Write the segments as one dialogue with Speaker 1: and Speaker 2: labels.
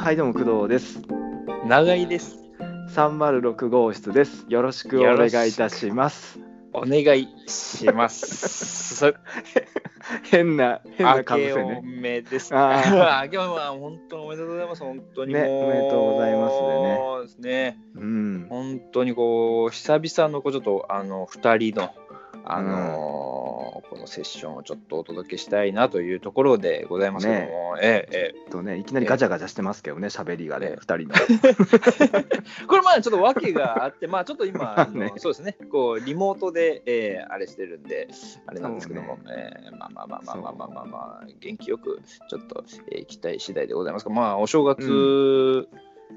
Speaker 1: はい、どうも工藤です。
Speaker 2: 長井です。
Speaker 1: 306号室です。よろしくお願いいたします。
Speaker 2: お願いします。
Speaker 1: 変な、変な
Speaker 2: 明
Speaker 1: かぶせね。
Speaker 2: めです。
Speaker 1: あ
Speaker 2: 明けおめは本当におめでとうございます。本当に
Speaker 1: ね
Speaker 2: もう
Speaker 1: おめでとうございますでね
Speaker 2: そうですね。
Speaker 1: うん。
Speaker 2: 本当にこう久々のこうちょっとあの二人のあのーこのセッションをちょっとお届けしたいなというところでございますけども、え。ええ
Speaker 1: とね、いきなりガチャガチャしてますけどね、喋りがね。
Speaker 2: え、
Speaker 1: 二人の。
Speaker 2: え。これまあちょっと訳があって、まあちょっと今、あの
Speaker 1: ね。
Speaker 2: そうですね、こうリモートで、えーあれしてるんで、あれなんですけども、
Speaker 1: そう
Speaker 2: えーまあまあまあまあまあまあまあ、まあ、元気よくちょっと、えー、期待次第でございますが、まあお正月、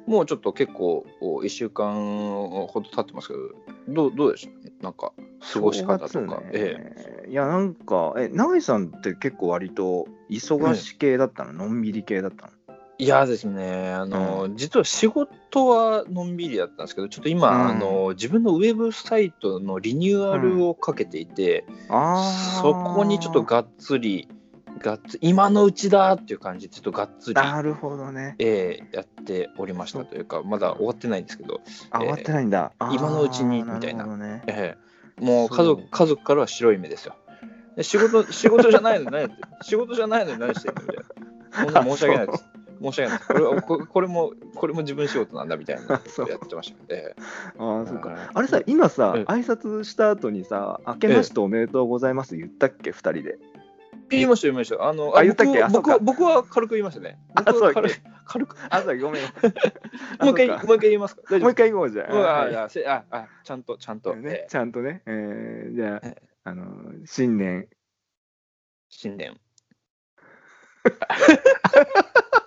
Speaker 2: もうちょっと結構1週間ほど経ってますけど、どうどうでしょうなんか過ごし方とか。
Speaker 1: ね。
Speaker 2: え
Speaker 1: いや、なんか、え、永井さんって結構割と忙し系だったの、のんびり系だったの？
Speaker 2: えいやですねあの、実は仕事はのんびりだったんですけど、ちょっと今、
Speaker 1: うん。
Speaker 2: あの自分のウェブサイトのリニューアルをかけていて、
Speaker 1: ああ。
Speaker 2: そこにちょっとがっつり、がっつ今のうちだっていう感じで、ちょっとがっつり、
Speaker 1: なるほどね。
Speaker 2: えーやっておりましたというか、まだ終わってないんですけど、
Speaker 1: あ、終わってないんだ。
Speaker 2: 今のうちにみたいな
Speaker 1: ね。
Speaker 2: えーもう家族家族からは白い目ですよ。で仕事仕事じゃないのに何 仕事じゃないのに何してんの？みたいな。そんな申し訳ないです。申し訳ない。これはここれもこれも自分仕事なんだみたいな
Speaker 1: そう
Speaker 2: やってましたので。
Speaker 1: ああ、そうか。
Speaker 2: あ
Speaker 1: あれさ、今さ、
Speaker 2: ええ
Speaker 1: 挨拶した後にさ、明けましておめでとうございます言ったっけ、二人で。
Speaker 2: 言いました言いました。あの
Speaker 1: あ言ったっけ？
Speaker 2: 僕は僕は軽く言いましたね。
Speaker 1: あそうだっけ？
Speaker 2: く軽く。
Speaker 1: あ、そうごめん。
Speaker 2: もう一回もう一回言いますか？
Speaker 1: もう一回行こうじゃ
Speaker 2: あ
Speaker 1: はい
Speaker 2: いやせああちゃんとちゃんと、
Speaker 1: ね
Speaker 2: え、ー
Speaker 1: ちゃんとね。えーじゃあ
Speaker 2: え、
Speaker 1: あの、新年。
Speaker 2: 新年。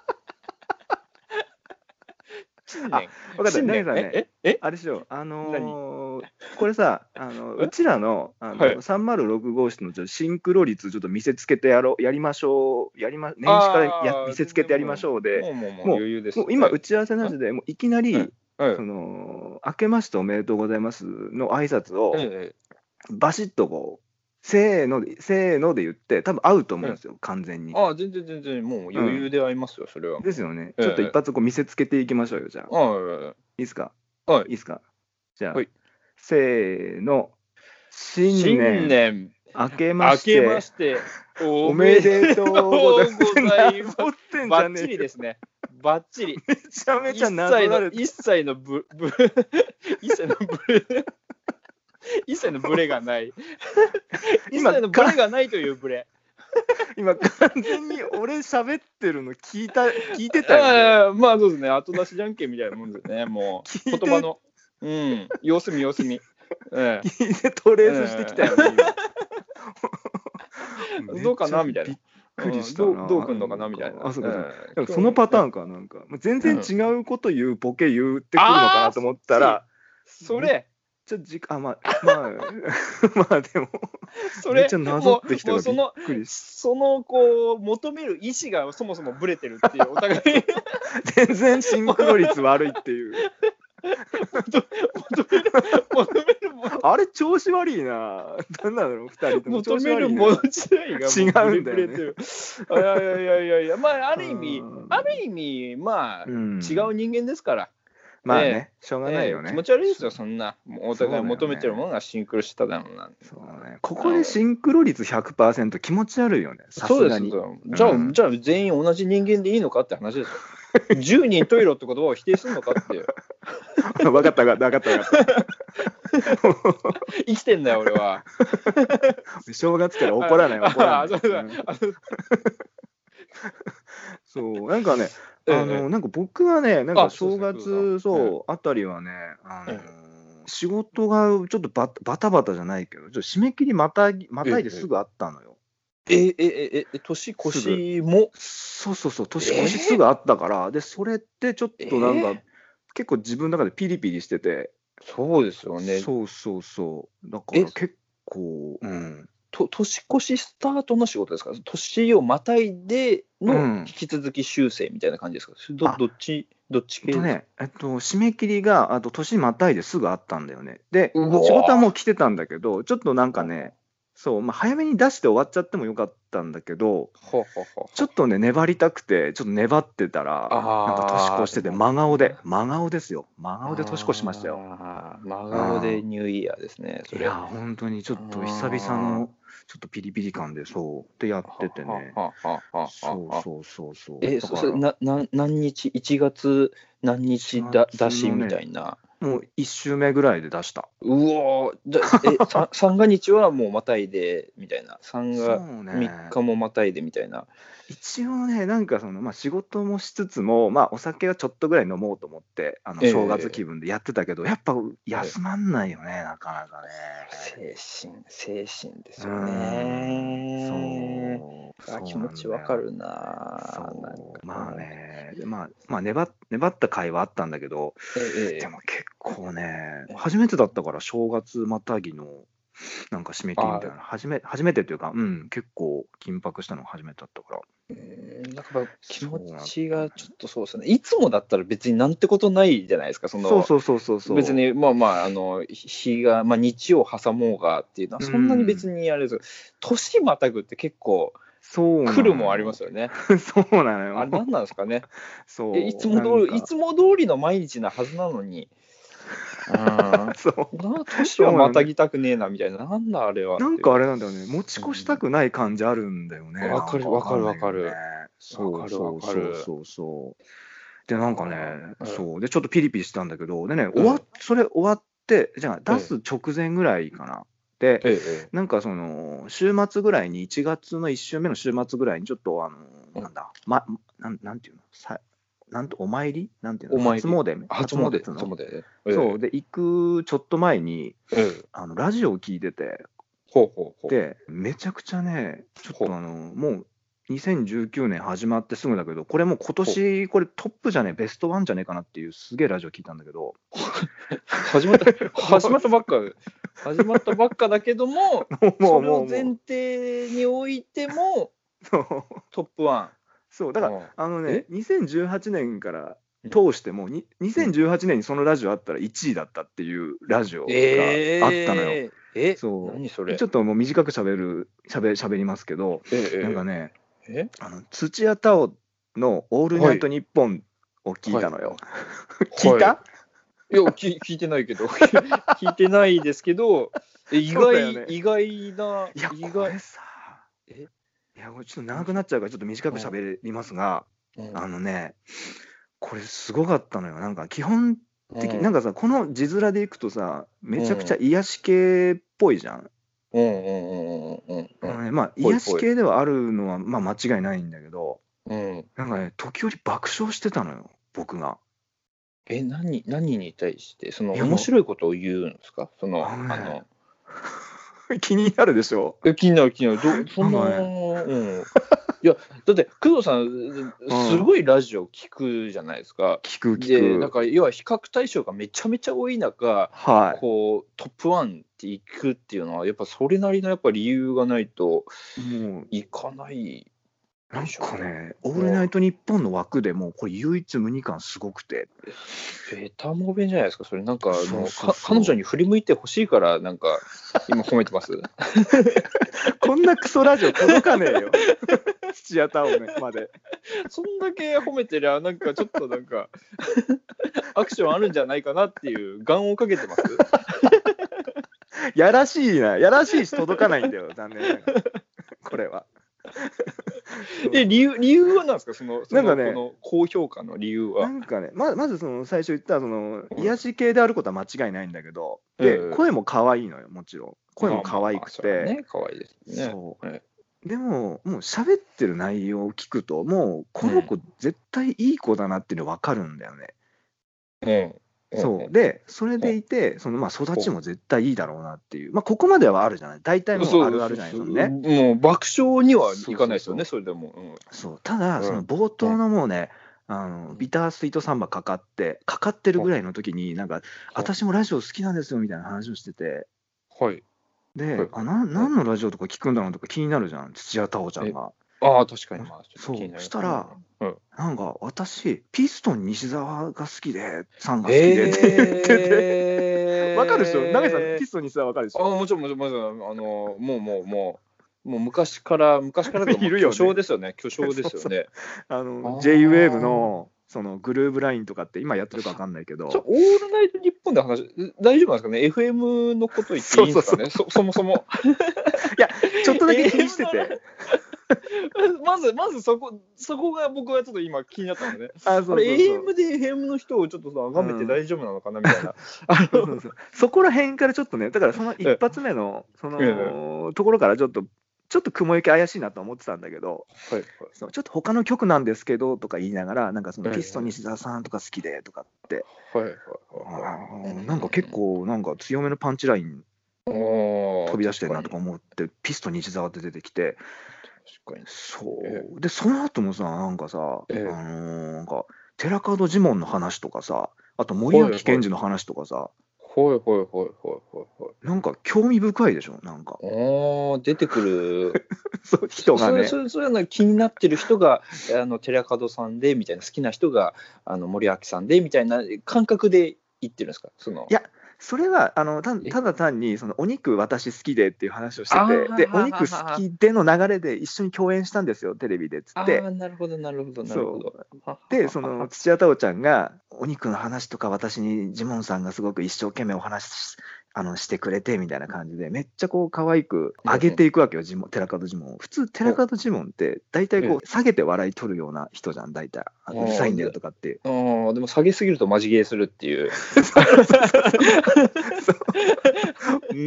Speaker 2: 新年。
Speaker 1: 分かった、さんね？
Speaker 2: えええ？
Speaker 1: あれしよう。あのーこれさ、あのうちらのあの、
Speaker 2: はい。
Speaker 1: 306号室のちょっとシンクロ率ちょっと見せつけてやろう、やりましょう、やりま、年始からや見せつけてやりましょうで、
Speaker 2: もう
Speaker 1: 今、
Speaker 2: はい
Speaker 1: 打ち合わせなしで、もういきなり、
Speaker 2: はい。
Speaker 1: その、明けましておめでとうございますの挨拶を、
Speaker 2: え。
Speaker 1: バシッとこう、せーので、せーので言って、多分合うと思うんですよ、完全に
Speaker 2: え。ああ、全然全然、もう余裕で合いますよ、それは。
Speaker 1: ですよね。
Speaker 2: ええ
Speaker 1: ちょっと一発こう見せつけていきましょうよ、じゃあ。
Speaker 2: ああ、
Speaker 1: いいですか？
Speaker 2: はい
Speaker 1: いいですか？じゃあ、
Speaker 2: はい
Speaker 1: せーの。新
Speaker 2: 新
Speaker 1: 年
Speaker 2: 年、
Speaker 1: 明けま
Speaker 2: 明
Speaker 1: して
Speaker 2: けまして、
Speaker 1: おめでとうございます。
Speaker 2: バッチリですね。バッチリ。
Speaker 1: めちゃめちゃ
Speaker 2: 一
Speaker 1: なぞ
Speaker 2: 切の、
Speaker 1: られて
Speaker 2: 一切のブ、ブ、一切のブレ、一切のブレがない。一
Speaker 1: 今
Speaker 2: 切のブレがないというブレ。
Speaker 1: 今完全に俺喋ってるの聞いた聞いてたよ、ね。
Speaker 2: まあそうですね、後出しじゃんけんみたいなもんですね、もう。言葉の。うん、様子見、様子見。ええ
Speaker 1: 聞いてトレースしてきたよ
Speaker 2: どうかなみたいな
Speaker 1: びっくりしたな。
Speaker 2: うんどうどうくんのかなみたいな。
Speaker 1: あ、そうかそのパターンか、なんか。全然違うこと言う、ボケ言ってくるのかなと思ったら、
Speaker 2: それ、
Speaker 1: ちょっと時間、あ、まあ、まあ、まあでも、
Speaker 2: それ、
Speaker 1: めっちゃなぞってきた
Speaker 2: もうもうその、
Speaker 1: からびっくりし
Speaker 2: その、こう、求める意思がそもそもブレてるっていう、お互い
Speaker 1: 全然シンクロ率悪いっていう。
Speaker 2: 求める、求めるもの、
Speaker 1: あれ、調子悪いな。なんなんだろう、二人とも調
Speaker 2: 求め
Speaker 1: 子悪いな。
Speaker 2: るもの自体がも
Speaker 1: 違うんだよね。
Speaker 2: いやいやいやいやいや、まあ、ある意味
Speaker 1: うん、
Speaker 2: ある意味、まあ、
Speaker 1: うん
Speaker 2: 違う人間ですから。
Speaker 1: まあね、しょうがないよね。
Speaker 2: ええ気持ち悪いですよ、そんな。もうお互い求めてるものがシンクロしただろうなんて。
Speaker 1: そうね、ここでシンクロ率100%気持ち悪いよね、さ
Speaker 2: そうです
Speaker 1: すがに。
Speaker 2: よ。じゃあ、
Speaker 1: うん
Speaker 2: じゃあ全員同じ人間でいいのかって話ですよ。10人トイレって言葉を否定するのかっていう。
Speaker 1: 分かった分かった分かった
Speaker 2: 生きてんだよ、俺は。
Speaker 1: た。正月から怒らない怒らない。
Speaker 2: あ そう
Speaker 1: なんかね、
Speaker 2: ええ
Speaker 1: あの、なんか僕はね、なんか
Speaker 2: あそう
Speaker 1: 正
Speaker 2: ですね
Speaker 1: 月、そう、あたりはね、あの
Speaker 2: え
Speaker 1: 仕事がちょっとバタバタバタじゃないけど、ちょっと締め切りまたぎまたいですぐあったのよ。
Speaker 2: え、え、え、え、年越しも？
Speaker 1: そうそうそう、年越しすぐあったから、で、それってちょっとなんか、
Speaker 2: え
Speaker 1: 結構自分の中でピリピリしてて、
Speaker 2: そうですよね。
Speaker 1: そうそうそう。だから
Speaker 2: え？
Speaker 1: 結構、うん。
Speaker 2: と年越しスタートの仕事ですか？年をまたいで
Speaker 1: うん。
Speaker 2: の引き続き修正みたいな感じですか、ど
Speaker 1: あ。
Speaker 2: どっち、どっち系？
Speaker 1: えっとね、えっと、締め切りが、あと年またいですぐあったんだよね。で、仕事はもう来てたんだけど、ちょっとなんかね、そう、まあ、早めに出して終わっちゃってもよかったんだけど、
Speaker 2: ほうほうほう
Speaker 1: ちょっとね、粘りたくて、ちょっと粘ってたら、なんか年越してて、真顔で、真顔ですよ。真顔で年越しましたよ。
Speaker 2: 真顔でニューイヤーですね、それ。
Speaker 1: いや、本当にちょっと久々の、ちょっとピリピリ感で、そう、ってやっててね。そうそうそうそう。
Speaker 2: え、そそれなな何日、1月？何日？だ
Speaker 1: 1月のね
Speaker 2: 出しみたいな？
Speaker 1: もう1週目ぐらいで出した。
Speaker 2: うおーじゃえ さ三が日はもうまたいでみたいな。三が
Speaker 1: そうね
Speaker 2: 3日もまたいでみたいな。
Speaker 1: 一応ね、なんかその、まあ、仕事もしつつも、まあ、お酒はちょっとぐらい飲もうと思って、あの
Speaker 2: ええ。
Speaker 1: 正月気分でやってたけど、やっぱ休まんないよね、なかなかね。
Speaker 2: 精神、精神ですよ
Speaker 1: うん
Speaker 2: ね。
Speaker 1: そう。
Speaker 2: あ気持ちわかるななんか
Speaker 1: まあね、でまあ、まあ粘っ、粘った回はあったんだけど、
Speaker 2: ええ
Speaker 1: でも結構ね、初めてだったから、正月またぎの、なんか締め切りみたいな、初め初めてっていうか、うん、結構緊迫したの初めてだったから。
Speaker 2: うんなんか気持ちがちょっとそうですね。いつもだったら別になんてことないじゃないですか。その
Speaker 1: そうそうそうそうそう。
Speaker 2: 別にまあまああの日が、まあ、日を挟もうがっていうのはそんなに別にあれですけど、年またぐって結構
Speaker 1: そう
Speaker 2: 来るもんありますよね。
Speaker 1: そうなのよ。
Speaker 2: あれ何なんですかね。
Speaker 1: そう
Speaker 2: えいつも通りいつも通りの毎日なはずなのに。うん。
Speaker 1: そう。
Speaker 2: な年はまたぎたくねえなみたいな、なんだあれは。
Speaker 1: なんかあれなんだよね、持ち越したくない感じあるんだよね。
Speaker 2: わかる
Speaker 1: わ
Speaker 2: かるわかる。
Speaker 1: そうそうそうそう。で、なんかね、
Speaker 2: うん。
Speaker 1: そう。で、ちょっとピリピリしたんだけど、でね、
Speaker 2: ん。
Speaker 1: 終わっそれ終わって、じゃあ出す直前ぐらいかな。で、
Speaker 2: ええ
Speaker 1: なんかその、週末ぐらいに、1月の1週目の週末ぐらいに、ちょっと、あ
Speaker 2: うん。
Speaker 1: の、なんだ、ま、なんなんていうの？さなんと、お参り？なんていうの？
Speaker 2: お参り。
Speaker 1: 初詣
Speaker 2: 初詣？初詣
Speaker 1: そう。で、行くちょっと前に、
Speaker 2: ええ。
Speaker 1: あのラジオを聞いてて、
Speaker 2: ほうほうほう。
Speaker 1: で、めちゃくちゃね、ちょっとあの、もう2019年始まってすぐだけど、これもう今年、これトップじゃねえ、ベストワンじゃねえかなっていうすげえラジオ聞いたんだけど、
Speaker 2: 始まった、始まったばっか、始まったばっかだけども、そうれを
Speaker 1: もう、
Speaker 2: 前提においても、トップワ
Speaker 1: そう、
Speaker 2: ン。
Speaker 1: だから、あのね、2018年から通しても、に2018年にそのラジオあったら1位だったっていうラジオがあ
Speaker 2: え
Speaker 1: ったのよ。
Speaker 2: え？
Speaker 1: そう。
Speaker 2: 何それ？
Speaker 1: ちょっともう短く喋る、喋喋りますけど、
Speaker 2: ええ。
Speaker 1: なんかね、
Speaker 2: え？
Speaker 1: あの土屋太鳳の「オールナイトニッポン」を聞いたのよ。聞いた、
Speaker 2: い。や聞、聞いてないけど、聞いてないですけど、え意外、
Speaker 1: ね。
Speaker 2: 意外な、意外
Speaker 1: これ、さ、
Speaker 2: え？
Speaker 1: いや、これちょっと長くなっちゃうから、ちょっと短く喋りますが、
Speaker 2: うん
Speaker 1: あのね、これすごかったのよ。なんか基本的、
Speaker 2: うん
Speaker 1: なんかさ、この字面でいくとさ、めちゃくちゃ癒し系っぽいじゃん。
Speaker 2: うんうんうんうんうん
Speaker 1: あのね、まあ、癒し系ではあるのは、まあ、間違いないんだけど、
Speaker 2: うん。
Speaker 1: なんかね、時折爆笑してたのよ、僕が。
Speaker 2: え、何、何に対して、その面白いことを言うんですか？その、あ
Speaker 1: の、気になるでしょ
Speaker 2: え気になる気になる。ど そんな、うん。いや、だって、工藤さん、すごいラジオ聞くじゃないですか。
Speaker 1: 聞く
Speaker 2: で、
Speaker 1: 聞く。
Speaker 2: なんか、要は比較対象がめちゃめちゃ多い中、
Speaker 1: は
Speaker 2: こう、トップワンっていくっていうのは、やっぱそれなりのやっぱ理由がないと
Speaker 1: い。もう、
Speaker 2: いかない。
Speaker 1: なんかね、オールナイトニッポンの枠でもう、これ唯一無二感すごくて。
Speaker 2: ベタモベじゃないですか、それ。なんか、彼女に振り向いてほしいから、なんか、今褒めてます。
Speaker 1: こんなクソラジオ届かねえよ。土屋太鳳まで。
Speaker 2: そんだけ褒めてりゃ、なんかちょっとなんか、アクションあるんじゃないかなっていう、願をかけてます。
Speaker 1: やらしいな。やらしいし届かないんだよ、残念ながら。これは。
Speaker 2: え、理由、理由は何ですか？その、その
Speaker 1: なんかね
Speaker 2: この高評価の理由
Speaker 1: な
Speaker 2: は。
Speaker 1: んかね、ままずその最初言ったその
Speaker 2: うん
Speaker 1: 癒し系であることは間違いないんだけど、
Speaker 2: うん
Speaker 1: で声も可愛いのよ、もちろん。声も可愛く
Speaker 2: まあまあそれは
Speaker 1: て。
Speaker 2: ね、可愛いですね。
Speaker 1: そう
Speaker 2: はい
Speaker 1: でも、もう喋ってる内容を聞くと、もうこの子絶対いい子だなっていうの分かるんだよね。
Speaker 2: うん。
Speaker 1: そう。で、それでいて、そのまあ育ちも絶対いいだろうなっていう、まあここまではあるじゃない。大体もうあるあるじゃない。ですかね。
Speaker 2: もう爆笑にはいかないですよね、それでも。うん。
Speaker 1: そう。ただ、
Speaker 2: うん。
Speaker 1: その冒頭のもうね、あのビタースイートサンバかかって、かかってるぐらいの時に、なんか、私もラジオ好きなんですよみたいな話をしてて、
Speaker 2: はい。
Speaker 1: で、
Speaker 2: はい。
Speaker 1: あな何のラジオとか聞くんだろうとか気になるじゃん、土屋太鳳ちゃんが。
Speaker 2: ああ、確かに、まあ、
Speaker 1: そう。したら
Speaker 2: うん。
Speaker 1: なんか、私、ピストン西澤が好きで、さんが好きでって言ってて、わかるでしょ？永井さん、ピストンにしたらわかるでし
Speaker 2: あ
Speaker 1: ょ
Speaker 2: もちろんもちろんもちろん。あのもうもうもうもう昔から昔からと
Speaker 1: いるよね。
Speaker 2: 巨匠ですよね。巨匠ですよね。
Speaker 1: あの J-WAVE のそのグルーブラインとかって今やってるかわかんないけど。
Speaker 2: オールナイトニッポンで話大丈夫なんですかね？FM のこと言っていいんですかね？そそもそも。
Speaker 1: ちょっとだけ気にしてて
Speaker 2: まずまずそこそこが僕はちょっと今気になったのね。
Speaker 1: あそうそうそう。
Speaker 2: AM で FM の人をちょっとさ崇めて大丈夫なのかなみたいな、
Speaker 1: そうそこら辺からちょっとねだからその一発目のそ
Speaker 2: え
Speaker 1: のところからちょっとちょっと雲行き怪しいなと思ってたんだけど
Speaker 2: はい
Speaker 1: そのちょっと他の曲なんですけどとか言いながらなんかその
Speaker 2: ええ
Speaker 1: ピストン西澤さんとか好きでとかって、
Speaker 2: はいはい
Speaker 1: あーなんか結構なんか強めのパンチライン
Speaker 2: 飛
Speaker 1: 飛び出してるなとか思ってピストン西澤って出てきて
Speaker 2: 確かに。
Speaker 1: そ
Speaker 2: え。
Speaker 1: うでその後もさなんかさ、
Speaker 2: ええ。
Speaker 1: あのーなんか寺門ジモンの話とかさあと森脇健児の話とかさ、
Speaker 2: ほいほいほいほいほいほい。
Speaker 1: なんか興味深いでしょ？なんか。
Speaker 2: おー出てくる。
Speaker 1: そう人がね。
Speaker 2: それそれそれの気になってる人があの寺門さんでみたいな好きな人があの森脇さんでみたいな感覚で言ってるんですか？その。
Speaker 1: いやそれはあのた
Speaker 2: え？
Speaker 1: ただ単にそのお肉私好きでっていう話をしててでお肉好きでの流れで一緒に共演したんですよテレビでっつ
Speaker 2: あ
Speaker 1: って。
Speaker 2: あなるほどなるほどなるほど。
Speaker 1: でその 土屋太鳳ちゃんがお肉の話とか私にジモンさんがすごく一生懸命お話しあのしてくれてみたいな感じでめっちゃこう可愛く上げていくわけよ、ジモン寺門ジモンを。普通寺門ジモンって大体こう下げて笑い取るような人じゃん大体。あうるさいんだよとかっていう。
Speaker 2: ああでも下げすぎるとマジゲーするっていう。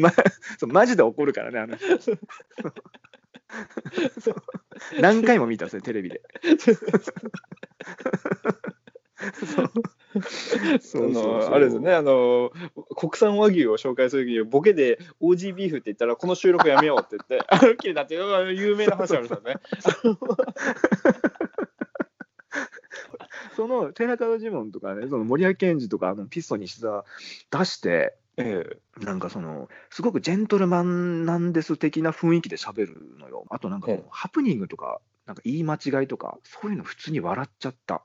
Speaker 1: ま、そう。マジで怒るからね、あの人。何回も見た、それ、テレビで。そう。
Speaker 2: あ
Speaker 1: そ
Speaker 2: あれですね。あの国産和牛を紹介する時にボケで OG ビーフって言ったらこの収録やめようって言って あの切れたって有名な話あるんですよね。
Speaker 1: その寺門ジモンとかね、その森脇健児とか、あのピストン西澤出して、
Speaker 2: ええ。
Speaker 1: なんかその、すごくジェントルマンなんです的な雰囲気で喋るのよ。あとなんかハプニングとか、なんか言い間違いとか、そういうの普通に笑っちゃった。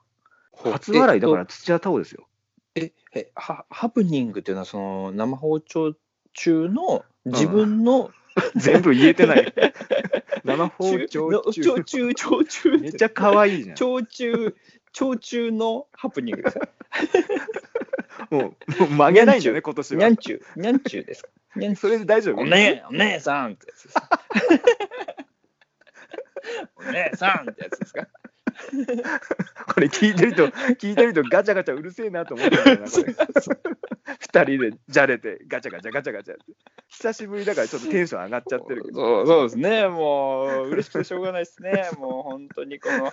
Speaker 1: 初笑いだから土屋太鳳ですよ。
Speaker 2: ええハハプニングっていうのはその生放送中の自分の、
Speaker 1: 全部言えてない。生放
Speaker 2: 中。
Speaker 1: 送
Speaker 2: の
Speaker 1: 中。
Speaker 2: 長中長中
Speaker 1: めっちゃ可愛いじゃん。
Speaker 2: 長中長中のハプニングですか？
Speaker 1: もう、もう曲げないんだよね、今年は。
Speaker 2: にゃん。ちゅう。にゃんちゅうですか？にゃん
Speaker 1: それで大丈夫？
Speaker 2: うお姉お姉さんってやつですお姉さんってやつですか？
Speaker 1: これ聞いてると、聞いてるとガチャガチャうるせえなと思ってるんだよな、これ。二人でじゃれて、ガチャガチャガチャガチャって。久しぶりだからちょっとテンション上がっちゃってるけど。
Speaker 2: そうそうですねもう嬉しくてしょうがないですねもう本当にこの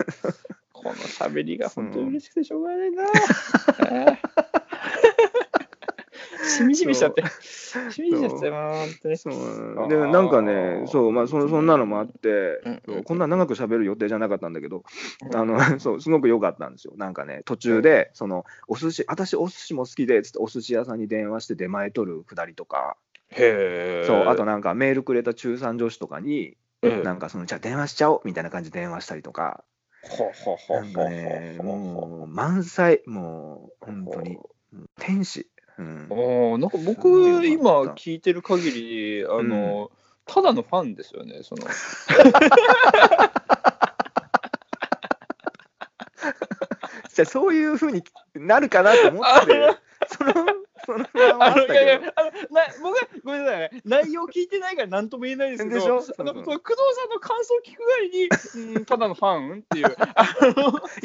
Speaker 2: この喋りが本当に嬉しくてしょうがないな、あーしみじみしちゃって。しみじみしちゃってもう本当に。
Speaker 1: そう。でなんかね、そう、まあその、そんなのもあって、
Speaker 2: うん
Speaker 1: こんな長く喋る予定じゃなかったんだけど、あの そうすごく良かったんですよ。なんかね、途中で、そのお寿司、私、お寿司も好きでつって、お寿司屋さんに電話して出前取るくだりとか、
Speaker 2: へえ
Speaker 1: そうあとなんかメールくれた中3女子とかに、
Speaker 2: ええ
Speaker 1: なんかその、じゃあ電話しちゃおうみたいな感じで電話したりとか、
Speaker 2: ほほほ
Speaker 1: なんかね、もう満載、もう本当に、天使。うん、
Speaker 2: おーなんか
Speaker 1: す
Speaker 2: 僕今聞いてる限りあの、ただのファンですよねその。
Speaker 1: じゃあそういうふうになるかなと思って、その、その不安はあ
Speaker 2: あ
Speaker 1: ったけど
Speaker 2: のいやいや、あのな僕はごめんなさいね、内容聞いてないから何とも言えないんですけど、
Speaker 1: でしょ？
Speaker 2: あの
Speaker 1: そうそう
Speaker 2: その工藤さんの感想を聞くがりに、うん、ただのファンっていう、あの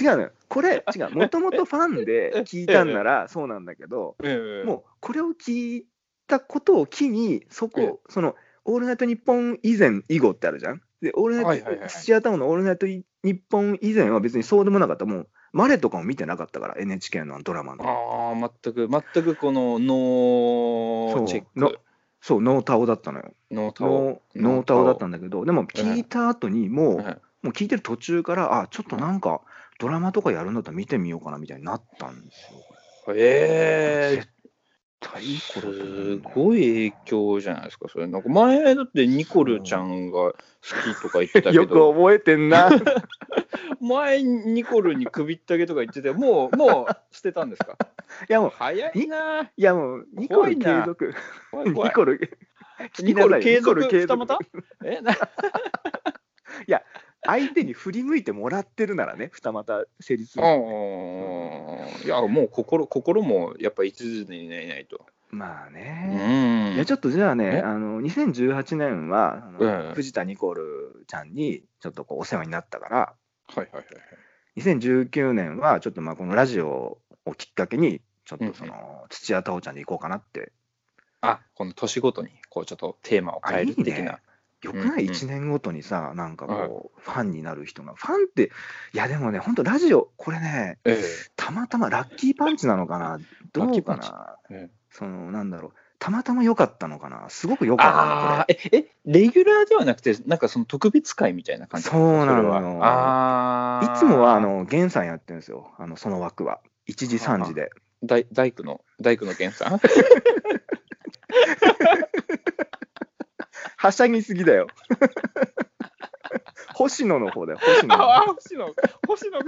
Speaker 1: 違うのよ。これ、違う。もともとファンで 聞いたんならそうなんだけど、
Speaker 2: ええ
Speaker 1: もうこれを聞いたことを機に、そ
Speaker 2: ええ
Speaker 1: こ、その、オールナイトニッポン以前、以後ってあるじゃん？で、オールナイト、
Speaker 2: はいはいはい
Speaker 1: 土屋太鳳のオールナイトニッポン以前は別にそうでもなかった。もう、マレとかも見てなかったから、NHK のドラマの。
Speaker 2: ああ、全く、全くこのノーチェッ
Speaker 1: の
Speaker 2: ク、
Speaker 1: そう、ノータオだったのよ。
Speaker 2: ノータオ
Speaker 1: ノータオだった
Speaker 2: ん
Speaker 1: んだけど、でも聞いた後にもう、
Speaker 2: はい
Speaker 1: もう聞いてる途中から、あ、ちょっとなんか、ドラマとかやるんだったら見てみようかなみたいになったんですよ。
Speaker 2: ええ
Speaker 1: 絶
Speaker 2: すごい影響じゃないですか、それ。なんか前だってニコルちゃんが好きとか言ってたけ
Speaker 1: よく
Speaker 2: ど、
Speaker 1: 覚えてんな。
Speaker 2: 前ニコルに首ったけとか言っててもうもう捨てたんですか？
Speaker 1: いやもう、
Speaker 2: 早いな。い
Speaker 1: やもう、ニコル継続。
Speaker 2: 怖い怖い
Speaker 1: ニコル、
Speaker 2: ニコル継続
Speaker 1: ニコル継続。
Speaker 2: 二股？え？な
Speaker 1: 相手に振り向いてもらってるならね、二股成立する。
Speaker 2: うんいやもう心心もやっぱ一途にいないと。
Speaker 1: まあ
Speaker 2: う
Speaker 1: ね。
Speaker 2: ん
Speaker 1: いやちょっとじゃあ
Speaker 2: え
Speaker 1: ね、あの2018年は、あの
Speaker 2: うん
Speaker 1: 藤田ニコルちゃんにちょっとこうお世話になったから、
Speaker 2: はいはいはいはい。
Speaker 1: 2019年はちょっとまあこのラジオをきっかけに、ちょっとそ
Speaker 2: うん
Speaker 1: の土屋太鳳ちゃんで行こうかなって、
Speaker 2: あこの年ごとにこうちょっとテーマを変える的な。
Speaker 1: よくない、
Speaker 2: うんうん
Speaker 1: ?1 年ごとにさ、なんかこう、ファンになる人が、ファンって、いやでもね、本当ラジオ、これね、
Speaker 2: え
Speaker 1: たまたまラッキーパンチなのかな、どうかな、
Speaker 2: ええ。
Speaker 1: そのなんだろう、たまたま良かったのかな、すごく良かった
Speaker 2: ええレギュラーではなくてなんかその特別会みたいな感じ
Speaker 1: そうなの
Speaker 2: あ
Speaker 1: いつもはあの源さんやってるんですよ、あのその枠は。1時、3時で。
Speaker 2: 大大工の大工の源さん？
Speaker 1: はしゃぎすぎだよ。星野の方だよ、星野の
Speaker 2: ああ星野。星野が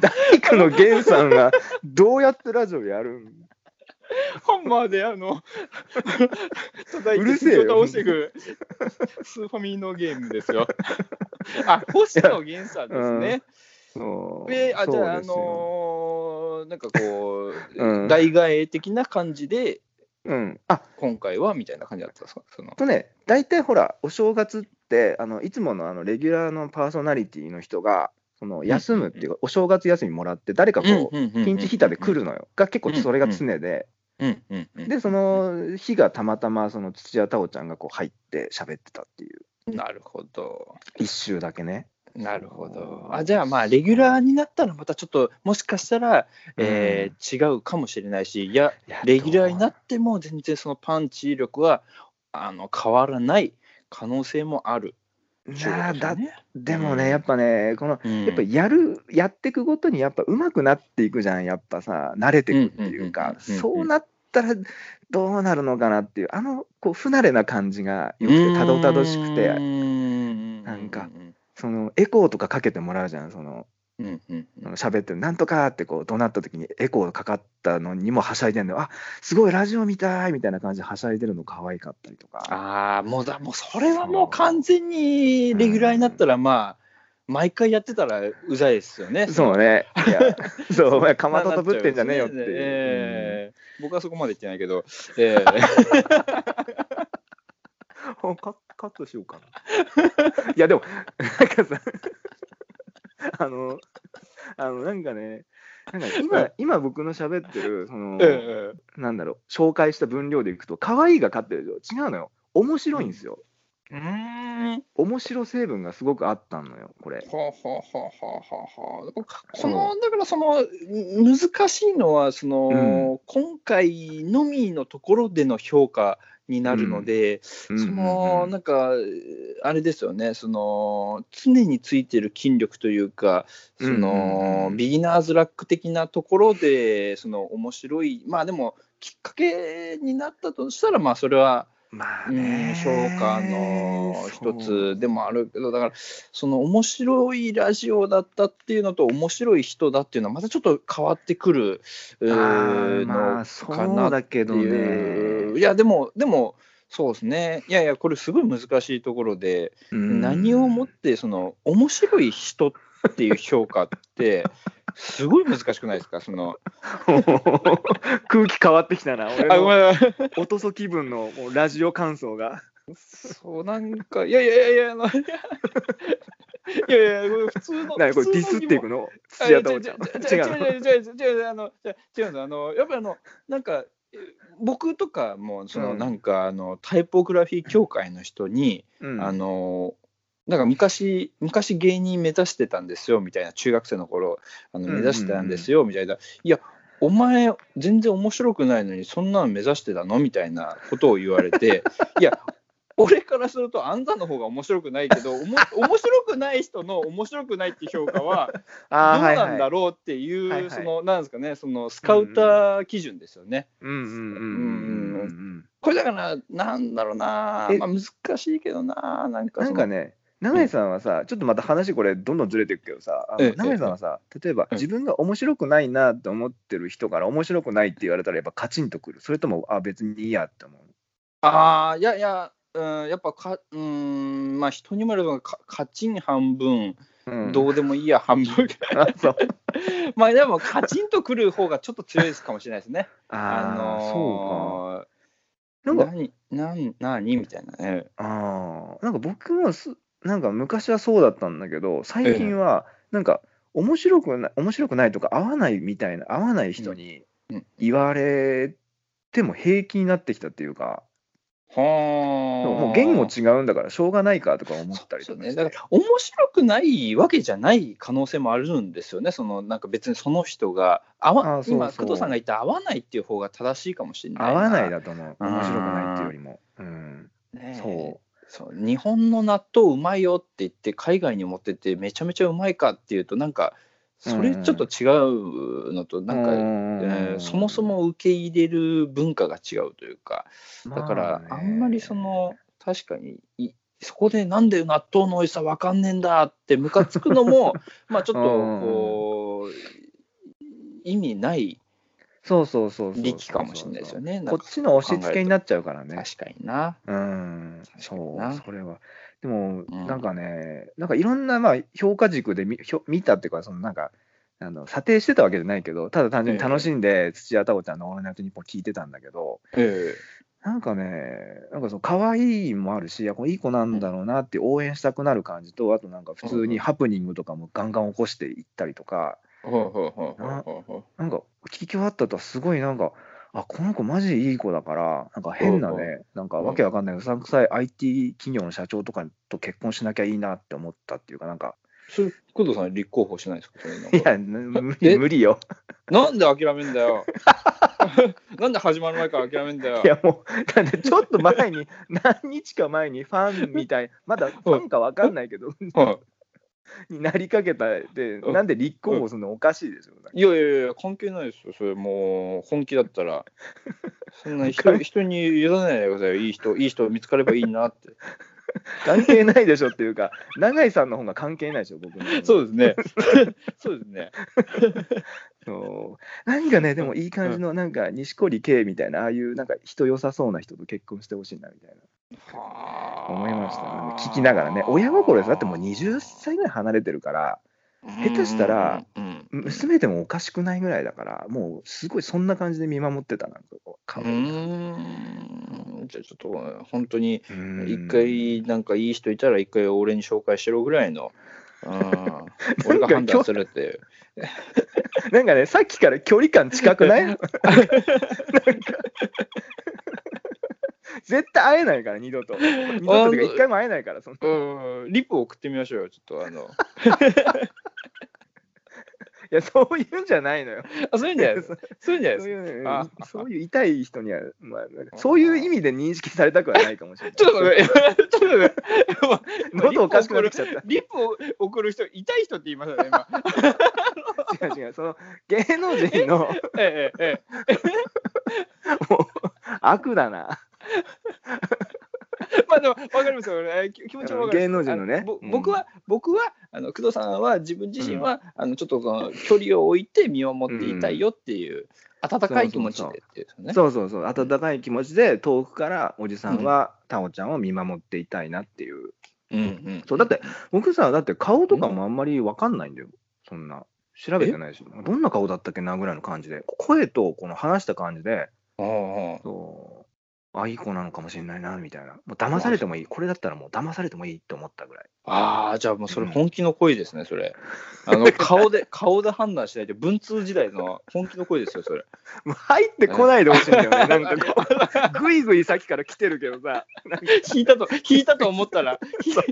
Speaker 1: 大工の源さんがどうやってラジオやるん？
Speaker 2: ハンマーであの叩いうて
Speaker 1: るせえよ。
Speaker 2: 人倒していくスーファミのゲームですよ。あ星野源さんですね。
Speaker 1: そう
Speaker 2: えーあじゃあ、あのーなんかこう、
Speaker 1: うん。
Speaker 2: 代替え的な感じで、
Speaker 1: うん、あ。
Speaker 2: 今回はみたいな感じだったんですか？その。
Speaker 1: とね、大体ほら、お正月って、あのいつものあのレギュラーのパーソナリティの人が、その休むっていうか、お正月休みもらって、誰かこう、ピンチヒッターで来るのよ、が結構それが常で、で、その日がたまたま、その土屋太鳳ちゃんがこう入って喋ってたっていう、
Speaker 2: なるほど。
Speaker 1: 一周だけね。
Speaker 2: なるほど。あじゃあまあレギュラーになったらまたちょっともしかしたら、えー違うかもしれないしいやレギュラーになっても全然そのパンチ力はあの変わらない可能性もある。
Speaker 1: なあだ
Speaker 2: ね。
Speaker 1: でもね、
Speaker 2: うん
Speaker 1: やっぱね、この
Speaker 2: うん
Speaker 1: やっぱやる、やっていくごとにやっぱ上手くなっていくじゃん、やっぱさ、慣れていくっていうか、そうなったらどうなるのかなっていう、あのこう不慣れな感じがよくて、たどたどしくて、
Speaker 2: な
Speaker 1: なんかそのエコーとかかけてもらうじゃん、その
Speaker 2: うんうんうん
Speaker 1: 喋ってる、なんとかってこう怒鳴った時にエコーかかったのにもはしゃいでんのよ、あすごいラジオみたいみたいな感じではしゃいでるの可愛かったりとか。
Speaker 2: ああもうだもうそれはもう完全にレギュラーになったらまあ毎回やってたらうざいですよね。
Speaker 1: そうね。いや、そう、お前、かまどとぶってんじゃねえよっていう。
Speaker 2: ええ僕はそこまで言ってないけど、ええ
Speaker 1: うんカカットしようかな。いや、でも、なんかさ、あの、あの、なんかね、なんか今、今僕の喋ってる、その、
Speaker 2: ええ
Speaker 1: なんだろう、紹介した分量でいくと、可愛いが勝ってるでしょ？違うのよ。面白いんですよ。
Speaker 2: うーん。
Speaker 1: 面白成分がすごくあったのよ、これ。
Speaker 2: はあ、はあはあはあはあはあ、このだからそのん難しいのはその、今回のみのところでの評価になるので、
Speaker 1: うん。
Speaker 2: そのなんかあれですよね。その常についてる筋力というかその、ビギナーズラック的なところでその面白い。まあでもきっかけになったとしたらまあそれは
Speaker 1: まあ
Speaker 2: うん
Speaker 1: ね。
Speaker 2: 評価の一つでもあるけどだからその面白いラジオだったっていうのと面白い人だっていうのはまたちょっと変わってくるの
Speaker 1: そ
Speaker 2: かなって
Speaker 1: うだけど
Speaker 2: いう
Speaker 1: ね。
Speaker 2: いやでもでもそうですねいやいやこれすごい難しいところで、
Speaker 1: うん
Speaker 2: 何をもってその面白い人っていう評価ってすごい難しくないですか？その
Speaker 1: 空気変わってきたな。俺の
Speaker 2: なさい
Speaker 1: おとそ気分のもうラジオ感想が。
Speaker 2: そうなんかいやいやいやいやいやいやいやこれ普通の
Speaker 1: 何これディスっていく
Speaker 2: の？
Speaker 1: の土屋太鳳ちゃん。
Speaker 2: 違う
Speaker 1: 違うの
Speaker 2: 違う違う違う違う違うあの違うあのやっぱりあのなんかえ僕とかもその、
Speaker 1: うん。
Speaker 2: なんかあのタイポグラフィー協会の人に、
Speaker 1: うん。
Speaker 2: あのなんか昔昔芸人目指してたんですよみたいな中学生の頃あの目指してたんですよみたいな、いやお前全然面白くないのにそんなの目指してたの？みたいなことを言われて いや俺からすると安産の方が面白くないけどおも 面白くない人の面白くないって評価は どうなんだ
Speaker 1: はい
Speaker 2: ろうっていう、
Speaker 1: はいはい。
Speaker 2: そのなんですかねそのスカウター基準ですよね。
Speaker 1: うんうんうんうんうん
Speaker 2: これだからなんだろうな、
Speaker 1: え
Speaker 2: まあ、難しいけどななんか
Speaker 1: なんかね永井さんはさ、ちょっとまた話これどんどんずれていくけどさ、あ
Speaker 2: ええ
Speaker 1: の永井さんはさ、例えば
Speaker 2: うん
Speaker 1: 自分が面白くないなって思ってる人から面白くないって言われたらやっぱカチンとくる。それとも、あ、別にいいやって思う？
Speaker 2: ああいやいや、うん、やっぱかうんまあ人にもよるのがかカチン半分、
Speaker 1: うん、
Speaker 2: どうでもいいや半分 まあでもカチンとくる方がちょっと強いですかもしれないですね。
Speaker 1: あー、
Speaker 2: のー
Speaker 1: そうか。なんか、
Speaker 2: 何何何みたいなね。
Speaker 1: あーなんか僕もす、なんか昔はそうだったんだけど、最近は、なんか、面白くない、面白くないとか、合わないみたいな、合わない人に
Speaker 2: うん。
Speaker 1: 言われても平気になってきたっていうか、
Speaker 2: はあ。
Speaker 1: もう言語違うんだからしょうがないかとか思ったり
Speaker 2: そうね、
Speaker 1: とかして。
Speaker 2: だから面白くないわけじゃない可能性もあるんですよね、そのなんか別にその人が合わ
Speaker 1: あそうそう。
Speaker 2: 今、工藤さんが言った合わないっていう方が正しいかもしれない
Speaker 1: 合わない
Speaker 2: だ、
Speaker 1: だと思う。
Speaker 2: うん
Speaker 1: 面白くないっていうよりも。うん。
Speaker 2: ね
Speaker 1: そ
Speaker 2: そう日本の納豆うまいよって言って、海外に持ってって、めちゃめちゃうまいかっていうと、なんか、それちょっと違うのと、
Speaker 1: う。
Speaker 2: なんか、えーそもそも受け入れる文化が違うというか、だから、あんまりそ、の、確かにい、そこでなんで納豆の美味しさわかんねえんだってムカつくのも、まあちょっとこう、意味ない
Speaker 1: そうそうそう。
Speaker 2: 力かもしれないですよね。
Speaker 1: こっちの押し付けになっちゃうからね。
Speaker 2: 確かにな。
Speaker 1: うん。そうそれは。でも、
Speaker 2: うん
Speaker 1: なんかね、なんかいろんな、まあ、評価軸で見見たっていうか、そのなんか、あの査定してたわけじゃないけど、ただ単純に楽しんで、土屋太鳳ちゃんのオールナイトニッポン聞いてたんだけど、
Speaker 2: え
Speaker 1: なんかね、なんかその可愛いもあるし、いやこれいい子なんだろうなって応援したくなる感じと、あとなんか普通にハプニングとかもガンガン起こしていったりとか、
Speaker 2: う
Speaker 1: なんか聞き終わったとすごいなんか、あ、この子マジいい子だから、なんか変なね、なんかわけわかんないうさんくさい IT 企業の社長とかと結婚しなきゃいいなって思ったっていうか、なんか、
Speaker 2: それ、工藤さん立候補しないですかそうい
Speaker 1: や、無理無理よ。
Speaker 2: なんで諦めんだよ。なんで始まる前から諦めんだよ
Speaker 1: い。やもう、だってちょっと前に、何日か前にファンみたい、まだファンかわかんないけど、
Speaker 2: はい
Speaker 1: になりかけたで、
Speaker 2: うん
Speaker 1: なんで立候補するのおかしいですよ。
Speaker 2: いやいやいや、関係ないですよ、それもう本気だったら。そんな人
Speaker 1: 関
Speaker 2: 人に委ねないでくださいよ、いい人、いい人見つかればいいなって。
Speaker 1: 関係ないでしょっていうか、永井さんの方が関係ないでしょ、僕の。
Speaker 2: そうですね。そうですね。
Speaker 1: そうなんかね、でもいい感じの、なんか錦織圭みたいな、ああいうなんか人良さそうな人と結婚してほしいなみたいな、思いました。なんか聞きながらね、親心です。だってもう20歳ぐらい離れてるから、下手したら、娘でもおかしくないぐらいだから、もうすごいそんな感じで見守ってた、なんかこう、可
Speaker 2: う
Speaker 1: 愛い
Speaker 2: ーん。じゃあちょっと本当に
Speaker 1: うん。
Speaker 2: 一回なんかいい人いたら一回俺に紹介しろぐらいの、うん、俺が判断するって
Speaker 1: なんかね、さっきから距離感近くない なんか 絶対会えないから、二度と。二度とっていうか、一回も会えないから、そんな
Speaker 2: うんリップ送ってみましょうよちょっとあの
Speaker 1: いや、そういうんじゃないのよ。
Speaker 2: あそういうんじゃないです
Speaker 1: そう
Speaker 2: そういうんじゃないです？あ
Speaker 1: そういう痛い人には、まあ、そういう意味で認識されたくはないかもしれない。
Speaker 2: ちょっと待って、ちょっと待って、
Speaker 1: 喉おかしくなってきちゃった。
Speaker 2: リップを送る人、痛い人って言いましたね、今。
Speaker 1: 違う違う、その芸能人の
Speaker 2: ええ、ええ、
Speaker 1: もう悪だな。
Speaker 2: まあでも、わかりますよ、ね、気気持ちもわかる。
Speaker 1: 芸能人のね。うん。
Speaker 2: 僕は、僕は、あの工藤さんは自分自身は、あのちょっとこの距離を置いて見守っていたいよっていう、温かい気持ちでっていうね。
Speaker 1: そうそうそう、温かい気持ちで遠くからおじさんはタオちゃんを見守っていたいなっていう。
Speaker 2: うんうん。
Speaker 1: そうだって僕さ、だって顔とかもあんまりわかんないんだよ、そんな。調べてないし、どんな顔だったっけなぐらいの感じで、声とこの話した感じで、
Speaker 2: ああ。
Speaker 1: そうあ、いい子なのかもしれないなみたいな。もう騙されてもいい、これだったらもう騙されてもいいって思ったぐらい。
Speaker 2: ああ、じゃあもうそれ本気の恋ですね、それ。あの顔で、顔で判断しないで、文通時代の 本気の恋ですよ、それ。
Speaker 1: もう入ってこないでほしいんだよね、なんかこう、ぐいぐい先から来てるけどさ、なんか
Speaker 2: 引いたと、引いたと思ったら、ひ勢い、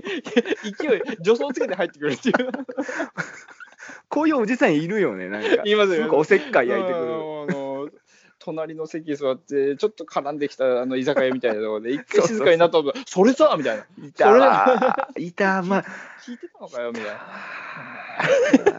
Speaker 2: 助走つけて入ってくるっていう。
Speaker 1: こういうおじさんいるよね、なんか。
Speaker 2: 言いますよ
Speaker 1: すごくおせっかい焼いてくる。
Speaker 2: 隣の席に座って、ちょっと絡んできたあの居酒屋みたいなところで、一回静かになったと、それさみたいな。
Speaker 1: いたわ。いた、まあ、
Speaker 2: 聞いてたのかよみたい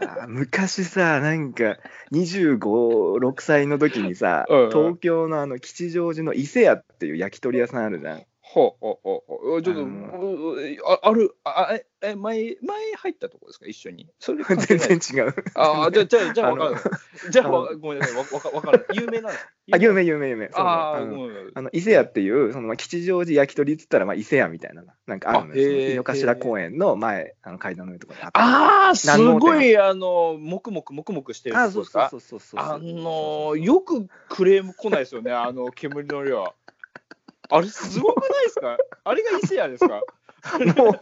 Speaker 2: な。
Speaker 1: 昔さ、なんか、25、6歳の時にさ、
Speaker 2: うんうん
Speaker 1: 東京のあの吉祥寺の伊勢屋っていう焼き鳥屋さんあるじゃん。
Speaker 2: ほうほうほうほう。ちょっと、
Speaker 1: あ
Speaker 2: ううあある、あえ、え、前、前入ったとこですか、一緒に？それ
Speaker 1: 全然違う。
Speaker 2: ああ、じゃあ、じゃあ、じゃあ、わかる。じゃあ、ごめんなさい、わわかわからない。有名なんです
Speaker 1: あ、有名、有名、有名。
Speaker 2: ああ、
Speaker 1: うん
Speaker 2: ごめん
Speaker 1: あの伊勢屋っていう、そのまあ吉祥寺焼き鳥っつったら、まあ、伊勢屋みたいな、なんかあるのよ。
Speaker 2: あへー
Speaker 1: その井の頭公園の前、あの階段の上とかにあ
Speaker 2: ああ、すごい、あの、もくもくもくもくしてる
Speaker 1: あ、
Speaker 2: とこですか？
Speaker 1: そうそうそうそうそう。
Speaker 2: あのよくクレーム来ないですよね、あの煙の量。あれ、すごくないですか？あれが伊勢屋ですか？
Speaker 1: もう、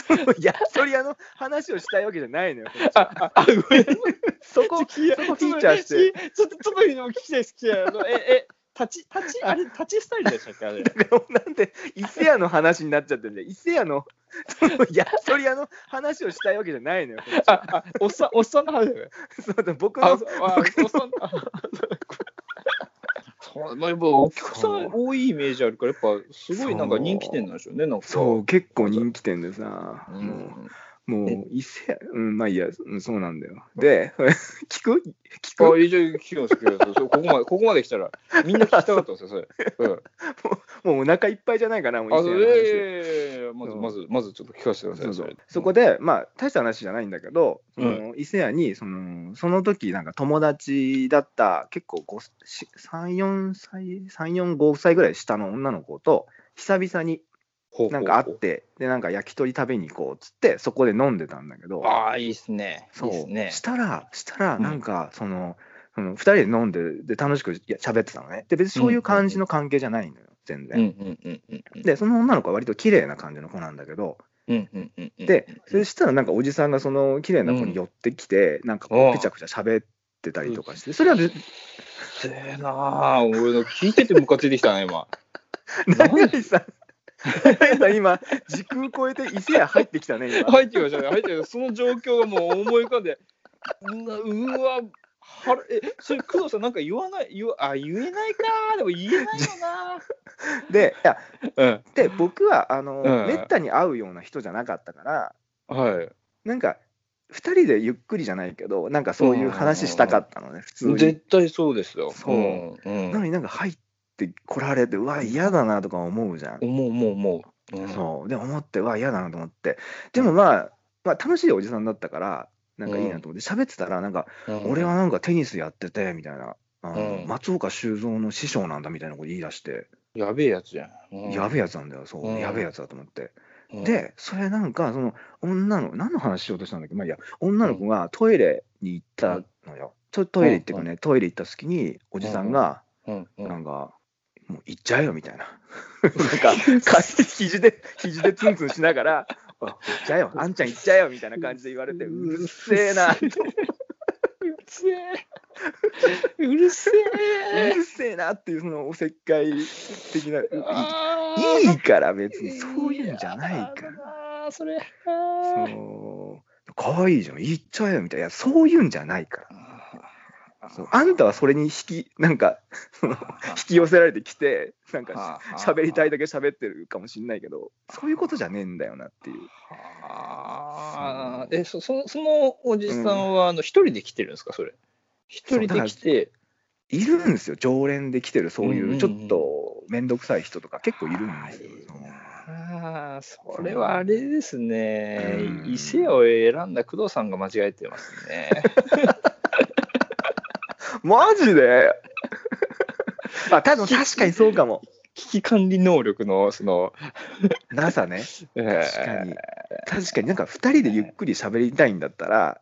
Speaker 1: その焼き鳥屋の話をしたいわけじゃないのよ。
Speaker 2: あ、あ、ごめん。
Speaker 1: そこ、
Speaker 2: ちょっと
Speaker 1: そこフィーチャーして。
Speaker 2: ちょっと、ちょっと聞きたいです、聞きたい。え、え、立ち、立ち、あれ、立ちスタイルでしたっけあれ？
Speaker 1: なんで伊勢屋の話になっちゃってるんで、伊勢屋の その焼き鳥屋の話をしたいわけじゃないのよ。
Speaker 2: あ、あおっさん、おっさんの話だよね。
Speaker 1: そうだ僕
Speaker 2: あ、
Speaker 1: の
Speaker 2: そうあ、おっさん。まあ、やっぱお客さん多いイメージあるから、やっぱすごいなんか人気店なんでしょうね、なんか。
Speaker 1: そう結構人気店でさ、
Speaker 2: うん。
Speaker 1: もうもう伊勢屋、うん、まあいいや、うんそうなんだよ。で、聞く？聞く？
Speaker 2: あ、一応聞きます、聞きます。ここまで、ここまで来たら、みんな聞きたかったんですよ、それ。うん。
Speaker 1: もうお腹いっぱいじゃないかな、もう
Speaker 2: あ、
Speaker 1: 伊勢の話。
Speaker 2: ええまず、まず、まずちょっと聞かせてください、
Speaker 1: そうそこで、まあ、大した話じゃないんだけど、その伊勢屋にその、その時なんか友達だった、結構5 3、4歳、3、4、5歳ぐらい下の女の子と、久々になんか会って、で、なんか焼き鳥食べに行こうっつって、そこで飲んでたんだけど、
Speaker 2: ああ、いいっすね。
Speaker 1: そう
Speaker 2: いいっすね。
Speaker 1: したら、したら、
Speaker 2: うん
Speaker 1: なんか、その、その2人で飲んで、で、楽しく喋ってたのね。で、別にそういう感じの関係じゃないのよ、全然。
Speaker 2: うんうんうんうんうん。
Speaker 1: で、その女の子は割と綺麗な感じの子なんだけど、
Speaker 2: うんうんうんうん。
Speaker 1: で、そしたらなんかおじさんがその綺麗な子に寄ってきて、なんかこ
Speaker 2: うん
Speaker 1: う、ぺちゃくちゃ喋ってたりとかして、それは別に、
Speaker 2: せえなあ、俺の聞いててムカついてきたな、今。
Speaker 1: 永井さ 今、時空超えて伊勢屋入ってきたね、今。
Speaker 2: 入ってきましたね、入ってきた。その状況がもう思い浮かんで、うなうわ、はらえ、それ、工藤さん、なんか言わない、言わあ、言えないか、でも言えないよ
Speaker 1: で、いや、
Speaker 2: な。
Speaker 1: で、僕は、あの、
Speaker 2: うん
Speaker 1: めったに会うような人じゃなかったから、
Speaker 2: うん。はい。
Speaker 1: なんか、二人でゆっくりじゃないけど、なんかそういう話したかったのね、普通に。
Speaker 2: 絶対そうですよ。
Speaker 1: そう
Speaker 2: うん。うん
Speaker 1: なのになんか入ってこられて、うわ、嫌だなとか思うじゃん。
Speaker 2: 思う、思う、思う。うん。
Speaker 1: そう。で、思って、うわ、嫌だなと思って。でもまあ、まあ、楽しいおじさんだったから、なんかいいなと思って、喋ってたら、なんか、
Speaker 2: うん。
Speaker 1: 俺はなんかテニスやってて、みたいな。
Speaker 2: うん。
Speaker 1: 松岡修造の師匠なんだみたいなこと言い出して、
Speaker 2: やべえやつじゃん。うん。
Speaker 1: やべえやつなんだよ、そう、
Speaker 2: うん。
Speaker 1: やべえやつだと思って。
Speaker 2: うん。
Speaker 1: で、それなんか、その女の、何の話しようとしたんだっけ、まあいいや、女の子がトイレに行ったのよ。ちょトイレ行ってくね、トイレ行った隙に、おじさんが、
Speaker 2: うん。うん。
Speaker 1: なんか、もう行っちゃえよみたいな。なんか、か肘で、肘でツンツンしながら、あ行っちゃえよ、あんちゃん行っちゃえよみたいな感じで言われて、うるせえな、う
Speaker 2: うるせえ。うるせえ。
Speaker 1: るせえなっていう、そのおせっかい的な、い
Speaker 2: あ
Speaker 1: いいいから別にそういうんじゃないから。
Speaker 2: ら。それ。
Speaker 1: そう、可愛いじゃん、行っちゃえよみたいな、そういうんじゃないから。あんたはそれに引き、なんか、そ の引き寄せられてきて、なんか喋りたいだけ喋ってるかもしんないけど、そういうことじゃねえんだよなっていう。
Speaker 2: あ。ーえそそそのおじさんはあの一人で来てるんですかそれ？一人で来て。
Speaker 1: いるんですよ、常連で来てる、そういうちょっと面倒くさい人とか結構いるんですよ。
Speaker 2: ああ。それはあれですね。
Speaker 1: うん。
Speaker 2: 伊勢屋を選んだ工藤さんが間違えてますね
Speaker 1: マジで？あ、多分確かにそうかも。
Speaker 2: 危機管理能力のその
Speaker 1: NASA ね。
Speaker 2: 確
Speaker 1: 確かに。確かになんか2人でゆっくり喋りたいんだったら、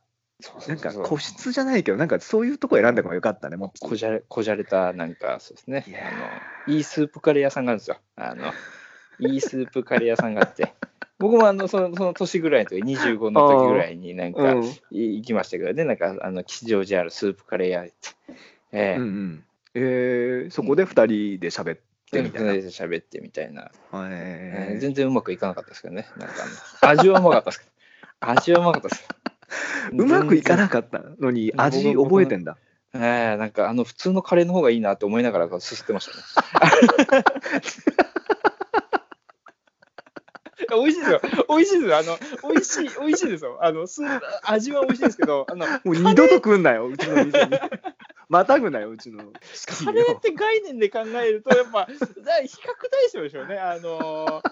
Speaker 1: なんか個室じゃないけど、なんかそういうとこ選んだ方がよかったね、もっと。
Speaker 2: こじゃれこじゃれたなんかそうですね
Speaker 1: いや
Speaker 2: あのいいスープカレー屋さんがあるんですよあのいいスープカレー屋さんがあって僕もあのそのその年ぐらいの時25の時ぐらいになんか
Speaker 1: うん
Speaker 2: い行きましたけどねなんかあの吉祥寺あるスープカレー屋ってええ
Speaker 1: うんうん。えー、そこで2人で喋ってみたいな。
Speaker 2: で喋ってみたいな、え
Speaker 1: え
Speaker 2: ー全然うまくいかなかったですけどねなんか味はうまかったですけど味はうまかったです
Speaker 1: うまくいかな
Speaker 2: か
Speaker 1: かったのに味覚えてんだ。
Speaker 2: ええなんかあの普通のカレーの方がいいなって思いながらすすってましたね。美味しいですよ。美味しいですよ。あの、美味しい、美味しいですよ。あの、す味は美味しいですけど、あの、
Speaker 1: もう二度と来んなよ、うちの店に。またぐなよ、うちの。
Speaker 2: カレーって概念で考えると、やっぱ、だ比較対象でしょうね。あの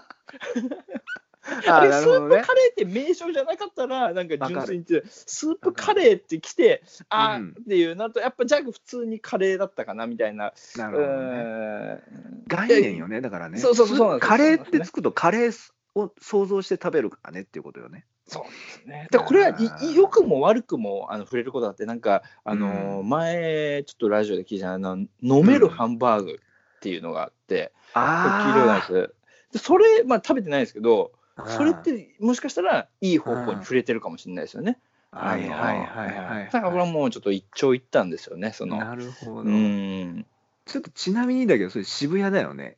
Speaker 1: あ
Speaker 2: あれスープ。カレーって名称じゃなかったら、なんか純粋にスープカレーって来て、あ
Speaker 1: うん
Speaker 2: ーっていうなると、やっぱじゃあ普通にカレーだったかなみたいな。
Speaker 1: な
Speaker 2: う
Speaker 1: るほどね。概念よね、だからね。
Speaker 2: そうそうそう
Speaker 1: カレーってつくと、カレーを想像して食べるからねっていうことよね。
Speaker 2: そうですね。だこれは良くも悪くもあの触れることがあって、なんか、あのー
Speaker 1: うん
Speaker 2: 前、ちょっとラジオで聞いたあの飲めるハンバーグっていうのがあって、これ聞いたない
Speaker 1: あ
Speaker 2: です。でそれ、まあ、食べてないですけど、
Speaker 1: あ。
Speaker 2: それってもしかしたらいい方向に触れてるかもしれないですよね。
Speaker 1: はいはいはいはい。
Speaker 2: だからこれはもうちょっと一長一短ですよね、その。
Speaker 1: なるほど。
Speaker 2: うん。
Speaker 1: ちょっとちなみにだけど、それ渋谷だよね。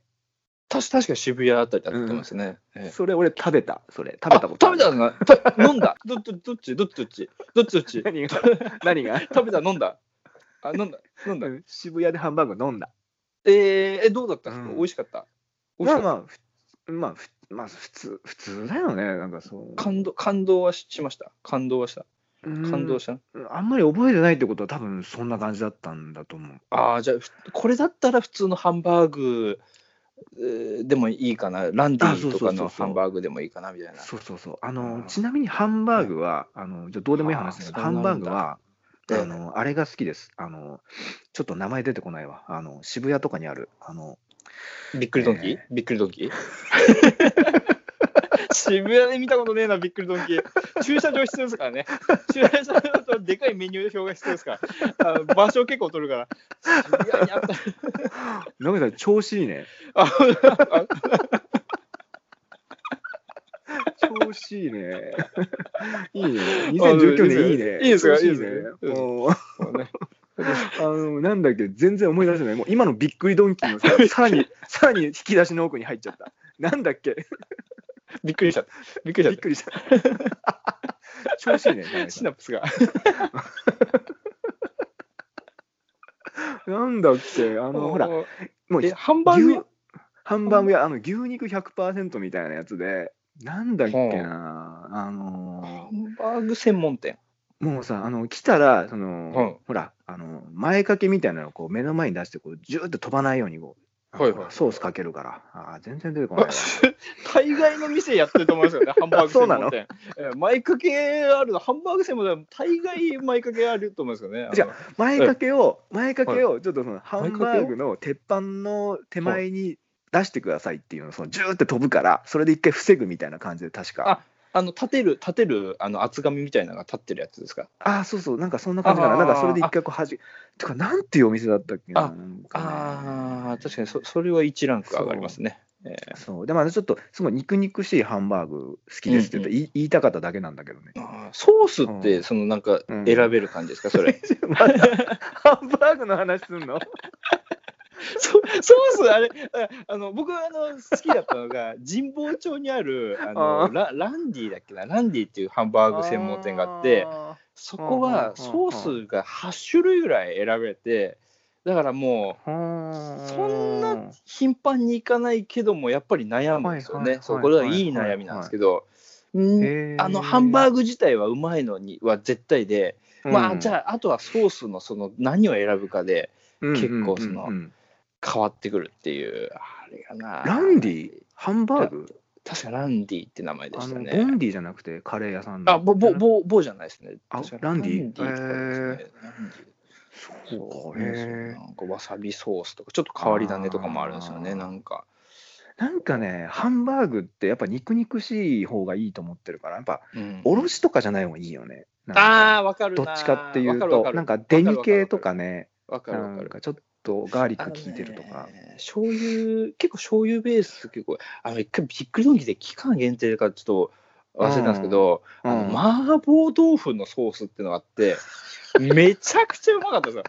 Speaker 2: 確確か渋谷あたりだったと思いますね。ええ。
Speaker 1: それ俺食べた、それ。食べたこと
Speaker 2: 食べたの？がた飲んだ？どどどっち？どっちどっち？どっちどっち？
Speaker 1: 何が？何が？
Speaker 2: 食べた？飲んだ？あ飲んだ？飲んだ？
Speaker 1: うん。渋谷でハンバーグ飲んだ。
Speaker 2: えー、えどうだった？んですか、
Speaker 1: うん。
Speaker 2: 美味しかった？美味しかった？
Speaker 1: まあまあ、ふまあ、ふまあ、普通、普通だよね。なんかそう。
Speaker 2: 感動感動はししました？感動はした？
Speaker 1: うん。
Speaker 2: 感動した、
Speaker 1: あんまり覚えてないってことは多分そんな感じだったんだと思う。
Speaker 2: ああじゃあふこれだったら普通のハンバーグえーでもいいかな。ランディとかのハンバーグでもいいかなみたいな。
Speaker 1: そうそうそう。あの、
Speaker 2: うん。
Speaker 1: ちなみにハンバーグは、あの、じゃあどうでもいい話だけど、
Speaker 2: あ
Speaker 1: ハンバーグは、
Speaker 2: ええ。
Speaker 1: あの、あれが好きです。あの、ちょっと名前出てこないわ。あの、渋谷とかにある、あの、
Speaker 2: びっくりドンキー、
Speaker 1: え
Speaker 2: びっくりドンキー？渋谷で見たことねえな、びっくりドンキー。駐車場必要ですからね。駐車場だとでかいメニュー表が必要ですから。あの場所結構取るから。渋谷にあった。
Speaker 1: 野口さん、調子いいね。調子いいね。いいね。2019年いいね。
Speaker 2: いいですかいいですか？
Speaker 1: もう、
Speaker 2: もうね
Speaker 1: あの、なんだっけ、全然思い出せない。もう今のびっくりドンキーのさ、さらに、さらに引き出しの奥に入っちゃった。なんだっけ、
Speaker 2: びっくりした。びっくりし
Speaker 1: びっくりした。調子いいね。
Speaker 2: シナプスが。
Speaker 1: なんだっけ、あの、ほら、もう
Speaker 2: え、ハンバーグ
Speaker 1: 牛ハンバーグ屋、あの牛肉100%みたいなやつで、なんだっけな、あ
Speaker 2: ハ
Speaker 1: の
Speaker 2: ンバーグ専門店。
Speaker 1: もうさ、あの来たら、その、
Speaker 2: うん
Speaker 1: ほら、あの前掛けみたいなのをこう目の前に出して、こうジューって飛ばないようにこう、
Speaker 2: はいはい
Speaker 1: ソースかけるから、あー全然出てこないわ。
Speaker 2: 大概の店やってると思いますよね、ハンバーグ専門
Speaker 1: そう
Speaker 2: 店。えー前掛けあるの、ハンバーグ専門店、大概前掛けあると思いますよね。
Speaker 1: じゃ前掛けを、前掛け
Speaker 2: は
Speaker 1: を、ちょっとそのハンバーグの鉄板の手前に出してくださいっていうのを、そのジューって飛ぶから、それで一回防ぐみたいな感じで、確か。
Speaker 2: ああの立てる、立てるあの厚紙みたいなのが立ってるやつですか？
Speaker 1: ああ、そうそう、なんかそんな感じかな。なんかそれで一回こうはじ、てか、なんていうお店だったっけな。
Speaker 2: あああ、確かにそそれは1ランク上がりますね。えー
Speaker 1: そう。でも、あのちょっと、すごい肉肉しいハンバーグ好きですって言った、
Speaker 2: うん
Speaker 1: 言い言いたかっただけなんだけどね。
Speaker 2: ソースっ
Speaker 1: う
Speaker 2: て、
Speaker 1: ん
Speaker 2: そのなんか
Speaker 1: うん
Speaker 2: 選べる感じですか、それ？
Speaker 1: またハンバーグの話すんの？
Speaker 2: そソース、あれ、ああの僕あの好きだったのが、神保町にあるあのラランディだっけな、ランディっていうハンバーグ専門店があって、
Speaker 1: あ
Speaker 2: そこはソースが8種類ぐらい選べて、だからもう、そんな頻繁に行かないけども、やっぱり悩むんですよね。そうこれはいい悩みなんですけど、うんあのハンバーグ自体はうまいのには絶対で、まあじ
Speaker 1: あ、
Speaker 2: ゃあ、あとはソースのその何を選ぶかで結構その
Speaker 1: うんうん。うんうん
Speaker 2: 変わってくるっていう、あれがな。
Speaker 1: ランディ？ハンバーグ？
Speaker 2: 確かランディって名前でしたね。
Speaker 1: ボンディじゃなくてカレー屋さんの
Speaker 2: あ、ボ、ボ、ボ、ボじゃないですね。
Speaker 1: あランディ
Speaker 2: ランディ？とかですね。
Speaker 1: そうか
Speaker 2: ねなんかわさびソースとか、ちょっと変わり種とかもあるんですよね、なんか。
Speaker 1: なんかね、ハンバーグってやっぱ肉肉しい方がいいと思ってるから、やっぱ
Speaker 2: うん
Speaker 1: おろしとかじゃない方がいいよね。
Speaker 2: ああ、わかるな。
Speaker 1: どっちかっていうと、なんかデミ系とかね、
Speaker 2: わかるわかる。
Speaker 1: なんかちょっとガーリック効いてるとか。
Speaker 2: ね醤油、結構醤油ベース結構、あの、一回ビックリドンキーで期間限定かちょっと忘れたんですけど、
Speaker 1: うん
Speaker 2: あの麻婆豆腐のソースっていうのがあって、めちゃくちゃうまかったですよ。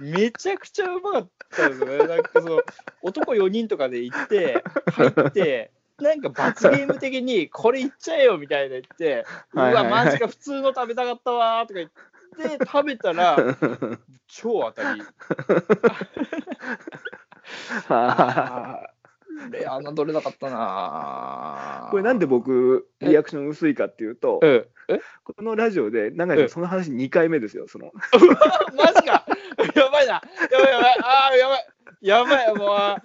Speaker 2: めちゃくちゃうまかったですよね。なんかその、男4人とかで行って、入って、なんか罰ゲーム的に、これいっちゃえよみたいな言って、うわ、マジか、普通の食べたかったわーとか言って、で食べたら超当たり。あーレアなどれなかったな。
Speaker 1: これなんで僕リアクション薄いかっていうと
Speaker 2: え？え？
Speaker 1: このラジオで永井さんその話2回目ですよその。
Speaker 2: マジか。やばいな。やばいやばい。あーやばいやばい。もう。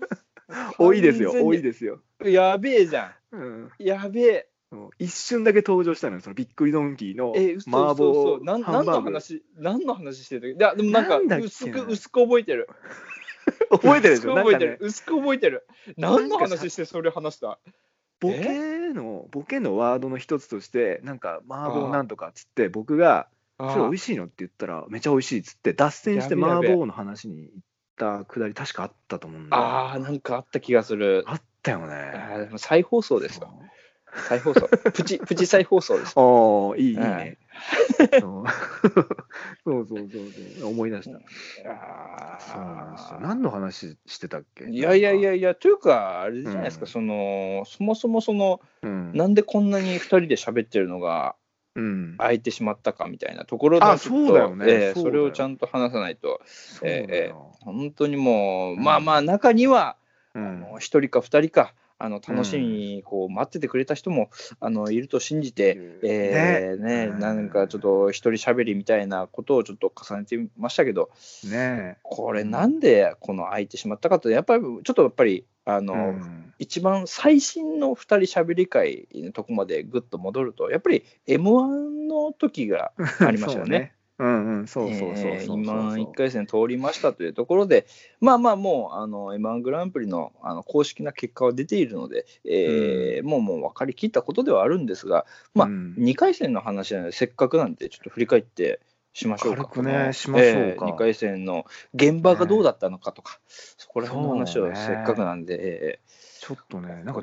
Speaker 1: 多いですよ多いですよ、
Speaker 2: やべえじゃ
Speaker 1: うん、
Speaker 2: ん。やべえ
Speaker 1: 一瞬だけ登場したのよそのびっくりドンキーの麻婆ハンバーグ。
Speaker 2: 話何の話してるいやでもなんか薄く薄く覚えてる。
Speaker 1: 覚えてるでしょ？
Speaker 2: 薄く覚えてる。薄く覚えてる。何の話してそれ話した？
Speaker 1: ボケのボケのワードの一つとしてなんか麻婆なんとかっつって僕が「それ美味しいの?」って言ったら「めちゃ美味しい」っつって脱線して麻婆の話に行ったくだり確かあったと思うんだよ。
Speaker 2: ああなんかあった気がする。
Speaker 1: あったよ
Speaker 2: あ
Speaker 1: ね
Speaker 2: ーでも再放送ですよ再放送。プチプチ再放送です。
Speaker 1: ああいいいい。
Speaker 2: は
Speaker 1: ねそうそうそうそう。思い出した。そうなんですよ。何の話してたっけ？
Speaker 2: いやいやいやいやというかあれじゃないですか、
Speaker 1: うん。
Speaker 2: そのそもそもその
Speaker 1: うん。
Speaker 2: なんでこんなに2人で喋ってるのが
Speaker 1: うん。
Speaker 2: 空いてしまったかみたいなところで
Speaker 1: あ
Speaker 2: ちょっと
Speaker 1: そうだよ。ね
Speaker 2: ええそれをちゃんと話さないと。
Speaker 1: そうだよ。
Speaker 2: 本当にもう、
Speaker 1: うん
Speaker 2: まあまあ中には、あ
Speaker 1: うん。
Speaker 2: の1人か2人かあの楽しみにこう待っててくれた人も、あのいると信じて、えーね。
Speaker 1: うん。
Speaker 2: なんかちょっと一人喋りみたいなことをちょっと重ねてみましたけど
Speaker 1: ね。
Speaker 2: これなんでこの空いてしまったかとやっぱりちょっとやっぱりあ
Speaker 1: え
Speaker 2: の、
Speaker 1: うん。
Speaker 2: 一番最新の2人喋り会のとこまでぐっと戻るとやっぱり m 1の時がありましたよね。
Speaker 1: うんうん、そうそうそうそうそう。
Speaker 2: えー今1回戦通りましたというところで、まあまあもうあの m 1グランプリのあの公式な結果は出ているので、えーもうもう分かりきったことではあるんですが、まあ
Speaker 1: うん。
Speaker 2: 2回戦の話なのでせっかくなんでちょっと振り返ってしましょうか。
Speaker 1: 軽くねしましょうか。
Speaker 2: 2回戦の現場がどうだったのかとか、そこら辺の話をせっかくなんで、え
Speaker 1: ちょっとね、なんか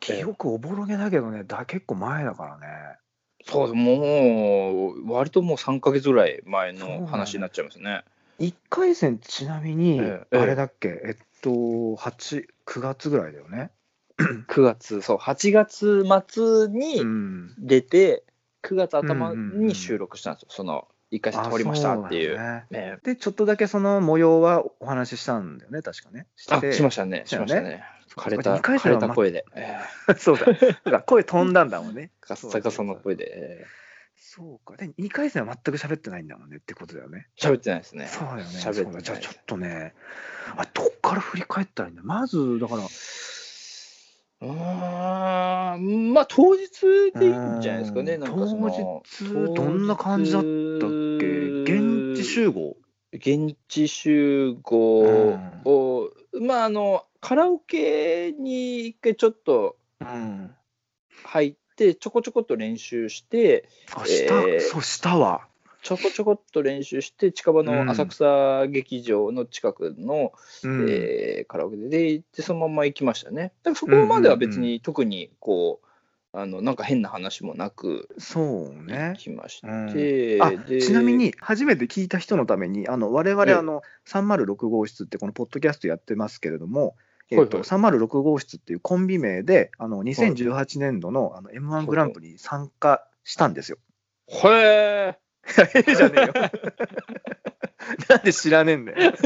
Speaker 1: 記憶おぼろげだけどね、だ結構前だからね。
Speaker 2: ーそうもう割ともう3か月ぐらい前の話になっちゃいますね。
Speaker 1: 1回戦、ちなみに、
Speaker 2: ええ
Speaker 1: あれだっけ、えっと、8、9月ぐらいだよね。
Speaker 2: 9月そう8月末
Speaker 1: う
Speaker 2: に
Speaker 1: ん。
Speaker 2: 出て、9月頭
Speaker 1: うんうんうん
Speaker 2: に収録したんですよ、その1回戦通りましたっていう。
Speaker 1: ね
Speaker 2: ね
Speaker 1: で、ちょっとだけその模様はお話ししたんだよね、確かね。
Speaker 2: あ
Speaker 1: て
Speaker 2: しましたね、
Speaker 1: し
Speaker 2: ましたね。枯れた
Speaker 1: 二回
Speaker 2: 枯れた声で、え
Speaker 1: そうだ。だ声飛んだんだもんね。
Speaker 2: ーガッサガサの声でえ
Speaker 1: そうか。で、2回戦は全く喋ってないんだもんねってことだよね。
Speaker 2: ー喋ってないですね。
Speaker 1: そうだよね。
Speaker 2: 喋ってない
Speaker 1: じゃあちょっとね、あどっから振り返ったらいいんだ？まず、だから、
Speaker 2: うーんまあ当日でいいんじゃないですかね、
Speaker 1: うん
Speaker 2: なんか
Speaker 1: 当日どんな感じだったっ集合？
Speaker 2: 現地集合を、まああのカラオケに一回ちょっと
Speaker 1: うん。
Speaker 2: 入ってちょこちょこっと練習して
Speaker 1: あ、した、
Speaker 2: えー
Speaker 1: そう、したわ。
Speaker 2: ちょこちょこっと練習して近場の浅草劇場の近くの、
Speaker 1: うん。
Speaker 2: えーカラオケで。行ってそのまま行きましたね。だからそこまでは別に特にこうあのなんか変な話もなく
Speaker 1: そう
Speaker 2: 行
Speaker 1: ね。
Speaker 2: きまして、
Speaker 1: うんちなみに初めて聞いた人のためにあの我々
Speaker 2: ええ
Speaker 1: あの306号室ってこのポッドキャストやってますけれども、えっと
Speaker 2: はいはい
Speaker 1: 306号室っていうコンビ名であの2018年度のあの m 1グランプリに参加したんですよ。
Speaker 2: へえ
Speaker 1: ええじゃねえよ。なんで知らねえんだよ。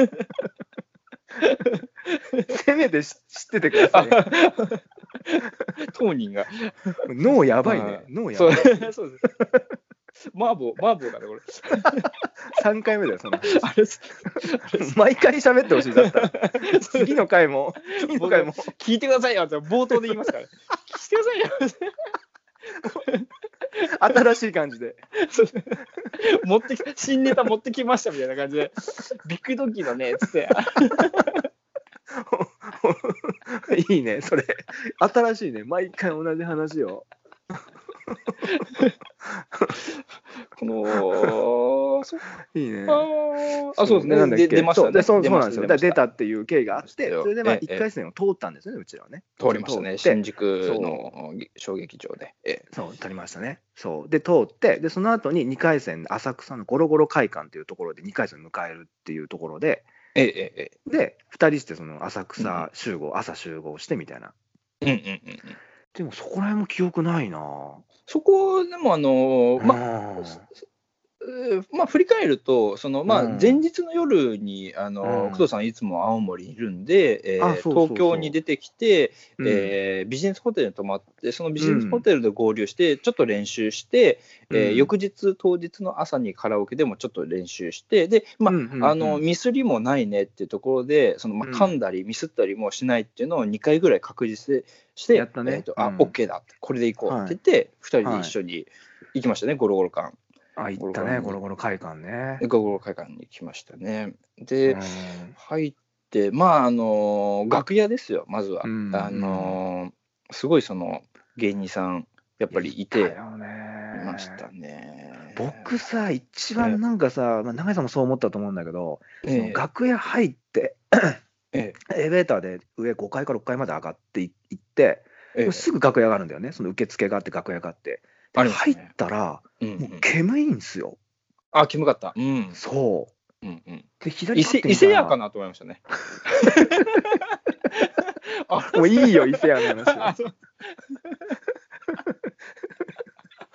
Speaker 1: せめて知知っててくださいよ。
Speaker 2: 当人が
Speaker 1: 脳やばいね
Speaker 2: はい。
Speaker 1: 脳やばい。
Speaker 2: そう です麻婆麻婆だねこれ
Speaker 1: 3回目だよ、その話。
Speaker 2: あれ
Speaker 1: 毎回喋ってほしい。だったら。次の回も、次の回も。
Speaker 2: 聞いてくださいよって冒頭で言いますから、聞いてくださいよ
Speaker 1: 新しい感じで。
Speaker 2: 持ってき新ネタ持ってきましたみたいな感じで、ビッグドッキーのね、つって、
Speaker 1: いいね、それ。新しいね。毎回同じ話を。
Speaker 2: この、そ
Speaker 1: いいね。
Speaker 2: あ、そうですね、
Speaker 1: なんだっけ？
Speaker 2: で出ましたね。
Speaker 1: そうでそうなんですよ。だ出た
Speaker 2: 出
Speaker 1: っていう経緯があって、それでまあ
Speaker 2: ええ
Speaker 1: 1回戦を通ったんですよね、うちらはね。
Speaker 2: 通りましたね、新宿の小劇場で。ええ
Speaker 1: そう、通りましたね。そう。で、通って、で、その後に2回戦、浅草のゴロゴロ会館っていうところで2回戦迎えるっていうところで、
Speaker 2: ええええ
Speaker 1: で、2人してその浅草集合、朝集合してみたいな。
Speaker 2: ええうんうんうんうん。
Speaker 1: でもそこら辺も記憶ないな
Speaker 2: そこでも、あの、まあ、まあ、振り返ると、そのまあ
Speaker 1: うん。
Speaker 2: 前日の夜に、あの
Speaker 1: うん。
Speaker 2: 工藤さん、いつも青森にいるんで、東京に出てきて、
Speaker 1: うん。
Speaker 2: えービジネスホテルに泊まって、そのビジネスホテルで合流して、ちょっと練習して、えー
Speaker 1: うん。
Speaker 2: 翌日、当日の朝にカラオケでもちょっと練習して、でまああのミスりもないねっていうところで、そのまあ
Speaker 1: うん。
Speaker 2: 噛んだりミスったりもしないっていうのを2回ぐらい確実して、
Speaker 1: やったね。
Speaker 2: えーとあ
Speaker 1: うん。
Speaker 2: OK だ、これでいこうって言って、2人で一緒に行きましたね、ゴロゴロ館。
Speaker 1: あ、行ったね、ゴロゴロ会館ね。
Speaker 2: ゴロゴロ会館に行きましたね。で、
Speaker 1: うん
Speaker 2: 入って、まあ、あの楽屋ですよ、まずは。
Speaker 1: うん
Speaker 2: あのすごいその芸人さん、やっぱりいて、いましたね。
Speaker 1: 僕さ、一番なんかさ、まあ、永井さんもそう思ったと思うんだけど、楽屋入って、
Speaker 2: え
Speaker 1: エレベーターで上5階か6階まで上がってい行って、すぐ楽屋があるんだよね、その受付があって楽屋があって。で
Speaker 2: ありますね
Speaker 1: 入ったら、
Speaker 2: うんうん
Speaker 1: もう煙いんですよ。
Speaker 2: あ、キモかった。うん。
Speaker 1: そう。
Speaker 2: うんうん、
Speaker 1: で、左
Speaker 2: 伊勢伊勢屋かなと思いましたね。あ
Speaker 1: もういいよ、伊勢屋の
Speaker 2: あ
Speaker 1: 話。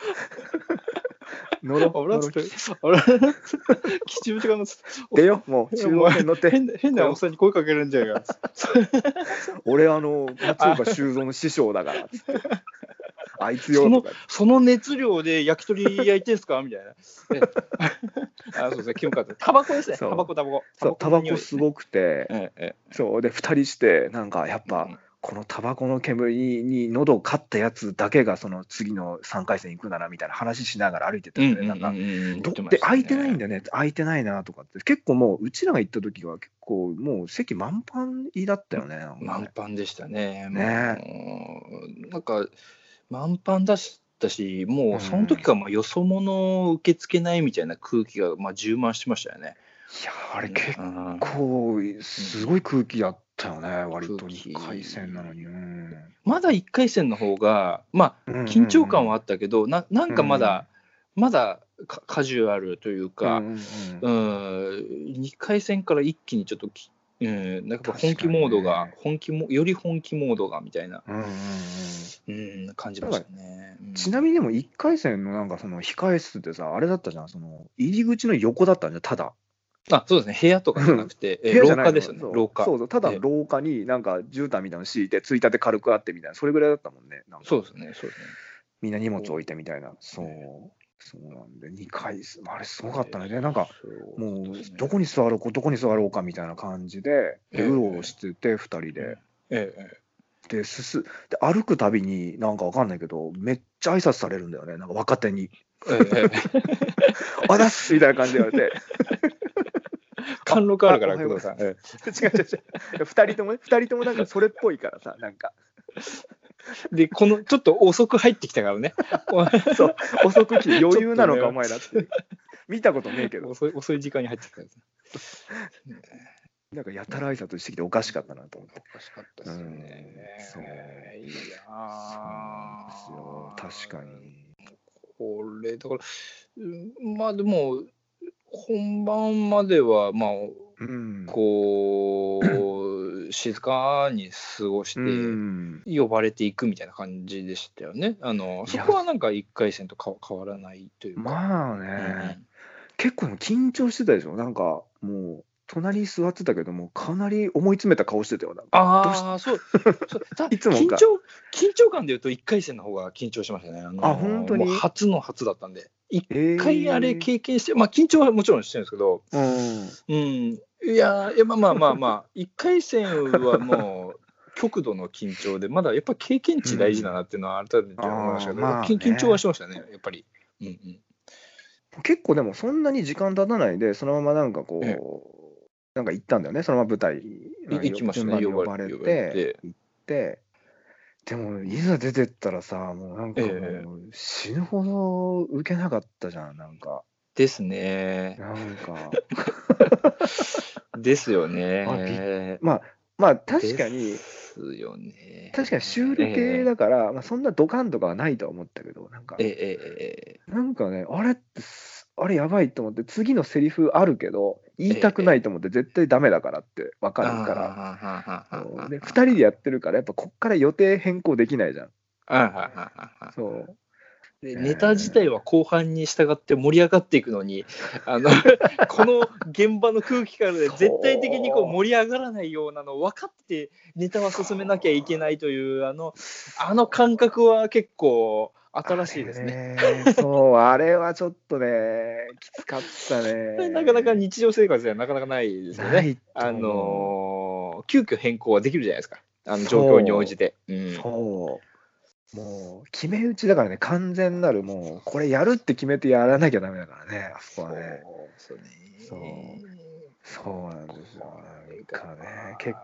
Speaker 1: 乗ろう。乗ろう
Speaker 2: 吉祥寺が
Speaker 1: 出よ、もう中央線乗って。
Speaker 2: 変な変なおっさんに声かけるんじゃないか。
Speaker 1: 俺、あの、松岡修造の師匠だから。つってあいつよ
Speaker 2: その。その熱量で焼き鳥焼いてんすか？みたいな。え あそうですね、キモかった。タバコですね。タバコ、タバコ。
Speaker 1: そう、タバコす
Speaker 2: い。
Speaker 1: ごくて、
Speaker 2: えええ
Speaker 1: そう、で、二人して、なんか、やっ
Speaker 2: え
Speaker 1: ぱ、このタバコの煙に喉をかったやつだけが、その次の3回戦行くならみたいな話しながら歩いてたんだよね。なんか、どで空いてないんだ
Speaker 2: よ。
Speaker 1: よね、空いてないなとかって、結構もう、うちらが行った時は、結構もう席満帆だったよね。
Speaker 2: 満帆でしたね。
Speaker 1: ね
Speaker 2: なんか、満帆だしたし、もうその時からまあよそ者を受け付けないみたいな空気がまあ充満してましたよね。
Speaker 1: いや、あれ結
Speaker 2: うん。
Speaker 1: 構、すごい空気だったよね、割と。
Speaker 2: 空気。
Speaker 1: 2回戦なのに。うん。
Speaker 2: まだ1回戦の方が、まあ、緊張感はあったけど、ななんかまだ、まだカカジュアルというか、
Speaker 1: うんうんうん。
Speaker 2: うん、2回戦から一気にちょっとき、うん、なんか本気モードが、本気もより本気モードがみたいな、
Speaker 1: うんうんうん
Speaker 2: うん、感じましたね。うん。
Speaker 1: ちなみにでも1回戦のなんかその控え室ってさ、あれだったじゃん、その入り口の横だったんじゃん、ただ。
Speaker 2: あそうですね、部屋とかじゃなくて、え廊下ですよね、廊下。
Speaker 1: そうそう、ただの廊下になんか絨毯みたいなの敷いて、ついたて軽くあってみたいな、それぐらいだったもんね。なんか。
Speaker 2: そうですね、そうですね。
Speaker 1: みんな荷物置いてみたいな。そう。そうなんで、2回戦、あれすごかったね。で、なんか、もうどこに座ろうか、どこに座ろうかみたいな感じで、うろうろしてて、2人で。
Speaker 2: ええ
Speaker 1: で、進で歩くたびに、なんかわかんないけど、めっちゃ挨拶されるんだよね、なんか若手に。
Speaker 2: ええええ
Speaker 1: あだっすみたいな感じで言われて。
Speaker 2: 貫禄あるから、工藤さん。え
Speaker 1: 違う違う違う。二人ともね、二人ともなんかそれっぽいからさ、なんか、
Speaker 2: えで、このちょっと遅く入ってきたからね。
Speaker 1: そう、遅く来て 余裕なのか、お前らって。見たことねえけど、
Speaker 2: 遅い遅い時間に入ってきた。
Speaker 1: なんかやたら挨拶してきておかしかったなと思って。
Speaker 2: おかしかったですよね。
Speaker 1: うんそう
Speaker 2: いや
Speaker 1: ですよ、確かに。
Speaker 2: これ、だから、うんまあでも、本番までは、まあ、
Speaker 1: うん。
Speaker 2: こう、静かに過ごして、
Speaker 1: うん。
Speaker 2: 呼ばれていくみたいな感じでしたよね。あのそこはなんか1回戦とか変わらないというか。
Speaker 1: まあ
Speaker 2: うん
Speaker 1: ね、結構緊張してたでしょ、なんかもう、隣に座ってたけども、かなり思い詰めた顔してたよ、
Speaker 2: ああ、そう。
Speaker 1: いつもか
Speaker 2: 緊張緊張感でいうと1回戦の方が緊張しましたね。あの
Speaker 1: あ本当に？
Speaker 2: 初の初だったんで。1
Speaker 1: え
Speaker 2: 回あれ経験して、まあ緊張はもちろんしてるんですけど、
Speaker 1: うん、
Speaker 2: うん、いやー、いやまあまあまあまあ、1回戦はもう、極度の緊張で、まだやっぱ経験値大事だなっていうのは改めて思いましたけど、
Speaker 1: あーまあね。
Speaker 2: 緊緊張はしましたね、やっぱり。うんうん。
Speaker 1: 結構でもそんなに時間経たないで、そのままなんかこう、
Speaker 2: え
Speaker 1: なんか行ったんだよね、そのまま舞台
Speaker 2: 行きましたね
Speaker 1: 呼ばれて
Speaker 2: て、
Speaker 1: 行って、でもいざ出てったらさ、もうなんかも
Speaker 2: ええ。
Speaker 1: う死ぬほど受けなかったじゃん、なんか。
Speaker 2: ですね。
Speaker 1: なんか、
Speaker 2: ですよ
Speaker 1: あ
Speaker 2: ね。
Speaker 1: まあ、まあ確かに
Speaker 2: で、すよね。
Speaker 1: 確かにシュール系だから、まあ、そんなドカンとかはないとは思ったけど、なんか
Speaker 2: え、ええええ
Speaker 1: なんかね、あれってす、あれやばいと思って、次のセリフあるけど、言いたくないと思って、絶対ダメだからって分かるから。
Speaker 2: ら
Speaker 1: そうで、2人でやってるから、やっぱこっから予定変更できないじゃん。
Speaker 2: あはははは
Speaker 1: そう。
Speaker 2: でネタ自体は後半に従って盛り上がっていくのに あのこの現場の空気感で絶対的にこう盛り上がらないようなの分かってネタは進めなきゃいけないというあのあの感覚は結構新しいですね。
Speaker 1: ねそう、あれはちょっとね、きつかったね。
Speaker 2: なかなか日常生活ではなかなかないですよね。あのー急遽変更はできるじゃないですか。あの状況に応じて。うん
Speaker 1: そう。もう、決め打ちだからね、完全なる、もう、これやるって決めてやらなきゃダメだからね、あそこはね。
Speaker 2: そうね
Speaker 1: そうそうなんですよ。なんかね、結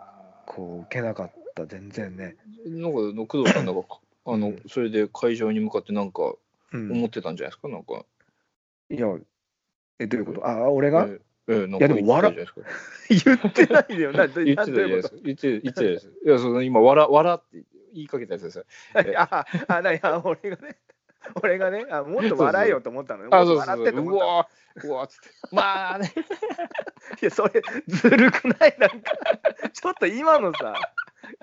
Speaker 1: 構受けなかった、全然ね。
Speaker 2: なんかの工藤さんなんかあのそれで会場に向かってなんか
Speaker 1: うん、
Speaker 2: 思ってたんじゃないですか、なんか。
Speaker 1: いや、え、どういうこと？あ、俺が？
Speaker 2: え
Speaker 1: いや
Speaker 2: か
Speaker 1: でも笑
Speaker 2: 言ってたじゃないですか。
Speaker 1: 言ってないよ な。
Speaker 2: 言ってたじゃないです
Speaker 1: か。
Speaker 2: か。言って言ってたじゃないですか。いや、その今、笑笑って言いかけたやつです よ。
Speaker 1: あ、あ、ないや、俺がね、俺がね、あもっと笑えよと思ったのよ。
Speaker 2: そうそう。
Speaker 1: 笑ってと思ったの
Speaker 2: うわーうわーっつって。まあね。
Speaker 1: いや、それ、ずるくない？なんか、ちょっと今のさ、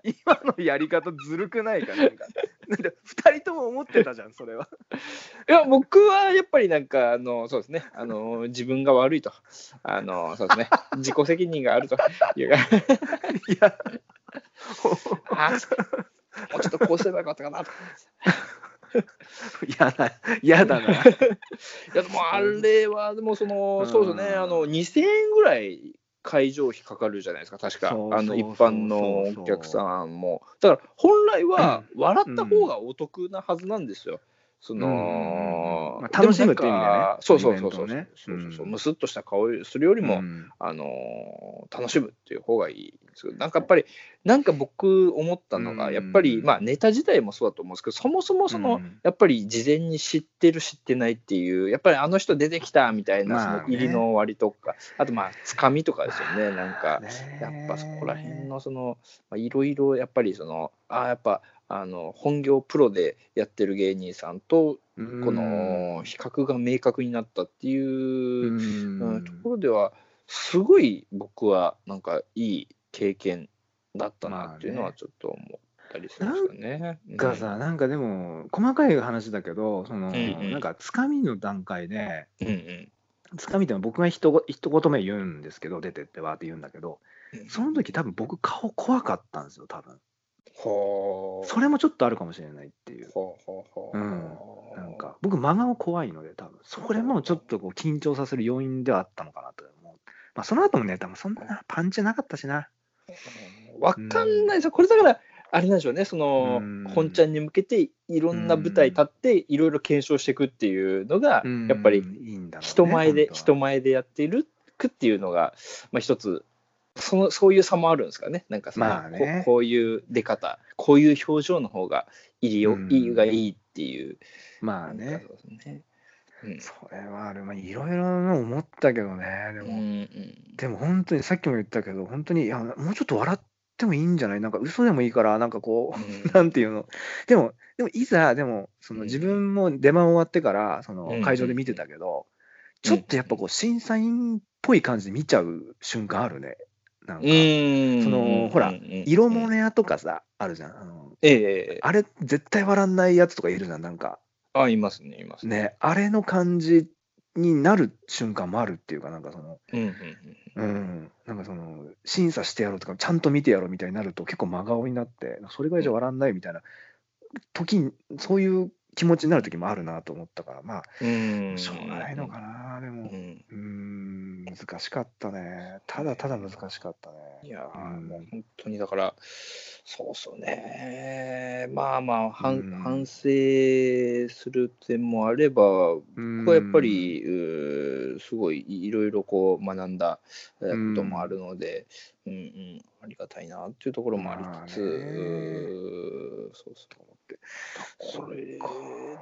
Speaker 1: 今のやり方ずるくないかなんか。なんで二人とも思ってたじゃん、それは。
Speaker 2: いや、僕はやっぱりなんか、あの、そうですね。あの、自分が悪いと。あの、そうですね。自己責任があるというか。
Speaker 1: いや、
Speaker 2: あもうちょっとこうすればよかったかなと。
Speaker 1: 嫌だ、嫌だな。
Speaker 2: いやでもあれはでもその、
Speaker 1: うん
Speaker 2: そうですねあの2000円ぐらい会場費かかるじゃないですか確かあの一般のお客さんもだから本来は笑った方がお得なはずなんですよ。その、
Speaker 1: うんまあ楽しむっていう意味でね
Speaker 2: そうそうそうそう。
Speaker 1: ね。
Speaker 2: そうそうそう。
Speaker 1: うん。
Speaker 2: むすっとした顔をするよりも、
Speaker 1: うん。
Speaker 2: あの楽しむっていう方がいいんですけどなんかやっぱりなんか僕思ったのが
Speaker 1: うん
Speaker 2: やっぱりまあネタ自体もそうだと思うんですけどそもそもその、
Speaker 1: うん
Speaker 2: やっぱり事前に知ってる知ってないっていうやっぱりあの人出てきたみたいなその入りの割とか、あとまあつかみとかですよねなんか。
Speaker 1: ね
Speaker 2: やっぱそこら辺のそのまあいろいろやっぱりそのああやっぱあの本業プロでやってる芸人さんと
Speaker 1: うん。
Speaker 2: この比較が明確になったっていうところではすごい僕はなんかいい経験だったなっていうのはちょっと思ったりしましたね。
Speaker 1: がさ、なんかでも、細かい話だけど、その、
Speaker 2: んうん。
Speaker 1: なんか、つかみの段階で、
Speaker 2: うんうん。
Speaker 1: つかみってのは僕が一言一言目言うんですけど、出てってわーって言うんだけど、
Speaker 2: うん。
Speaker 1: その時多分僕顔怖かったんですよ、多分。
Speaker 2: はあ。
Speaker 1: それもちょっとあるかもしれないっていう。うんなんか、僕真顔怖いので、多分。それもちょっとこう緊張させる要因ではあったのかなと思う。まあ、その後もね、多分そんなパンチなかったしな。
Speaker 2: わかんないですよ。これだから、あれなんでしょうね、その
Speaker 1: うん、
Speaker 2: 本ちゃんに向けていろんな舞台立って、いろいろ検証していくっていうのが、やっぱり人前で、人前でやっているくっていうのが、まあ、一つそのそういう差もあるんですかね。なんかその、
Speaker 1: まあね。
Speaker 2: ここういう出方。こういう表情の方がいいよ、
Speaker 1: うん。
Speaker 2: いいがいいっていう。
Speaker 1: まあね。
Speaker 2: ね。うん。
Speaker 1: それはある。まあ、いろいろ思ったけどね。でも、
Speaker 2: うんうん。
Speaker 1: でも本当にさっきも言ったけど、本当に、いや、もうちょっと笑ってもいいんじゃない？なんか嘘でもいいから、なんかこう、
Speaker 2: うん。
Speaker 1: なんていうの？でも、でもいざ、でも、その
Speaker 2: うん。
Speaker 1: 自分も出番終わってから、そ
Speaker 2: うん
Speaker 1: の会場で見てたけど、ちょっとやっぱこう、審査員っぽい感じで見ちゃう瞬間あるね。なんか、
Speaker 2: うん
Speaker 1: そのほら
Speaker 2: うんうん。
Speaker 1: 色物屋とかさ、あるじゃん。あの
Speaker 2: ええええ
Speaker 1: あれ、絶対笑んないやつとかいるじゃん、なんか。
Speaker 2: あいますねいますね。
Speaker 1: ね、あれの感じになる瞬間もあるっていうか、なんかその、
Speaker 2: うんうん
Speaker 1: うん、なんかその、審査してやろうとか、ちゃんと見てやろうみたいになると、結構真顔になって、それぐらいじゃ笑んないみたいな。時に、そういう気持ちになる時もあるなと思ったから、ま
Speaker 2: うん。
Speaker 1: あ、しょうがないのかな、でも、
Speaker 2: うん。
Speaker 1: うん、難しかったね。ただただ難しかったね。
Speaker 2: いやー
Speaker 1: うん。
Speaker 2: もう本当にだから、そうそうね、まあまあ、反
Speaker 1: うん。
Speaker 2: 反省する点もあれば、こ
Speaker 1: うん
Speaker 2: こはやっぱり、うーすごいいろいろこう学んだえーこともあるので、うんうん、ありがたいなっていうところもありつつ、そうそう思って、これ、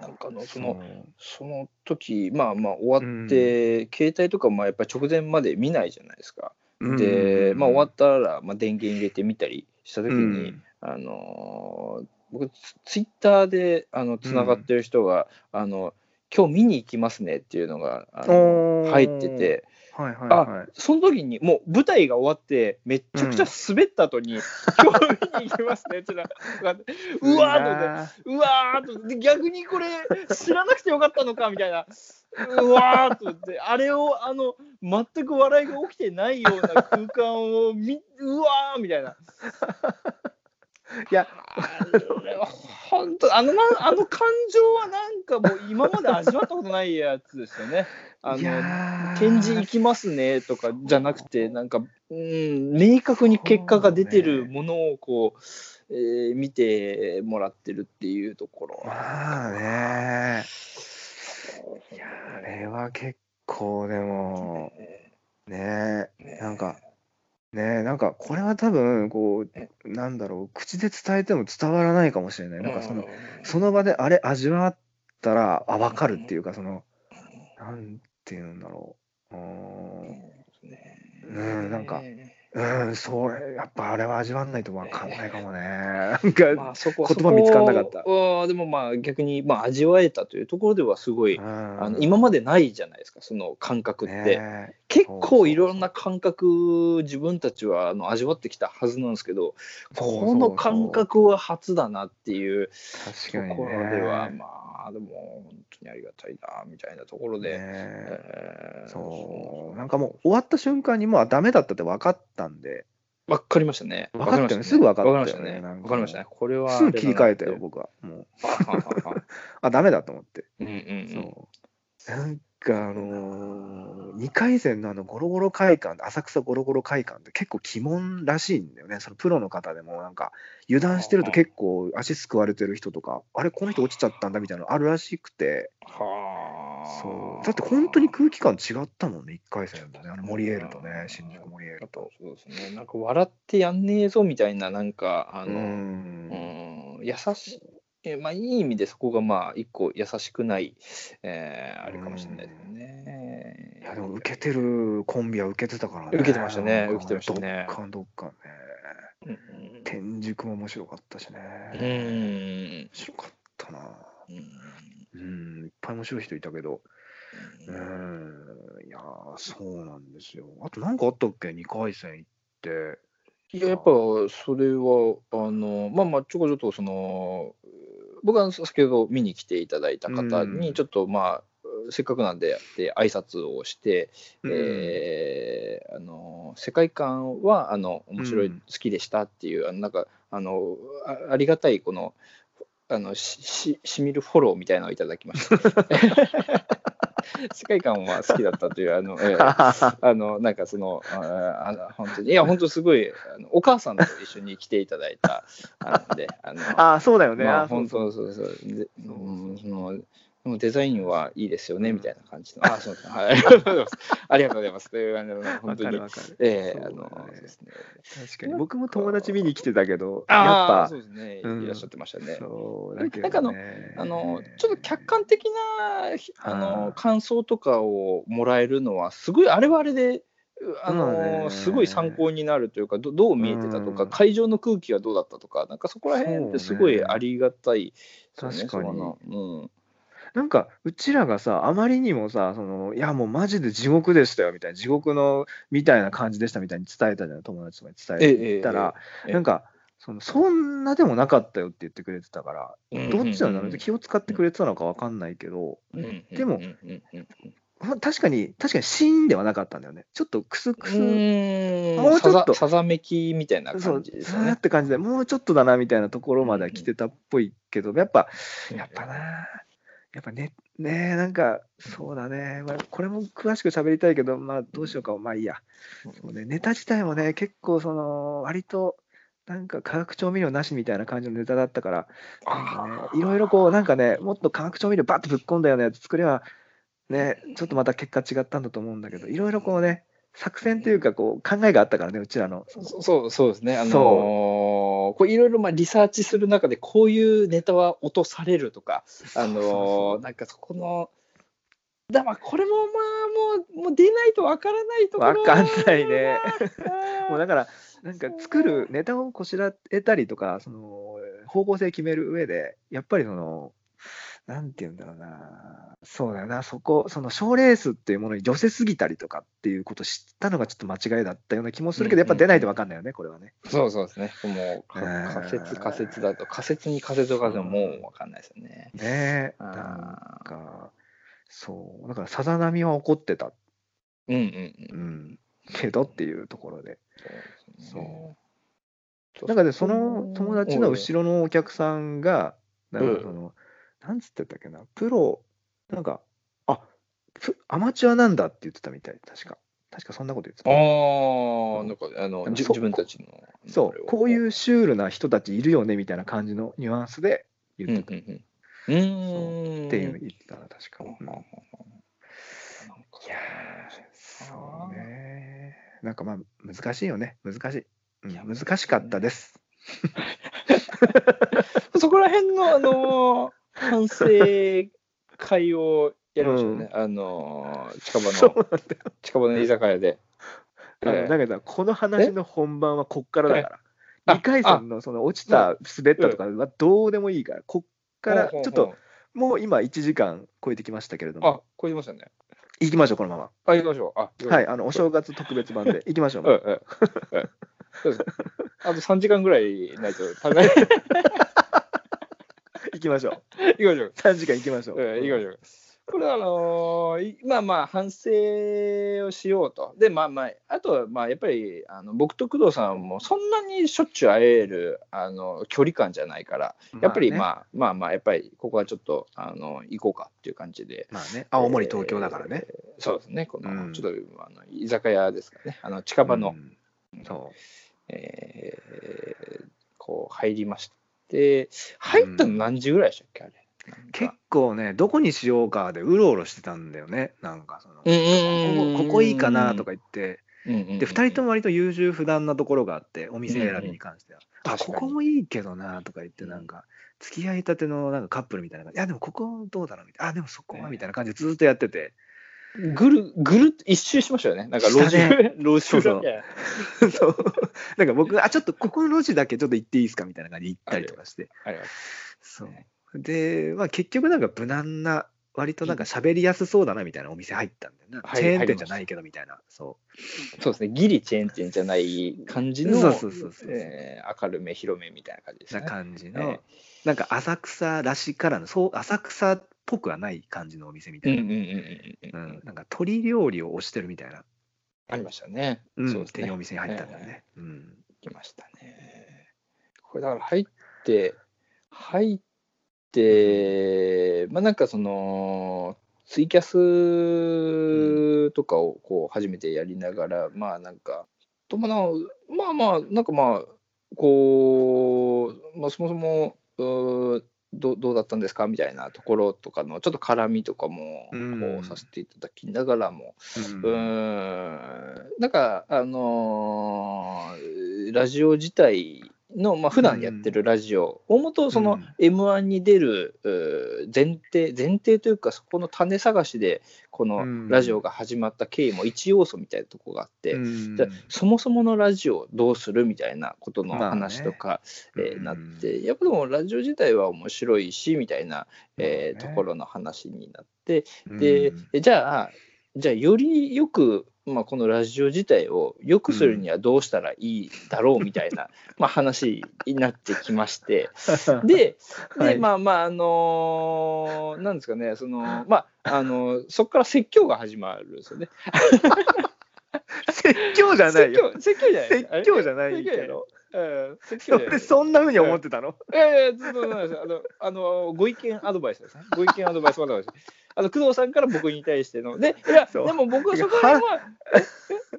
Speaker 2: なんかのその、その時まあまあ終わって、携帯とかもやっぱり直前まで見ないじゃないですか。
Speaker 1: うん
Speaker 2: で、まあ、終わったら、まあ、電源入れてみたりした時に、
Speaker 1: うん。
Speaker 2: あのー僕ツツイッターであのつながってる人が、あの今日見に行きますねっていうのが入ってて
Speaker 1: はいはい
Speaker 2: あ
Speaker 1: はい。
Speaker 2: その時にもう舞台が終わってめっちゃくちゃ滑った後に、今日見に行きますねうわーとうわーと逆にこれ知らなくてよかったのかみたいな。うわーと思って。あれをあの全く笑いが起きてないような空間をみうわーみたいな。
Speaker 1: いや
Speaker 2: 本当あのな あの感情はなんかもう今まで味わったことないやつですよね。あ
Speaker 1: い
Speaker 2: の展示行きますねとかじゃなくて、なんか、うん、明確に結果が出てるものをこう、えー見てもらってるっていうところ。
Speaker 1: まあね。いや、あれは結構でも、ねなんか、ねなんかこれは多分、こう、なんだろう、口で伝えても伝わらないかもしれない。なんかその、その場であれ味わったら、あ、わかるっていうか、その、なんていうんだろう。うーん。うんなんかうん、それ、やっぱあれは味わんないとわかんないかもね。なんか、
Speaker 2: まあ、そこ
Speaker 1: 言葉見つかんなかった。
Speaker 2: そこはでもまあ逆に、まあ、味わえたというところではすごい、
Speaker 1: うん。
Speaker 2: あの今までないじゃないですかその感覚って、
Speaker 1: ね
Speaker 2: 結構いろんな感覚自分たちはあの味わってきたはずなんですけどこの感覚は初だなっていう。ところでは、まあでも本当にありがたいなみたいなところで、
Speaker 1: ね
Speaker 2: え。ー。
Speaker 1: そう、なんかもう終わった瞬間にもうあダメだったって分かったんで、
Speaker 2: わかりましたね。
Speaker 1: わかったよね
Speaker 2: わりました
Speaker 1: すぐわかったよね
Speaker 2: わかりましたね。
Speaker 1: なんか
Speaker 2: わかりましたね。これは。
Speaker 1: すぐ切り替えたよ、僕は。もう、あ、ダメだと思って。
Speaker 2: うんうん。
Speaker 1: なんかあのー、2回戦のあのゴロゴロ会館、浅草ゴロゴロ会館って結構鬼門らしいんだよね。そのプロの方でもなんか油断してると結構足すくわれてる人とか、あれこの人落ちちゃったんだみたいなのあるらしくて、
Speaker 2: はあ。
Speaker 1: そう。だって本当に空気感違ったもんね、1回戦とね。あのモリエールとね、新宿モリエールと。
Speaker 2: そうですね。なんか笑ってやんねえぞみたいな、なんか、あ
Speaker 1: う
Speaker 2: の、
Speaker 1: ん
Speaker 2: うん、優しい。えまあ、いい意味でそこがまあ一個優しくない、えーあれかもしれないですね。
Speaker 1: いやでも受けてるコンビは受けてたからね。
Speaker 2: 受けてましたね受けてましたね
Speaker 1: どっかどっかね。
Speaker 2: うん
Speaker 1: 天竺も面白かったしね。
Speaker 2: うん。
Speaker 1: 面白かったな。
Speaker 2: うん
Speaker 1: うん、いっぱい面白い人いたけど。うん、いやー、そうなんですよ。あと何かあったっけ ?2 回戦行って。
Speaker 2: いややっぱそれはあのまあまあちょこちょっとその僕は先ほど見に来ていただいた方
Speaker 1: うん
Speaker 2: にちょっとまあせっかくなんでで挨拶をして、
Speaker 1: うん
Speaker 2: えーあの世界観はあの面白い、
Speaker 1: うん
Speaker 2: 好きでしたっていうあのなんかあのあありがたいこのあのしししみるフォローみたいなのをいただきました。世界観は好きだったというあの、えー あの、なんかその、ああの本当に、いや、本当すごい、あのお母さんと一緒に来ていただいたあので、あの、
Speaker 1: あー、そうだよね。
Speaker 2: まあ、
Speaker 1: あそう
Speaker 2: 本当そうそうでうんデザインはいいですよね、みたいな感じの。あ、そうですね。はい。ありがとうございます。ありがとうございます。というあの
Speaker 1: わ
Speaker 2: 本当に
Speaker 1: かる。わかる。
Speaker 2: ええあ
Speaker 1: そうだね
Speaker 2: の、そうですね。
Speaker 1: 確かに。僕も友達見に来てたけど、
Speaker 2: あ
Speaker 1: やっぱ
Speaker 2: あ、そうですね。
Speaker 1: うん
Speaker 2: いらっしゃってましたね。
Speaker 1: そうだけ
Speaker 2: なんかあの
Speaker 1: どね。
Speaker 2: あのちょっと客観的なひあ
Speaker 1: は
Speaker 2: の
Speaker 1: い
Speaker 2: 感想とかをもらえるのは、すごいあれはあれで、うあのすごい参考になるというか、どどう見えてたとか、
Speaker 1: うん
Speaker 2: 会場の空気はどうだったとか、なんかそこら辺ってすごいありがたいですよね、
Speaker 1: 確かに
Speaker 2: うん
Speaker 1: なんか、うちらがさ、あまりにもさ、その、いや、もうマジで地獄でしたよ、みたいな、地獄の、みたいな感じでしたみたいに伝えたじゃん、友達とかに伝えてたら、
Speaker 2: ええ
Speaker 1: なんか、そのそんなでもなかったよって言ってくれてたから、
Speaker 2: うん
Speaker 1: どっちなんだろう気を使ってくれてたのかわかんないけど、
Speaker 2: うん
Speaker 1: でも確かに、確かにシーンではなかったんだよね。ちょっとクスクス、
Speaker 2: うん。
Speaker 1: もうちょっと
Speaker 2: さざめきみたいな
Speaker 1: そう
Speaker 2: 感じ、です
Speaker 1: さーっ
Speaker 2: よね。
Speaker 1: て感じで、もうちょっとだなみたいなところまでは来てたっぽいけど、やっぱ、やっぱな、やっぱね、ねえ、なんか、そうだね、まあ、これも詳しく喋りたいけど、まあ、どうしようか、まあいいや。そうね、ネタ自体もね、結構、その、割と、なんか化学調味料なしみたいな感じのネタだったから、なんかね、いろいろこう、なんかね、もっと化学調味料バッとぶっ込んだようなやつ作れば、ね、ちょっとまた結果違ったんだと思うんだけど、いろいろこうね、作戦というか、こう、考えがあったからね、うちらの。
Speaker 2: そそうそうですね。あのー
Speaker 1: そう
Speaker 2: こういろいろまあリサーチする中でこういうネタは落とされるとか、あのなんかそこのだまあこれもまあもうもう出ないとわからないところ
Speaker 1: わかんないね。もうだから、なんか作るネタをこしらえたりとか、その方向性決める上で、やっぱりその、なんて言うんだろうな、そうだよな、そこ、その賞レースっていうものに寄せすぎたりとかっていうことを知ったのがちょっと間違いだったような気もするけど、やっぱ出ないと分かんないよね、これはね。
Speaker 2: そうそうですね。もう仮説仮説だと仮説に仮説を書くのもうわかんないですよね。
Speaker 1: ねえ、なんか、そう、だからさざ波は怒ってた、
Speaker 2: うんうんう。
Speaker 1: うんん、けどっていうところで。
Speaker 2: そう
Speaker 1: そう
Speaker 2: ね。
Speaker 1: なんかで、その友達の後ろのお客さんが、なんかその、なんつってたっけな、プロ、なんか、あプアマチュアなんだって言ってたみたい、確か。確かそんなこと言ってた。
Speaker 2: ああ、なんかあの自分たちの。
Speaker 1: そう、こういううシュールな人たちいるよねみたいな感じのニュアンスで
Speaker 2: うん
Speaker 1: 言ってくる
Speaker 2: うんうん。うーん。
Speaker 1: っていうの言ってたな、確か。うんいやーそうね。なんかまあ、難しいよね、難しい。うん
Speaker 2: いや
Speaker 1: 難しかったです。
Speaker 2: そこら辺の、あのー反省会をやりましたよね。あのー近場の。近場の居酒屋で。
Speaker 1: だけど、この話の本番はこっからだから。
Speaker 2: あ
Speaker 1: 2回戦のその落ちた、滑ったとかはどうでもいいから、こっから、ちょっと、もう今1時間超えてきましたけれど
Speaker 2: あ
Speaker 1: も、、
Speaker 2: 超えてましたね。
Speaker 1: 行きましょう、このまま。
Speaker 2: あ、行きましょう。あ、
Speaker 1: はい、あの、お正月特別版で行きましょう。
Speaker 2: あと3時間ぐらいないと食べない。
Speaker 1: 行きましょう。
Speaker 2: 行きましょう。
Speaker 1: 3時間行きましょう。
Speaker 2: うん、行きましょう。これはあのーいまあまあ反省をしようと。でまあまああとはまあやっぱりあの僕と工藤さんもそんなにしょっちゅう会えるあの距離感じゃないからやっぱりまあ、まあまあやっぱりここはちょっとあの行こうかっていう感じで。
Speaker 1: まあね、青森、東京だからね。
Speaker 2: えーそうですね。この、
Speaker 1: うん
Speaker 2: ちょっとあの居酒屋ですかね。あの近場の、
Speaker 1: うんそ
Speaker 2: えーこう入りまして入ったの何時ぐらいでしたっけあれ？
Speaker 1: う。結構ね、どこにしようかでうろうろしてたんだよね、なんかその。ここここいいかなとか言って、
Speaker 2: で
Speaker 1: で、2人とも割と優柔不断なところがあって、お店選びに関しては。あ、ここもいいけどなとか言って、なんか、付き合いたてのなんかカップルみたいな感じ、いや、でもここどうだろうみたいな、あ、でもそこはみたいな感じでずっとやってて、
Speaker 2: ぐるぐるっと一周しましたよね。なんか路地
Speaker 1: ね
Speaker 2: 路地裏
Speaker 1: そうそう そう。なんか僕、あ、ちょっとここの路地だけちょっと行っていいですかみたいな感じで行ったりとかして。
Speaker 2: あります
Speaker 1: そう。で、まあ結局なんか無難な、割となんか喋りやすそうだなみたいなお店入ったんだよね。
Speaker 2: はい
Speaker 1: チェーン店じゃないけどみたいな。そ
Speaker 2: そうですね。ギリチェーン店じゃない感じの
Speaker 1: そうそうそうそう
Speaker 2: えー明るめ広めみたいな感じで
Speaker 1: う。な
Speaker 2: すね。
Speaker 1: 感じの、
Speaker 2: え
Speaker 1: なんか浅草らしからぬ、そう、浅草っぽくはない感じのお店みたいな。
Speaker 2: うん
Speaker 1: なんか鶏料理を推してるみたいな、
Speaker 2: ありましたね。
Speaker 1: うん
Speaker 2: そうですね。
Speaker 1: お店に入ったんだよね。うん。
Speaker 2: 来ましたね。これだから入って、入って、まあなんかその、ツイキャスとかをこう初めてやりながら、まあなんか、ともなまあまあ、なんかまあ、こう、まあそもそも、うーどどうだったんですか？みたいなところとかのちょっと絡みとかも
Speaker 1: うん。
Speaker 2: こうさせていただきながらも、
Speaker 1: うん。
Speaker 2: うーん。なんかあのーラジオ自体の、まあ普段やってるラジオ、大元その m 1に出る前提前提というかそこの種探しでこ
Speaker 1: うん。
Speaker 2: のラジオが始まった経緯も一要素みたいなとこがあって、
Speaker 1: う
Speaker 2: そもそものラジオどうするみたいなことの話とか、えなってやっぱでもラジオ自体は面白いしみたいな、えところの話になって
Speaker 1: うん。
Speaker 2: で、じゃあ、じゃあよりよく、まあ、このラジオ自体を良くするにはどうしたらいいだろうみたいな、まあ話になってきまして、で、
Speaker 1: はい
Speaker 2: でまあまあ、あのーなんですかね、その、まあ、あのそこから説教が始まるんですよね。
Speaker 1: 説教じゃないよ。
Speaker 2: 説教説教じゃない
Speaker 1: 説教じゃないけど。
Speaker 2: うん。説教じゃない
Speaker 1: 俺そんなふうに思ってたの？
Speaker 2: いやいや、ずっとなんですよ。あの、あの、ご意見アドバイスですね。ご意見アドバイスアドバイス。あの、工藤さんから僕に対しての。で、いや、でも僕はそこら辺は、え？え？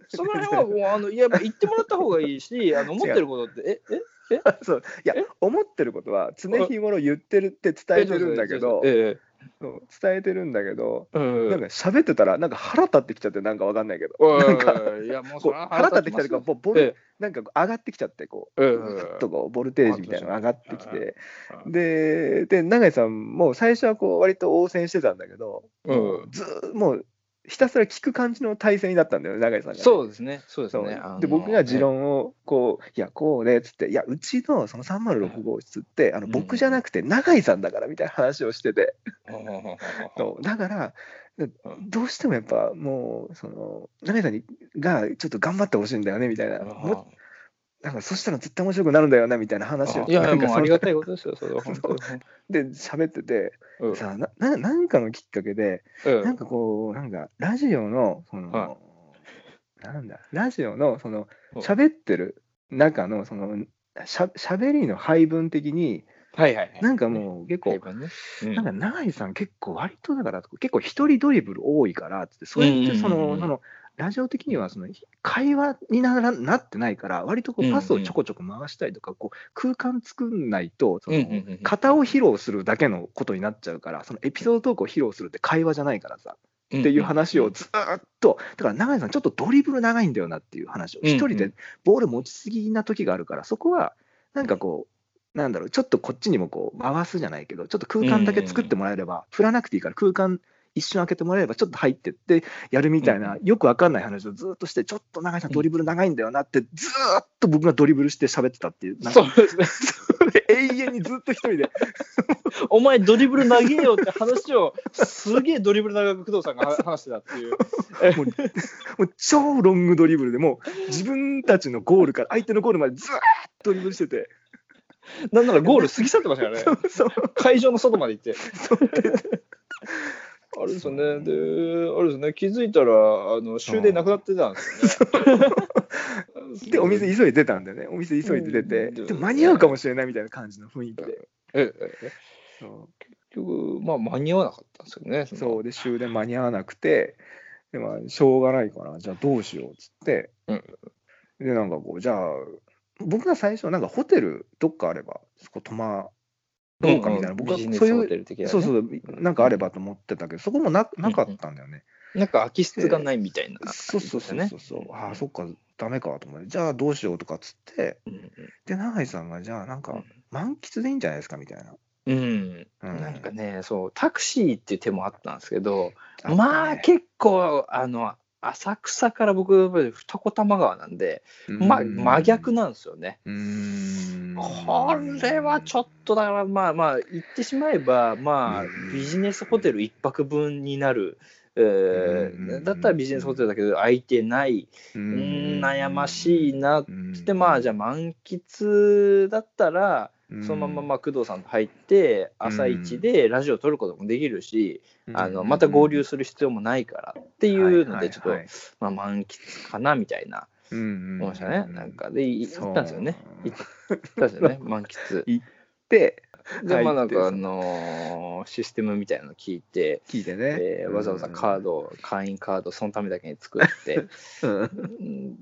Speaker 2: そこら辺はもう、あの、いや、言ってもらった方がいいし、あの、思ってることって、え、え？
Speaker 1: そう。いや
Speaker 2: え？
Speaker 1: 思ってることは常日頃言ってるって伝えてるんだけど
Speaker 2: え？
Speaker 1: そう伝えてるんだけど
Speaker 2: えうん。
Speaker 1: なんか喋ってたらなんか腹立ってきちゃってなんかわかんないけど。
Speaker 2: おい
Speaker 1: なんか
Speaker 2: いや、もう
Speaker 1: こう腹立ってきたりかボボル
Speaker 2: え
Speaker 1: なんか上がってきちゃってこう
Speaker 2: ええ
Speaker 1: ぐっとこうボルテージみたいなのが上がってきて。
Speaker 2: え
Speaker 1: でで永井さんも最初はこう割と応戦してたんだけど
Speaker 2: うん。
Speaker 1: ずーもうひたすら聞く感じの体制になったんだよね、永井さんがね、
Speaker 2: そうですね、そうですね。
Speaker 1: で僕が持論をこう、いや、こうでっつって、いや、うちのその306号室って、あの
Speaker 2: うん。
Speaker 1: 僕じゃなくて永井さんだからみたいな話をしてて、そう。だから、
Speaker 2: うん。
Speaker 1: どうしてもやっぱもう、その永井さんにがちょっと頑張ってほしいんだよねみたいな、もなんかそしたら絶対面白くなるんだよねみたいな話を、
Speaker 2: いやいや、ありがたいことですよ、それは本当に。
Speaker 1: で喋ってて、
Speaker 2: うん。
Speaker 1: さなな何かのきっかけで、
Speaker 2: うん。
Speaker 1: なんかこう、なんかラジオの、その、
Speaker 2: は
Speaker 1: なんだ、ラジオの、その、
Speaker 2: うん。
Speaker 1: 喋ってる中の、その、しゃ喋りの配分的に、
Speaker 2: はいはいはい。
Speaker 1: なんかもう結構、
Speaker 2: ね。うん。
Speaker 1: なんか永井さん結構割とだから、結構一人ドリブル多いから、つって、それってその、その、ラジオ的にはその会話にならなってないから、割とこうパスをちょこちょこ回したりとか、こう空間作んないと、その型を披露するだけのことになっちゃうから、そのエピソードトークを披露するって会話じゃないからさ、っていう話をずーっと、だから永井さん、ちょっとドリブル長いんだよなっていう話を、一人でボール持ちすぎな時があるから、そこはなんかこう、なんだろう、ちょっとこっちにもこう回すじゃないけど、ちょっと空間だけ作ってもらえれば、振らなくていいから、空間一瞬開けてもらえれば、ちょっと入ってってやるみたいな、よくわかんない話をずっとして、ちょっと永井さん、ドリブル長いんだよなって、ずーっと僕がドリブルして喋ってたっていう、
Speaker 2: そうですね。
Speaker 1: 永遠にずっと一人で。
Speaker 2: お前ドリブル投げよって話をすげえドリブル長く工藤さんが話してたっていう。
Speaker 1: もうもう超ロングドリブルでもう自分たちのゴールから相手のゴールまでずーっとドリブルしてて、
Speaker 2: なんならゴール過ぎ去ってましたからね。
Speaker 1: そう
Speaker 2: 会場の外まで行って。あれですよね。で、あれですね。気づいたらあの終電なくなってたんですよね。
Speaker 1: で、お店急いで出たんだよね。お店急いで出て、
Speaker 2: うん
Speaker 1: でも間に合うかもしれないみたいな感じの雰囲気で。
Speaker 2: ええええ
Speaker 1: そ
Speaker 2: 結局、まあ間に合わなかったんですよね。
Speaker 1: うそうで、終電間に合わなくて、でまあ、しょうがないから、じゃあどうしようっつって、
Speaker 2: うん
Speaker 1: で、なんかこう、じゃあ、僕が最初、なんかホテルどっかあれば、そこ泊まろうかみたいな、僕はそういう
Speaker 2: ね。
Speaker 1: そうそう、なんかあればと思ってたけど、そこもななかったんだよね。
Speaker 2: なんか空き室がないみたいな、
Speaker 1: そうそうそう
Speaker 2: ね
Speaker 1: そうそう、ああ、そっか、ダメかと思って、じゃあどうしようとかっつって、
Speaker 2: うん
Speaker 1: で、永井さんが、じゃあなんか、満喫でいいんじゃないですかみたいな。
Speaker 2: うん、
Speaker 1: うん。
Speaker 2: なんかねそうタクシーっていう手もあったんですけど、
Speaker 1: ね。
Speaker 2: まあ結構あの浅草から僕二子玉川なんで、ま
Speaker 1: うん。
Speaker 2: 真逆なんですよね。これはちょっとだからまあまあ言ってしまえばまあ
Speaker 1: うん。
Speaker 2: ビジネスホテル一泊分になる、えだったらビジネスホテルだけど空いてない、
Speaker 1: う
Speaker 2: うん。悩ましいなって。まあじゃあ満喫だったらそのまままあ工藤さんと入って朝一でラジオ撮ることもできるし、あのまた合流する必要もないからっていうのでちょっと、まあ、満喫かなみたいな。
Speaker 1: うんうん。
Speaker 2: 思いましたね、なんか。で行ったんですよね。行ったんですよね。満喫。
Speaker 1: で、
Speaker 2: でまあなんかあのーシステムみたいなの聞いて、
Speaker 1: 聞いてね。
Speaker 2: えーわざわざカード会員カードそのためだけに作って。
Speaker 1: うん。
Speaker 2: うん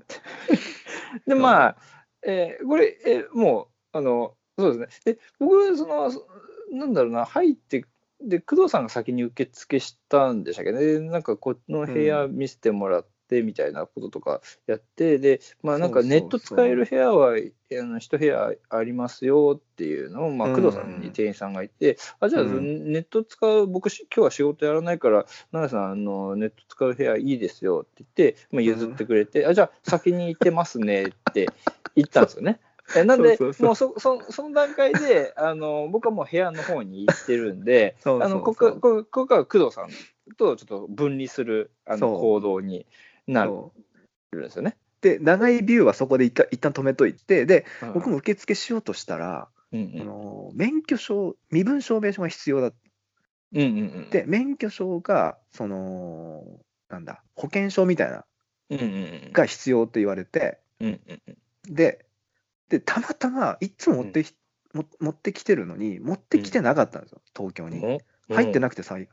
Speaker 2: でまあ、えーこれ、えーもうあのそうですね。で僕そのそなんだろうな入ってで工藤さんが先に受付したんでしたっけどねなんかこの部屋見せてもらってみたいなこととかやって、でまあなんかネット使える部屋はあの一部屋ありますよっていうのを、まあ、
Speaker 1: うん。
Speaker 2: 工藤さんに店員さんがいて、あじゃあ、
Speaker 1: うん。
Speaker 2: ネット使う僕し今日は仕事やらないから奈良さんあのネット使う部屋いいですよって言って、まあ、譲ってくれて、あじゃあ先に行ってますねって言ったんですよね。えなんでもうそそその段階であの僕はもう部屋の方に行ってるんでこここここは工藤さんとちょっと分離するあの行動になる。んですよね。
Speaker 1: で、長いビューはそこで一旦一旦止めといて、で、
Speaker 2: うん。
Speaker 1: 僕も受付しようとしたら、
Speaker 2: うん
Speaker 1: あの免許証、身分証明書が必要だ。っ
Speaker 2: うんうんうん。
Speaker 1: て、免許証が、その、なんだ、保険証みたいな、
Speaker 2: うんうんうん
Speaker 1: が必要って言われて、
Speaker 2: うんうんうん。
Speaker 1: で、でたまたま、いつも持ってき、も持ってきてるのに、持ってきてなかったんですよ、東京に。入ってなくて幸い。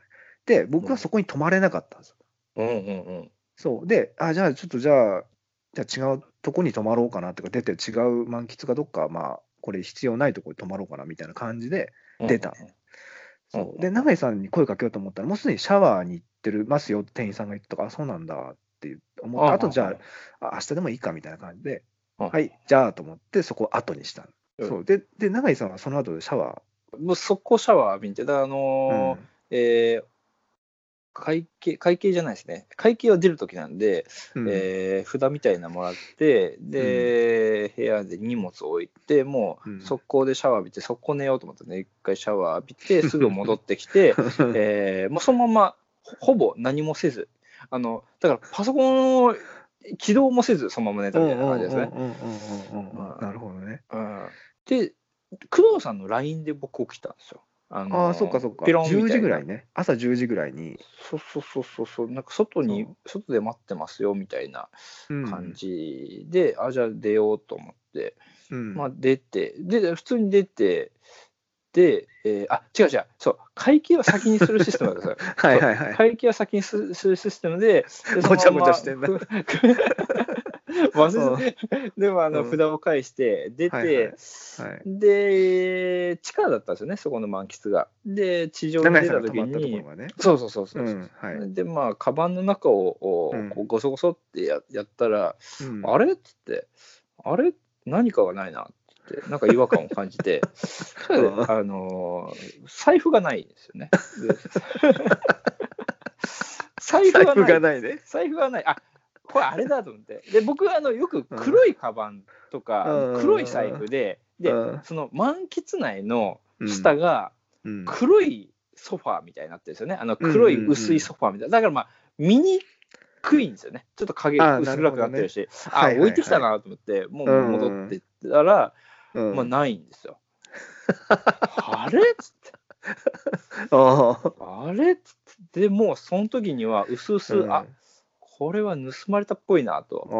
Speaker 1: で、僕はそこに泊まれなかったんですよ。
Speaker 2: うんうんうん
Speaker 1: そう。で、あ、じゃあちょっとじゃあ、じゃあ違うとこに泊まろうかなとか、出て違う満喫かどっか、まあ、これ必要ないとこに泊まろうかなみたいな感じで、
Speaker 2: うん
Speaker 1: 出たそう。で、永井さんに声かけようと思ったら、もうすでにシャワーに行ってるますよって店員さんが言ってたから、あそうなんだって思って、
Speaker 2: あ
Speaker 1: あとじゃあ、あ明日でもいいかみたいな感じで、
Speaker 2: うん。
Speaker 1: はい、じゃあと思って、そこを後にしたの。
Speaker 2: うん。
Speaker 1: そう。でで、永井さんはその後でシャワ
Speaker 2: もう速攻シャワー浴びてだあ
Speaker 1: ー、
Speaker 2: のー
Speaker 1: うん。
Speaker 2: えー会計、会計じゃないですね。会計は出るときなんで、
Speaker 1: うん
Speaker 2: えー札みたいなのもらって、で、部屋で荷物を置いて、も
Speaker 1: うん
Speaker 2: う速攻でシャワー浴びて、速攻寝ようと思ってね、一回シャワー浴びて、すぐ戻ってきて、えーもうそのままほほぼ何もせず、あのだからパソコンを起動もせず、そのまま寝たみたいな感じですね。
Speaker 1: うんうんうんうんうんうんなるほどね。
Speaker 2: うんで、工藤さんの LINE で僕起きたんですよ。あの
Speaker 1: ああ、そっかそっか。
Speaker 2: ピロンみたいな
Speaker 1: 10時ぐらいね。朝10時ぐらいに。
Speaker 2: そうそうそうそうそう、なんか外に外で待ってますよみたいな
Speaker 1: うん
Speaker 2: 感じで、あ、じゃあ出ようと思って、
Speaker 1: うん
Speaker 2: まあ出て、で、普通に出て、で、えーあ、違う違う、そう、会計は先にするシステムなんですよ。
Speaker 1: はいはいはい。
Speaker 2: 会計は先にすするシステムで、で
Speaker 1: ごちゃごちゃしてんだ。
Speaker 2: 忘れて、でもあの
Speaker 1: うん
Speaker 2: 札を返して、出て、
Speaker 1: はいはいはい。
Speaker 2: で、地下だったんですよね、そこの満喫が。で、地上に
Speaker 1: 長井
Speaker 2: 出た時
Speaker 1: さんが泊まったとこ
Speaker 2: に
Speaker 1: ろ、がね。
Speaker 2: そうそうそうそうう。
Speaker 1: ん、はい。
Speaker 2: で、まあ、カバンの中をお
Speaker 1: うん
Speaker 2: こうごそごそってややったら、
Speaker 1: うん
Speaker 2: あれ？っつって、あれ？何かがないなって、なんか違和感を感じて、それで
Speaker 1: うん
Speaker 2: あのー財布がないんですよね。で財布
Speaker 1: 財布
Speaker 2: がない。
Speaker 1: がないね。
Speaker 2: 財布がない。あこれあれだと思って。で、僕はあのよく黒いカバンとか、
Speaker 1: うん。
Speaker 2: 黒い財布で、で、
Speaker 1: うん。
Speaker 2: その満喫内の下が、
Speaker 1: うん。
Speaker 2: 黒いソファーみたいになってるんですよね。あの黒い薄いソファーみたいな。だからまあ、見にくいんですよね。ちょっと影
Speaker 1: あ
Speaker 2: 薄暗くなってるし、あ、
Speaker 1: はいはいはい。
Speaker 2: 置いてきたなと思って、もう戻ってったら、
Speaker 1: うん。
Speaker 2: まあ、ないんですよ。あれっつって、
Speaker 1: あ
Speaker 2: れっつって、でもうその時には、うすうす、
Speaker 1: うん。
Speaker 2: あこれは盗まれたっぽいなと。
Speaker 1: あ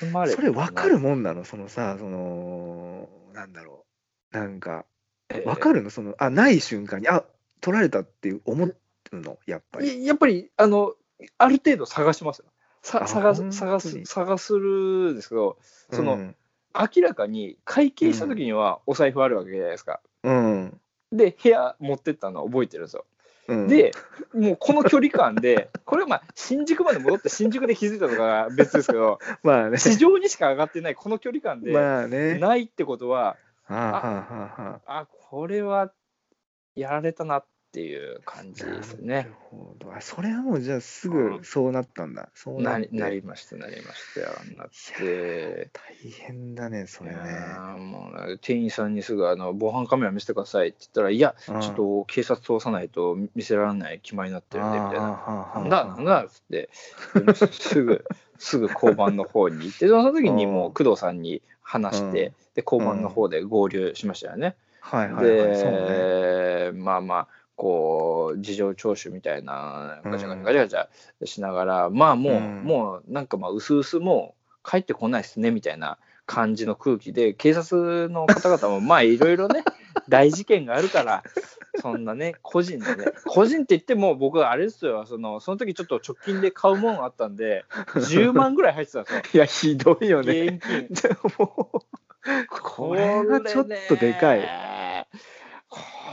Speaker 2: 盗まれた
Speaker 1: それ分かるもんなの？そのさそのなんだろう。なんか分か
Speaker 2: る
Speaker 1: るの？そのあない瞬間にあ取られたっていう思うの？やっぱり。
Speaker 2: やっぱり、あの、ある程度探しますよ。さ
Speaker 1: あ
Speaker 2: 探す探す探するんですけど、その
Speaker 1: うん。
Speaker 2: 明らかに会計した時にはお財布あるわけじゃないですか。
Speaker 1: うん。
Speaker 2: で、部屋持ってったの覚えてるんですよ。
Speaker 1: うん。
Speaker 2: で、もうこの距離感で、これはまあ新宿まで戻って新宿で気づいたとかは別ですけど、
Speaker 1: まあね。
Speaker 2: 地上にしか上がってないこの距離感で、ないってことは、
Speaker 1: はあはあはあはあ
Speaker 2: あ、これはやられたなっていう感じです
Speaker 1: なる
Speaker 2: ね。
Speaker 1: ほど。あそれはもうじゃあす
Speaker 2: うん。
Speaker 1: ぐそうなったんだ。そうな
Speaker 2: りなりました、なりました。よ。なって。
Speaker 1: 大変だねそれね。
Speaker 2: もうね店員さんにすぐあの防犯カメラ見せてくださいって言ったら、いや、
Speaker 1: うん。
Speaker 2: ちょっと警察通さないと見せられない決まりになってるんでみたいな。なんだ、なんだっつって、すぐ、すぐ交番の方に行って、その時にもう工藤さんに話して、
Speaker 1: うん。
Speaker 2: で、交番の方で合流しましたよね。
Speaker 1: はいはいはいそうね。
Speaker 2: で、まあまあ、こう、事情聴取みたいな、ガチャガチャガチャガチャしながら、まあもう、
Speaker 1: うん。
Speaker 2: もうなんかまあ、うすうすもう帰ってこないですね、みたいな感じの空気で、警察の方々も、まあいろいろね、大事件があるから、そんなね、個人でね、個人って言っても、僕はあれですよ、そのその時ちょっと直近で買うものがあったんで、10万ぐらい入ってたんですよ。
Speaker 1: いやひどいよね。
Speaker 2: 現金。
Speaker 1: これがちょっとでかい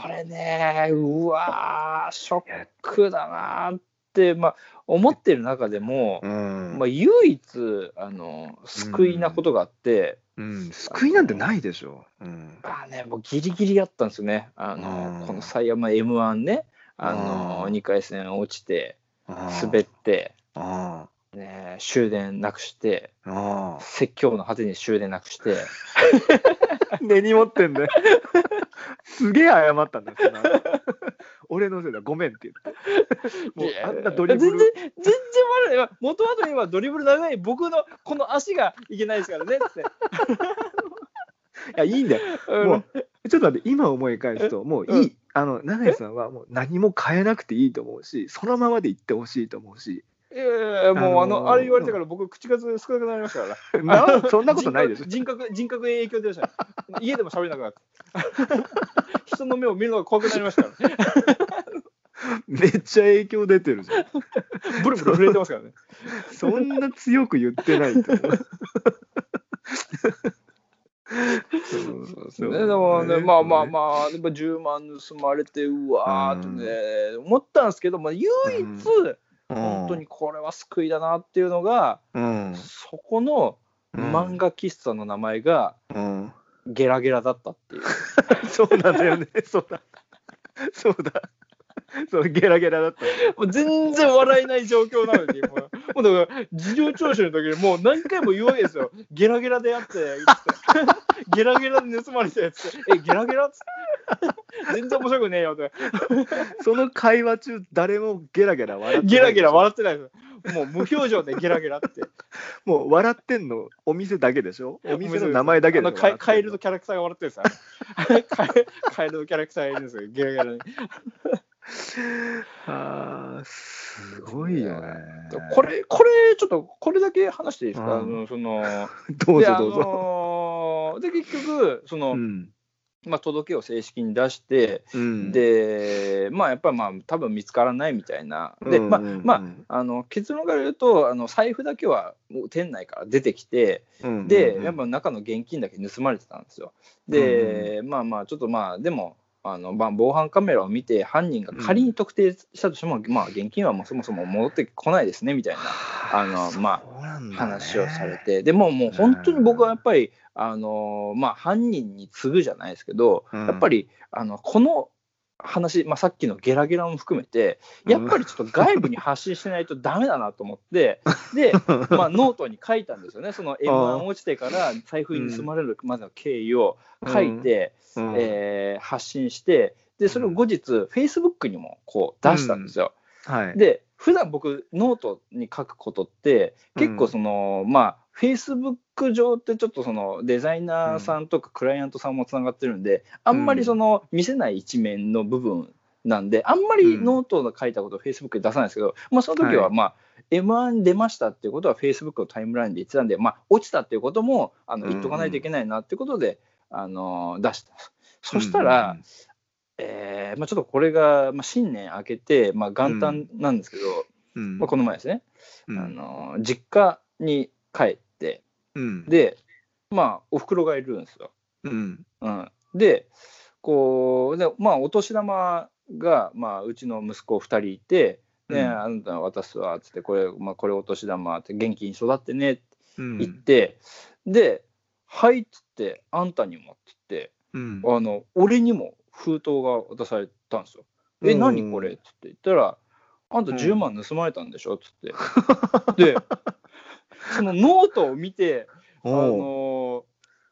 Speaker 2: これね、うわー、ショックだなーって、まあ、思ってる中でも、
Speaker 1: うん。
Speaker 2: まあ、唯一あの救いなことがあって、
Speaker 1: うん、救いなんてないでしょ。うん。
Speaker 2: あね、もうギリギリやったんですよね、あの
Speaker 1: うん。
Speaker 2: この最山 m 1ね、あの
Speaker 1: うん。
Speaker 2: 2回戦落ちて、
Speaker 1: あ
Speaker 2: 滑って、
Speaker 1: あ
Speaker 2: ね、終電なくして、説教の果てに終電なくして、
Speaker 1: 根に持ってんだよ。すげえ謝ったんだよ。その俺のせいだ、ごめんって言って。もうあんなドリブ
Speaker 2: 全然
Speaker 1: ル。
Speaker 2: 全然悪いよ元はといえばドリブル長い僕のこの足がいけないですからねって。
Speaker 1: いや、いいんだよ。もう、ちょっと待って、今思い返すと、もういい。あの、永井さんはもう何も変えなくていいと思うし、そのままでいってほしいと思うし。
Speaker 2: いやいやもうあの、
Speaker 1: あのー
Speaker 2: あれ言われてから僕口数少なくなりましたから な
Speaker 1: なそんなことないでしょ。
Speaker 2: 人格人格に影響出ました家でも喋れなくなった人の目を見るのが怖くなりましたからね
Speaker 1: めっちゃ影響出てるじゃん。
Speaker 2: ブルブル震えてますからね
Speaker 1: そんな強く言ってないと思う。
Speaker 2: そうですね。でもね、まあまあまあ、やっぱ10万盗まれて、うわーってね、思ったんですけど、まあ、唯一、本当にこれは救いだなっていうのが、
Speaker 1: うん。
Speaker 2: そこの漫画喫茶の名前が
Speaker 1: うん。
Speaker 2: ゲラゲラだったっていう。
Speaker 1: そうなんだよね。そうだ。そうだ。そうゲラゲラだった。
Speaker 2: もう全然笑えない状況なのに、もう、もうだから、事情聴取の時にもう何回も言うわけですよ。ゲラゲラでやって、つってゲラゲラで盗まれたやつって、え、ゲラゲラっつって、全然面白くねえよって、
Speaker 1: その会話中、誰もゲラゲラ笑ってない
Speaker 2: ゲラゲラ笑ってないです。もう無表情でゲラゲラって。
Speaker 1: もう笑ってんの、お店だけでしょ？お店の名前だけでしょ
Speaker 2: カエカエルのキャラクターが笑ってるんですよ。カエカエルのキャラクターがいるんですよ、ゲラゲラに。
Speaker 1: あーすごいよね。
Speaker 2: これ、これ、ちょっと、これだけ話していいですか、
Speaker 1: うん
Speaker 2: あのその、
Speaker 1: どう
Speaker 2: で
Speaker 1: ぞどうぞ。
Speaker 2: あのーで、結局、その、
Speaker 1: うん
Speaker 2: まあ、届けを正式に出して、
Speaker 1: うん、
Speaker 2: で、まあ、やっぱりまあ、多分見つからないみたいな。で、まあ、まあ、あの結論から言うと、あの財布だけはもう店内から出てきて、
Speaker 1: うん
Speaker 2: で、やっぱ中の現金だけ盗まれてたんですよ。で、まあまあ、ちょっとまあ、でも、あのまあ、防犯カメラを見て、犯人が仮に特定したとしても、まあ、現金はもうそもそも戻ってこないですねみたいなあのま
Speaker 1: そうなんだね。
Speaker 2: 話をされて、でももう本当に僕はやっぱり、あのまあ、犯人に次ぐじゃないですけど、
Speaker 1: うん。
Speaker 2: やっぱりあのこの話、まあ、さっきのゲラゲラも含めて、やっぱりちょっと外部に発信しないとダメだなと思って、で、まあ、ノートに書いたんですよね、その M1 落ちてから財布に盗まれるまでの経緯を書いて、
Speaker 1: うん。
Speaker 2: えー発信して、でそれを後日、Facebook にもこう出したんですよ。
Speaker 1: はい、
Speaker 2: で普段僕ノートに書くことって結構その、まあ Facebook 上ってちょっとそのデザイナーさんとかクライアントさんもつながってるんで、あんまりその見せない一面の部分なんであんまりノートで書いたことを Facebook で出さないんですけど、まあ、その時は
Speaker 1: はい。
Speaker 2: まあ、M1 出ましたっていうことは Facebook のタイムラインで言ってたんで、まあ、落ちたっていうこともあの言っとかないといけないなっていうことで、あの出した。そしたら、えーまあ、ちょっとこれが、まあ、新年明けて、まあ、元旦なんですけど、
Speaker 1: うん。
Speaker 2: まあ、この前ですね、
Speaker 1: うん。
Speaker 2: あの実家に帰って。
Speaker 1: うん。
Speaker 2: でまあおふくろがいるんですよ。
Speaker 1: うん。
Speaker 2: うん、でこうでまあお年玉が、まあ、うちの息子2人いて「ね
Speaker 1: うん。
Speaker 2: あなた渡すわ」っつってこれ,、まあ、これお年玉って元気に育ってねって
Speaker 1: うん。
Speaker 2: 言って、で「はい」っつって「あんたにも」っつって
Speaker 1: うん。
Speaker 2: あの俺にも封筒が渡されたんですよ。え、
Speaker 1: うん。
Speaker 2: 何これ？っつって言ったら、あんた
Speaker 1: うん。
Speaker 2: 10万盗まれたんでしょ？っつって。で、そのノートを見て、あの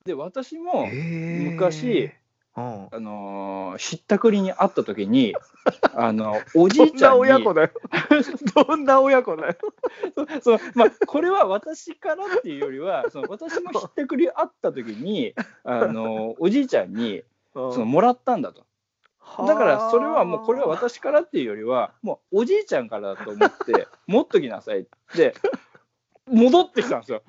Speaker 2: ーで、私も、昔
Speaker 1: うん
Speaker 2: あのーひったくりに会った時に、あのおじいちゃん
Speaker 1: どんな
Speaker 2: に
Speaker 1: 親子だよ。どんな親子だよ。
Speaker 2: そのまあ、これは私からっていうよりは、その私もひったくり会った時に、あのおじいちゃんにそのもらったんだと。だからそれはもうこれは私からっていうよりはもうおじいちゃんからだと思って持っときなさいって戻ってきたんですよ。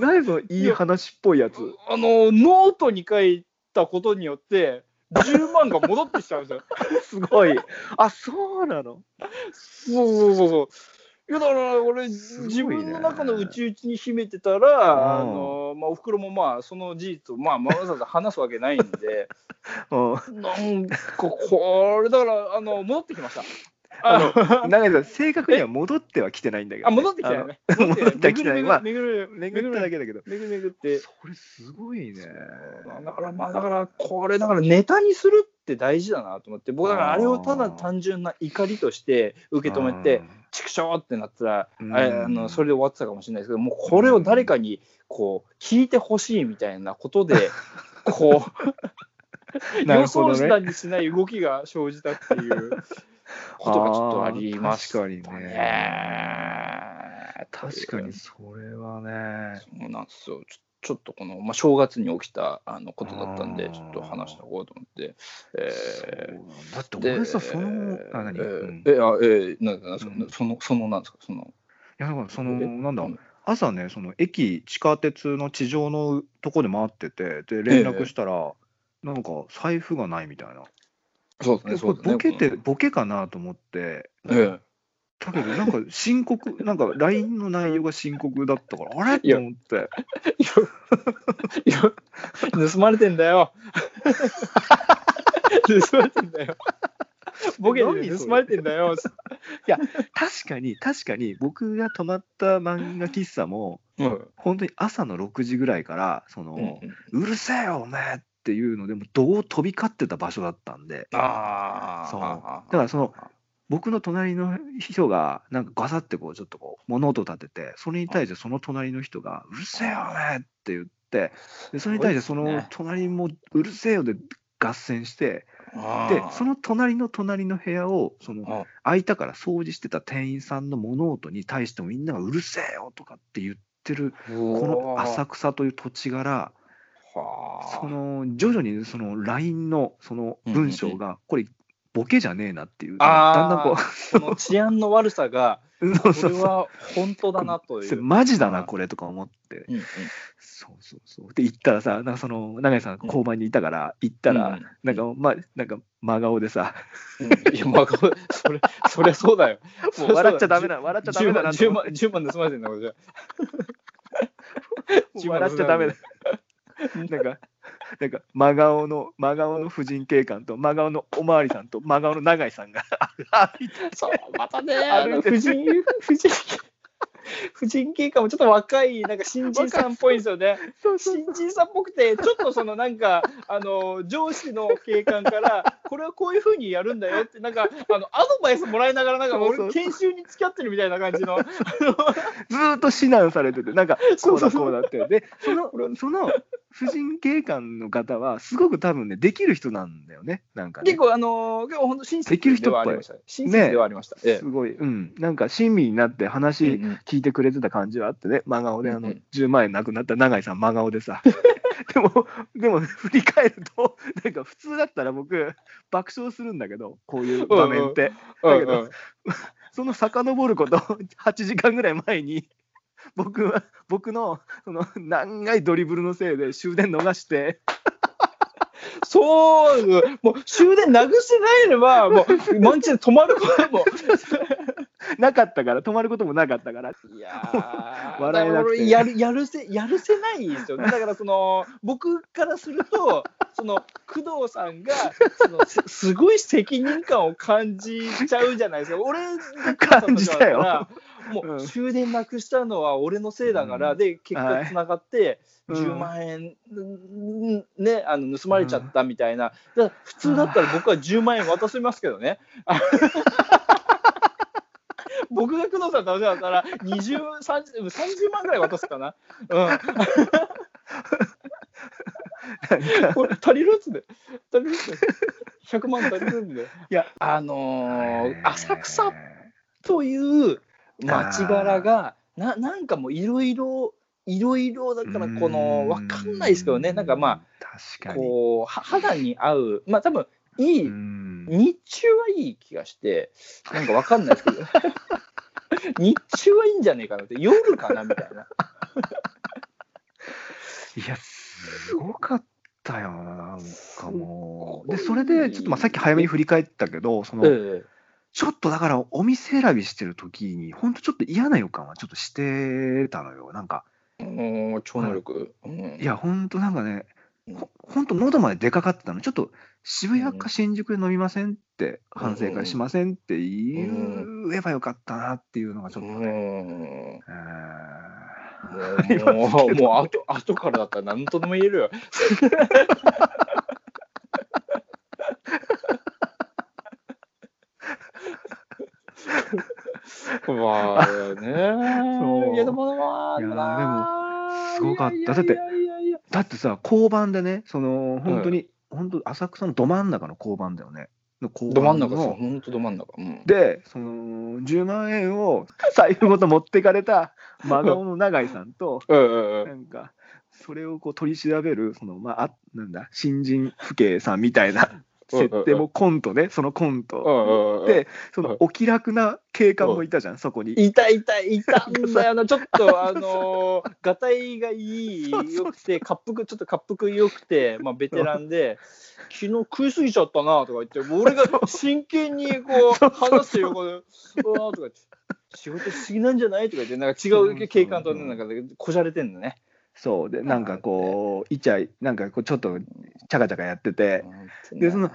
Speaker 1: 何そのいい話っぽいやつ。
Speaker 2: あのノートに書いたことによって10万が戻ってきたんですよ。
Speaker 1: すごい。あ、そうなの？
Speaker 2: そうそうそうそう。いやだから俺、
Speaker 1: ね
Speaker 2: 自分の中の内々に秘めてたら、
Speaker 1: うん
Speaker 2: あのまあ、おふくろもまあその事実を、まあ、わざわざ話すわけないんで、
Speaker 1: うん。
Speaker 2: なんかこれ、だからあの戻ってきました。
Speaker 1: あの
Speaker 2: あ
Speaker 1: 長井さん、正確には戻ってはきてないんだけど、
Speaker 2: あ戻ってきたよね。
Speaker 1: 戻ってきてない。まあ、
Speaker 2: めぐる
Speaker 1: 巡っただけだけど。
Speaker 2: めぐるめぐって。
Speaker 1: それすごいね。
Speaker 2: だからまあだからこれだからネタにするって大事だなと思って僕だからあれをただ単純な怒りとして受け止めて畜生ってなったら、
Speaker 1: うん
Speaker 2: あのそれで終わってたかもしれないですけどもうこれを誰かにこう聞いてほしいみたいなことでこう
Speaker 1: な
Speaker 2: 予想したにしない動きが生じたっていうことがちょっとありました
Speaker 1: あー確かにね。確かにそれはね。
Speaker 2: そうなんですよ。ちょちょっとこの、まあ、正月に起きたあのことだったんでちょっと話しておこうと思って。え
Speaker 1: だ。って
Speaker 2: ー
Speaker 1: 俺さ、その、
Speaker 2: で
Speaker 1: あ、何、
Speaker 2: ええあえーなんか
Speaker 1: うん。
Speaker 2: そのそのなんですか？その。
Speaker 1: いや、だからその、
Speaker 2: え？
Speaker 1: なんだ
Speaker 2: う。ん、
Speaker 1: 朝ね、その駅、地下鉄の地上のとこで回ってて、で、連絡したら、なんか財布がないみたいな。
Speaker 2: そうですね
Speaker 1: で
Speaker 2: そうですね。
Speaker 1: ボケて、ボケかなと思って、
Speaker 2: え
Speaker 1: だけど、なんか深刻、なんか LINE の内容が深刻だったから、あれ？
Speaker 2: いや。
Speaker 1: と思って、
Speaker 2: えいやいや盗まれてんだよ。盗まれてんだよ。ボケで盗まれてんだよ。
Speaker 1: 確かに、確かに、僕が泊まった漫画喫茶も、
Speaker 2: うん。
Speaker 1: 本当に朝の6時ぐらいから、その、
Speaker 2: うん
Speaker 1: うるせえよ、お前っっていうのでもどう飛び交ってた場所だったんで
Speaker 2: ああ。
Speaker 1: そうだからその僕の隣の人がなんかガサってこうちょっとこう物音立ててそれに対してその隣の人が「うるせえよお前!」って言ってでそれに対してその隣も「うるせえよ」で合戦してでその隣の隣の部屋をその
Speaker 2: あ
Speaker 1: 空いたから掃除してた店員さんの物音に対してもみんなが「うるせえよ!」とかって言ってるこの浅草という土地柄
Speaker 2: はあ
Speaker 1: その徐々にその LINE のその文章がこれボケじゃねえなっていう。だんだんこ
Speaker 2: その治安の悪さが
Speaker 1: う
Speaker 2: こ
Speaker 1: そうそうそう。
Speaker 2: れは本当だなとい
Speaker 1: それ
Speaker 2: う。
Speaker 1: マジだなこれとか思って。
Speaker 2: うんうん。
Speaker 1: そうそうそう。で行ったらさなんかその永井さん交番にいたから行ったら、
Speaker 2: うん
Speaker 1: なんかまなんか真顔でさ。
Speaker 2: うん。いや、まあ、これそれ、そりゃそうだよ。
Speaker 1: もう 笑っちゃダメだ笑っちゃダメだなと
Speaker 2: 10
Speaker 1: 思っ
Speaker 2: 万、10万盗まれてんだ、これじゃ。
Speaker 1: て笑っちゃダメだ なんかなんか真顔の真顔の婦人警官と真顔のおまわりさんと真顔の永井さんが。歩いて
Speaker 2: そう、またね、あの婦人、婦人、婦人警官もちょっと若い、なんか新人さんっぽいんですよね。新人さんっぽくて、ちょっとそのなんか、あの上司の警官から、これはこういうふうにやるんだよって、なんか、あのアドバイスもらいながら、なんか、俺、研修に付き合ってるみたいな感じの。
Speaker 1: ずーっと指南されてて、なんか、こうだこうだって。で、その、その婦人警官の方は、すごく多分ね、できる人なんだよね、なんかね
Speaker 2: 結。構、あの結構本当、親切ではありました。親切ではありました。え
Speaker 1: すごい、うん、なんか親身になって
Speaker 2: え
Speaker 1: 話
Speaker 2: うんうん
Speaker 1: 聞いてくれてた感じはあってね、真顔で、あの
Speaker 2: うん。うん、
Speaker 1: 10万円なくなった。永井さん、真顔でさ。でも、でも、振り返ると、なんか普通だったら僕、爆笑するんだけど、こういう場面って。だけど その遡ること8時間ぐらい前に僕は僕のその長いドリブルのせいで終電逃して
Speaker 2: そう、もう終電なくしてないれば、もう、マンチで止まることも。
Speaker 1: なかったから止まることもなかったから
Speaker 2: いやー
Speaker 1: 笑えなくて
Speaker 2: やるやるせやるせないんですよね。だからその僕からするとその工藤さんがそのす すごい責任感を感じちゃうじゃないですか。俺
Speaker 1: 感じたよ
Speaker 2: も
Speaker 1: うん
Speaker 2: う終電なくしたのは俺のせいだから、
Speaker 1: うん
Speaker 2: で結果つながって。
Speaker 1: うん
Speaker 2: 10万円、んね、あの盗まれちゃったみたいな、だから普通だったら僕は10万円渡しますけどね。僕が工藤さんとだったら20、30, 30万ぐらい渡すかな。うん。これ足りるっつって。足りるっつって。100万足りるんで。
Speaker 1: いや
Speaker 2: あのー浅草という町柄が、ななんかもういろいろ、いろいろだからこの、わかんないですけどね、なんかまあ、
Speaker 1: 確かに。
Speaker 2: こう、は肌に合う、まあ多分いい、
Speaker 1: うん。
Speaker 2: 日中はいい気がして、なんかわかんないですけど、日中はいいんじゃねえかなって、夜かなみたいな。
Speaker 1: いやすごかったよななんかもう。でそれでちょっとまあさっき早めに振り返ったけどその、
Speaker 2: え
Speaker 1: ちょっとだからお店選びしてる時に本当ちょっと嫌な予感はちょっとしてたのよ。なんか
Speaker 2: う超能力。うん。
Speaker 1: いや本当なんかねほ本当喉まで出かかってたの。ちょっと渋谷か新宿で飲みませんって、反省会しませんって言えばよかったなっていうのがちょっとね、
Speaker 2: うん。
Speaker 1: え
Speaker 2: もう、もう、もう後 後からだったら何とでも言えるよ。まあね。
Speaker 1: そう。
Speaker 2: いやでもまあ、
Speaker 1: いや
Speaker 2: な
Speaker 1: でもすごかった。だってだってさ交番でねその本当に、本当浅草のど真ん中の交番だよね。
Speaker 2: ど真ん中ですよ、ほんとど真ん中。うん。
Speaker 1: でその10万円を 財布ごと持ってかれた真顔の永井さんと
Speaker 2: うんうんう
Speaker 1: なんんかそれをこう取り調べるそのまああなんだ新人父兄さんみたいな設定もコントねそのコント。でそのお気楽な警官もいたじゃんそこに。
Speaker 2: いたいたいたんだよな、ちょっとあのー、がたいがいい、よくて、滑腹、ちょっと滑腹よくて、まあ、ベテランで、昨日食いすぎちゃったなとか言って、もう俺が真剣にこう 話して横で、うわーとか言って、仕事しすぎなんじゃないとか言って、なんか違う警官とね、なんかこじゃれてんのね。
Speaker 1: そうでなんかこうイチャイなんかこうちょっとチャカチャカやってて。でその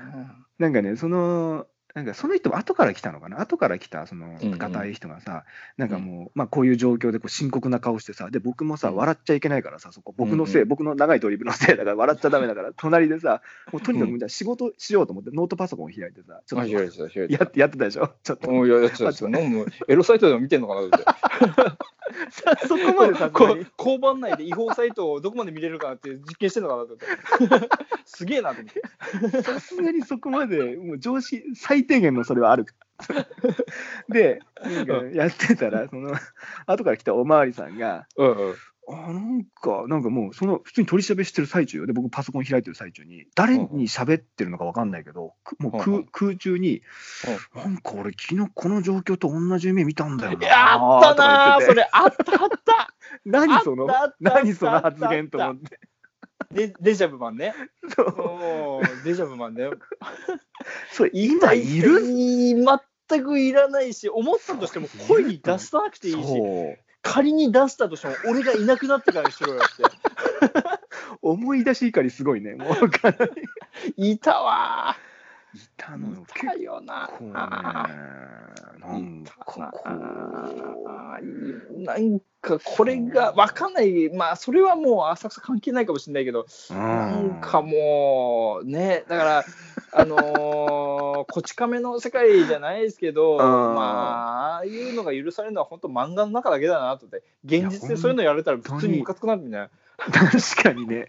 Speaker 1: なんかねそのなんかその人も後から来たのかな？後から来たその
Speaker 2: うんうん。
Speaker 1: がたい人がさ、なんかもう、まあ、こういう状況でこう深刻な顔してさで僕もさ
Speaker 2: うん。
Speaker 1: 笑っちゃいけないからさそこ。僕のせい、
Speaker 2: うんうん
Speaker 1: 僕の長いドリブルのせいだから笑っちゃダメだから隣でさもうとにか
Speaker 2: うん。
Speaker 1: くじゃあ仕事しようと思ってノートパソコンを開いてさちょっとや
Speaker 2: た
Speaker 1: ってやってたでしょ？ちょっと。
Speaker 2: おいややってたエロサイトでも見てんのかなって。
Speaker 1: さそこまでさ
Speaker 2: 交番内で違法サイトをどこまで見れるかなって実験してんのかなって。すげえなと思って。
Speaker 1: さすがにそこまでもう常識最低限のそれはあるか。ら でやってたらその 後から来たおまわりさんが
Speaker 2: うんうん。
Speaker 1: あなんか、なんかもう、その普通に取り調べしてる最中よ。で、僕、パソコン開いてる最中に、誰に喋ってるのか分かんないけど、くもう空空中に、なんか俺、昨日この状況と同じ夢見たんだよな。
Speaker 2: あったなーそれ あったあった。
Speaker 1: 何その何その発言と思って。
Speaker 2: デデジャブマンね。
Speaker 1: そう。
Speaker 2: デジャブマンね
Speaker 1: それ、今いる？
Speaker 2: い全くいらないし思ったとしても声に出さなくていいし仮に出したとしても俺がいなくなってからにしろよって。
Speaker 1: 思い出し怒りすごいね。もうかなり
Speaker 2: いたわ
Speaker 1: いたのよ。
Speaker 2: いたよな
Speaker 1: 結構ね、なんかこ
Speaker 2: あーなんかこれが分かんないまあそれはもう浅草関係ないかもしれないけど、なんかもうねだからあのーこち亀の世界じゃないですけどまあああいうのが許されるのは本当漫画の中だけだなと思って現実でそういうのやられたら普通にムカつくなみたいな
Speaker 1: 確かにね。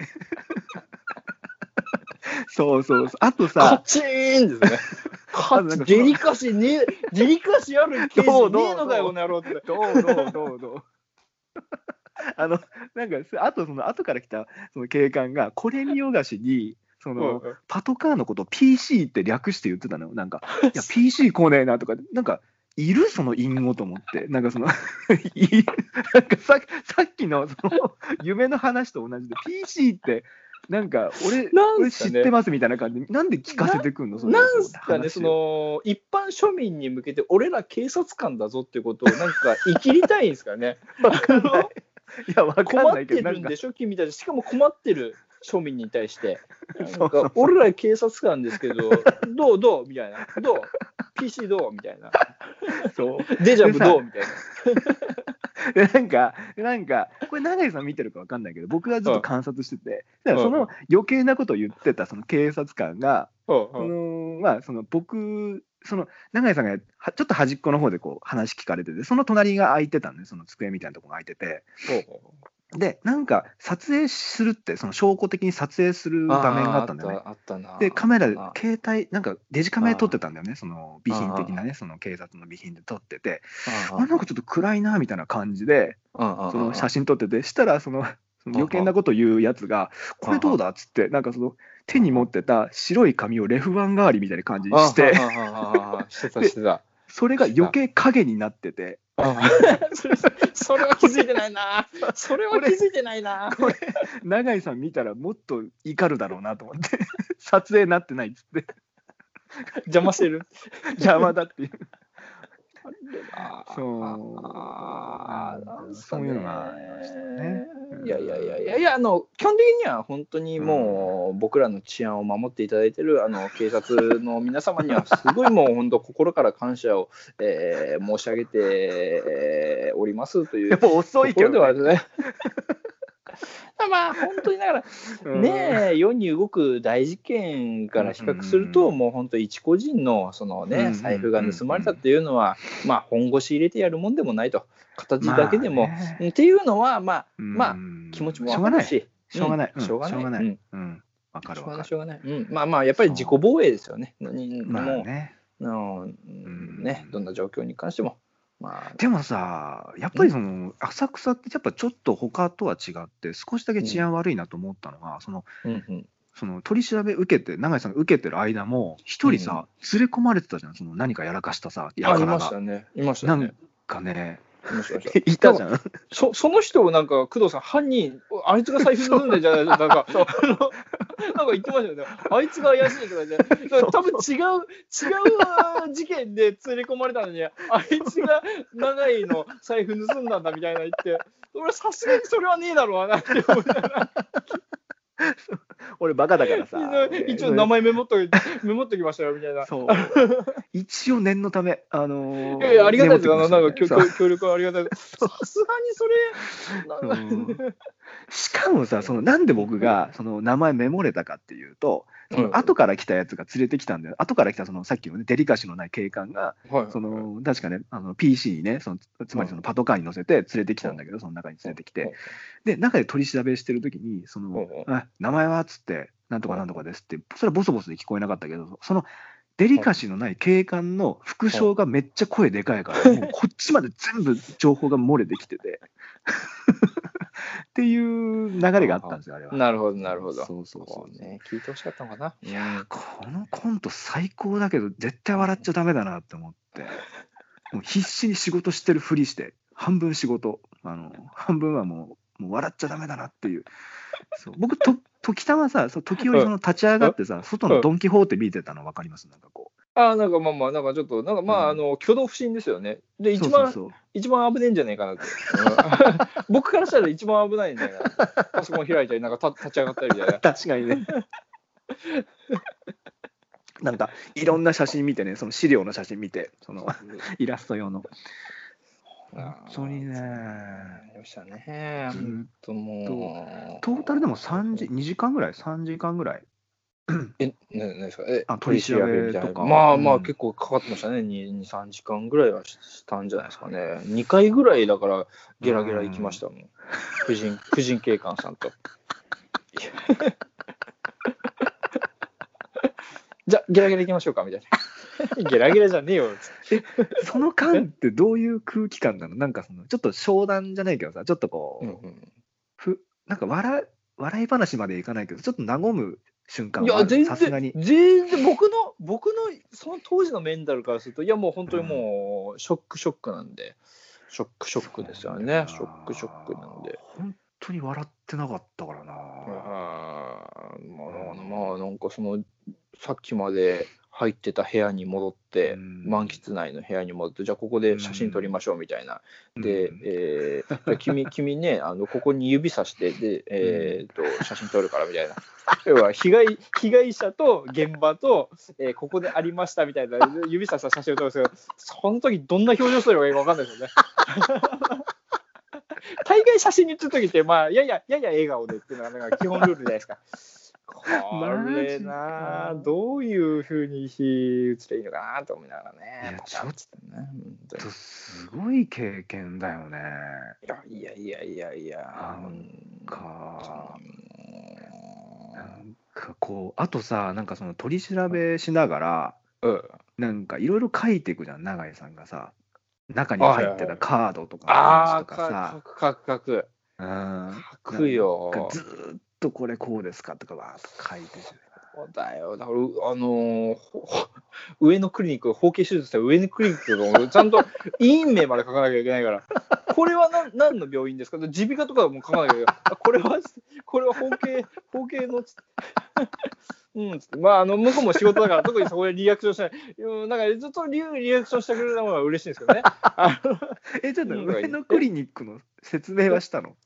Speaker 1: そうそうそう。あと
Speaker 2: カ
Speaker 1: さ、
Speaker 2: チーンですね。
Speaker 1: か
Speaker 2: デリカシーね デリカシーある刑
Speaker 1: どうどう
Speaker 2: 事ねえのかよこの野郎って
Speaker 1: どうどうどうどう。あの、なんか、あとその後から来たその警官が、これ見よがしに、その、
Speaker 2: うん
Speaker 1: パトカーのことを PC って略して言ってたのよ。なんか、いや、PC 来ねえなとか、なんか、いる？その隠語と思って、なんかその、いなんかささっきのその夢の話と同じで、PC って、なんか俺、俺知ってますみたいな感じ。で、なんで聞かせてくんの？
Speaker 2: なんすかね、
Speaker 1: 話
Speaker 2: その一般庶民に向けて、俺ら警察官だぞってことを、なんか、生きりたいんですかね？
Speaker 1: い。いや、わかん
Speaker 2: 困
Speaker 1: ないけど、なんか
Speaker 2: ってるんで、しょ、君たち。しかも困ってる庶民に対して。なんか、俺ら警察官ですけど、どうどう？みたいな。どう ?PC どう？みたいな。
Speaker 1: そう。
Speaker 2: デジャブどう？みたいな。
Speaker 1: でなんか、なんか、これ、永井さん見てるかわかんないけど、僕がずっと観察してて、だからその余計なことを言ってたその警察官が、
Speaker 2: うん
Speaker 1: まあ、その僕、その永井さんがはちょっと端っこの方でこう話聞かれてて、その隣が空いてたんで、その机みたいなとこが空いてて、で、なんか撮影するって、その証拠的に撮影する場面があったんだよね。
Speaker 2: あったな。
Speaker 1: で、カメラ携帯、なんかデジカメで撮ってたんだよね、その備品的なね、その警察の備品で撮ってて、
Speaker 2: た
Speaker 1: あなんかちょっと暗いなみたいな感じで、その写真撮ってて、したらその、その余計なこと言うやつが、これどうだっつって、なんかその手に持ってた白い紙をレフ板代わりみたいな感じにして、
Speaker 2: してたしてた。
Speaker 1: それが余計影になってて、
Speaker 2: それそれは気づいてないな。それは気づいてないな。
Speaker 1: これ、永井さん見たらもっと怒るだろうなと思って、撮影なってないっつって、
Speaker 2: 邪魔してる。
Speaker 1: 邪魔だっていう。
Speaker 2: そ
Speaker 1: そうそういうのがありましたね。
Speaker 2: いやいやいやいやいやあの基本的には本当にもう僕らの治安を守っていただいてるあの警察の皆様にはすごいもう本当心から感謝を、えー申し上げて、えーおりますという
Speaker 1: やっぱ遅いけど、
Speaker 2: ところでね。まあ本当にだから
Speaker 1: うん。
Speaker 2: ねえ世に動く大事件から比較すると、もう本当一個人のそのね財布が盗まれたっていうのは、まあ本腰入れてやるもんでもないと形だけでも、っていうのはまあ
Speaker 1: うん。
Speaker 2: まあ気持ちもわかるし。
Speaker 1: しょうがない。
Speaker 2: うん。しょうがない。
Speaker 1: しょうがない。
Speaker 2: うん。
Speaker 1: うん。わか
Speaker 2: しょうがない
Speaker 1: るわかる。
Speaker 2: しょうがない、うん、まあまあやっぱり自己防衛ですよね。も。う
Speaker 1: ね。
Speaker 2: ねどんな状況に関してもまあ。
Speaker 1: でもさ、やっぱりその浅草ってやっぱちょっと他とは違って少しだけ治安悪いなと思ったのが、その
Speaker 2: うんうん。
Speaker 1: その取り調べ受けて永井さんが受けてる間も一人さ、連れ込まれてたじゃんその何かやらかしたさ
Speaker 2: あい
Speaker 1: 輩が。
Speaker 2: ましたね。いましたね。
Speaker 1: なんかね
Speaker 2: いました。
Speaker 1: じゃん。
Speaker 2: そその人をなんか工藤さん犯人あいつが財布盗んでんじゃない なんかなんか言ってましたよね。あいつが怪しいとかじゃ多分違う違う事件で連れ込まれたのにあいつが長井の財布盗んだんだみたいな言って。俺さすがにそれはねえだろうなって思いながら
Speaker 1: 俺バカだからさ。
Speaker 2: 一応名前メモっといメモっときましたよみたいな。
Speaker 1: そう。一応念のためあのー
Speaker 2: いやいやありがたいですよ。あのなんか協力はありがたい。さすがにそれ、なんか
Speaker 1: うんしかもさそのなんで僕がその名前メモれたかっていうとそ
Speaker 2: うん。
Speaker 1: の後から来たやつが連れてきたんだよ。後から来たそのさっきの、ね、デリカシーのない警官が
Speaker 2: はい。
Speaker 1: その確かねあの PC にねそのつまりそのパトカーに乗せて連れてきたんだけどその中に連れてきて。で中で取り調べしてる時にその名前は？っつってなんとかなんとかですってそれはボソボソで聞こえなかったけどそのデリカシーのない警官の副将がめっちゃ声でかいからもうこっちまで全部情報が漏れてきててっていう流れがあったんですよあれは。
Speaker 2: なるほど、なるほど。
Speaker 1: そうそうそう
Speaker 2: ね、聞いてほしかったのかな。
Speaker 1: いやーこのコント最高だけど絶対笑っちゃダメだなって思って。もう必死に仕事してるふりして半分仕事。あの半分はもうもう笑っちゃダメだなっていう。そう。僕と時たまさそう時折その立ち上がってさ 外のドン・キホーテ見てたの分かります？なんかこ
Speaker 2: ああ、なんかまあまあ、なんかちょっと、なんかまあ、
Speaker 1: うん
Speaker 2: あの、挙動不審ですよね。で、
Speaker 1: う
Speaker 2: 一番、
Speaker 1: そうそうそう
Speaker 2: 一番危ねえんじゃねえかなって。うん 僕からしたら一番危ないんだよな。パソコン開いたり、なんか立立ち上がったりみたいな。
Speaker 1: 確かにねなんかいろんな写真見てねその資料の写真見てそのイラスト用の本当にね
Speaker 2: ありましたね。
Speaker 1: ず
Speaker 2: 本当もう。
Speaker 1: トータルでも3時2時間ぐらい？3時間ぐらい？
Speaker 2: え、ななんですか？え
Speaker 1: あ取り調べ
Speaker 2: みたいな
Speaker 1: とか
Speaker 2: まあまあ、
Speaker 1: うん
Speaker 2: 結構かかってましたね。2、2 3時間ぐらいはししたんじゃないですかね。2回ぐらいだから、ゲラゲラ行きましたもん。婦人、婦人警官さんと。じゃあ、ゲラゲラ行きましょうかみたいな。ゲラゲラじゃねえよ。つって
Speaker 1: その間ってどういう空気感なの？なんかそのちょっと商談じゃないけどさちょっとこう、
Speaker 2: うんうん
Speaker 1: ふなんか笑い笑い話までいかないけどちょっと和む瞬間
Speaker 2: いや、全然、全然、僕の、僕の、その当時のメンタルからすると、いや、もう本当にもう、ショック、ショックなんで、ショック、ショックで。すよね。ショック、ショックなんで。
Speaker 1: 本当に笑ってなかったからな、
Speaker 2: あーまあ、まあ、なんかその、さっきまで入ってた部屋に戻って、
Speaker 1: うん
Speaker 2: 満喫内の部屋に戻って、じゃあここで写真撮りましょうみたいな。で、
Speaker 1: うん
Speaker 2: えー君、君ね、あのここに指さして、で、えー、と写真撮るからみたいな。要は被害被害者と現場と、えーここでありましたみたいな指さした写真を撮るんですけど、その時どんな表情すればいいか分かんないですよね。大概写真に写る時って、まあ、やややや笑顔でっていうのが基本ルールじゃないですか。これなあ、どういうふうに映ればいいのかなと思いながらね。
Speaker 1: いや。
Speaker 2: パチャッつってね本当に。
Speaker 1: すごい経験だよね。
Speaker 2: いやいやいやいや。いや。
Speaker 1: なんか
Speaker 2: うん
Speaker 1: なんかこうあとさなんかその取り調べしながら
Speaker 2: うん。
Speaker 1: なんかいろいろ書いていくじゃん永井さんがさ。中に入ってたカードとか
Speaker 2: ああ、
Speaker 1: 話とかさ。
Speaker 2: 書く書く書く。
Speaker 1: うん。
Speaker 2: 書くよ。
Speaker 1: ずーっとこれこうですかとかわーっと書いてて
Speaker 2: そうだよ。だから、うあのー上のクリニック、包茎手術した上のクリニックのちゃんと医院名まで書かなきゃいけないから、これは何何の病院ですか？耳鼻科とかも書かなきゃいけない。あこれは、これは包茎、包茎の。うん、まあ、あの、向こうも仕事だから、特にそこでリアクションしない。うんなんか、ずっとリリアクションしてくれるのが嬉しいんですけどね。
Speaker 1: えちょっと
Speaker 2: うん
Speaker 1: 上のクリニックの説明はしたの？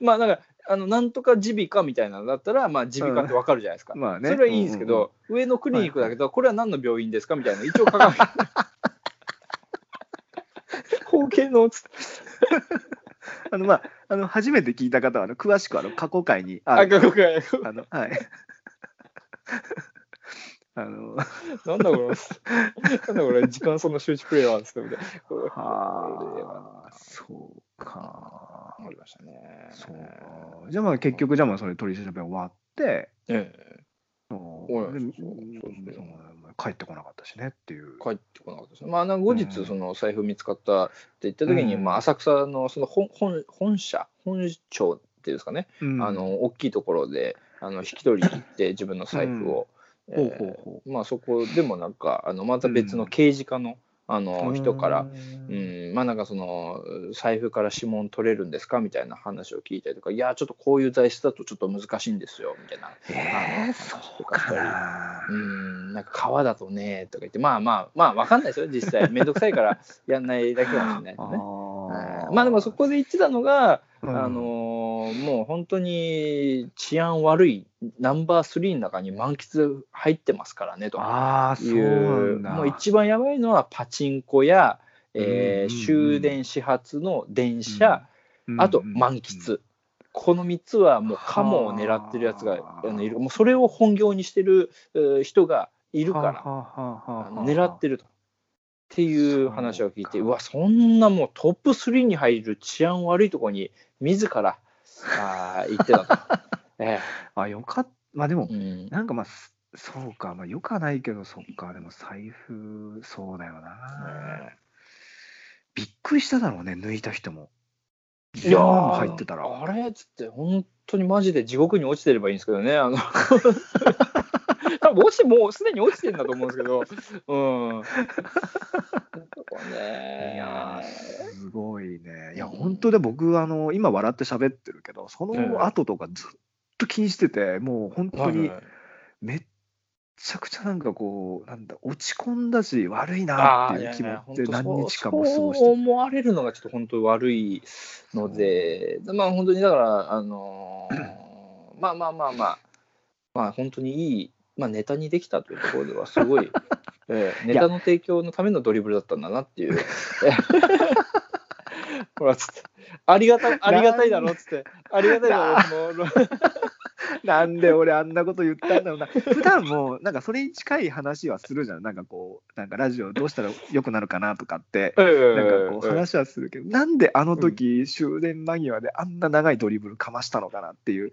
Speaker 2: まあ、なんか、あの、なんとか耳鼻科みたいなのだったら、まあ、耳鼻科ってわかるじゃないですか。
Speaker 1: まあね。
Speaker 2: それはいいんですけど、上のクリニックだけど、これは何の病院ですかみたいな、一応書かない。包茎の
Speaker 1: あのまああの初めて聞いた方はあの詳しくあの過去回にあ
Speaker 2: あ、
Speaker 1: る
Speaker 2: ここが、
Speaker 1: あのはい。あの。
Speaker 2: なんだこれ、なんだこれ、時間その集中プレイヤーですみたいな。これ
Speaker 1: はあそうか
Speaker 2: ありましたね。
Speaker 1: そうか。じゃあまあ結局じゃあまあそれ取り調べ終わって
Speaker 2: え
Speaker 1: そう。で
Speaker 2: はいそうそう
Speaker 1: 帰ってこなかったしねっていう。
Speaker 2: え、帰ってこなかったですね。まあ、後
Speaker 1: うん。
Speaker 2: 日、その財布見つかったって言った時に、
Speaker 1: うん。
Speaker 2: まあ、浅草のその本本本社、本庁っていうんですかね、
Speaker 1: うん。
Speaker 2: あの大きいところであの引き取りに行って自分の財布を、まあそこでもなんかあのまた別の刑事課の,、あの人から、
Speaker 1: う
Speaker 2: うんんまあなんかその財布から指紋取れるんですかみたいな話を聞いたりとかいやちょっとこういう材質だとちょっと難しいんですよみたいな
Speaker 1: えー、そうかな。
Speaker 2: うんなんか革だとねとか言ってまあまあまあわかんないですよ実際。めんどくさいからやんないだけかもしれないですね。
Speaker 1: あ
Speaker 2: はい。まあでもそこで言ってたのが、
Speaker 1: うん。
Speaker 2: あのーもう本当に治安悪いナンバー3の中に満喫入ってますからねと。う。もう一番やばいのはパチンコや、えー終電始発の電車、
Speaker 1: うん
Speaker 2: あと満喫、この3つはもうカモを狙ってるやつがいる。もうそれを本業にしてるえー人がいるから、狙ってると。っていう話を聞いて、うわ、そんなもうトップ3に入る治安悪いところに自らあー行ってたと。え
Speaker 1: あ、よかった。まあでも
Speaker 2: え、うん
Speaker 1: なんかまあ、すそうか、まあよくはないけど、そっか、でも財布、そうだよな。びっくりしただろうね、抜いた人も。
Speaker 2: いや
Speaker 1: 10万も
Speaker 2: ー
Speaker 1: 入ってたら。
Speaker 2: あれ？っつって、本当にマジで地獄に落ちてればいいんですけどね。あの 多分落ちて、もうすでに落ちてるんだと思うんですけど、うん。そこね。
Speaker 1: いやーすごいね。いや、本当で僕、あの、今笑って喋ってるけど、その後とかずっと気にしてて、もう本当に
Speaker 2: はい
Speaker 1: めっちゃくちゃなんかこう、なんだ、落ち込んだし、悪いなっていう気持ちで何日間も過ごし
Speaker 2: そう
Speaker 1: て
Speaker 2: 思われるのがちょっと本当に悪いので、まあ本当にだから、あのーまあまあまあまあ、まあ本当にいい、まあ、ネタにできたというところではすごい、えーネタの提供のためのドリブルだったんだなっていう。えー ほらつって。ありがたいありがたいだろっつって。ありがたいだろその
Speaker 1: なんで俺あんなこと言ったんだろうな。普段もなんかそれに近い話はするじゃん。なんかこう、なんかラジオどうしたら良くなるかなとかって、なんかこう話はするけど、なんであの時終電間際であんな長いドリブルかましたのかなっていう。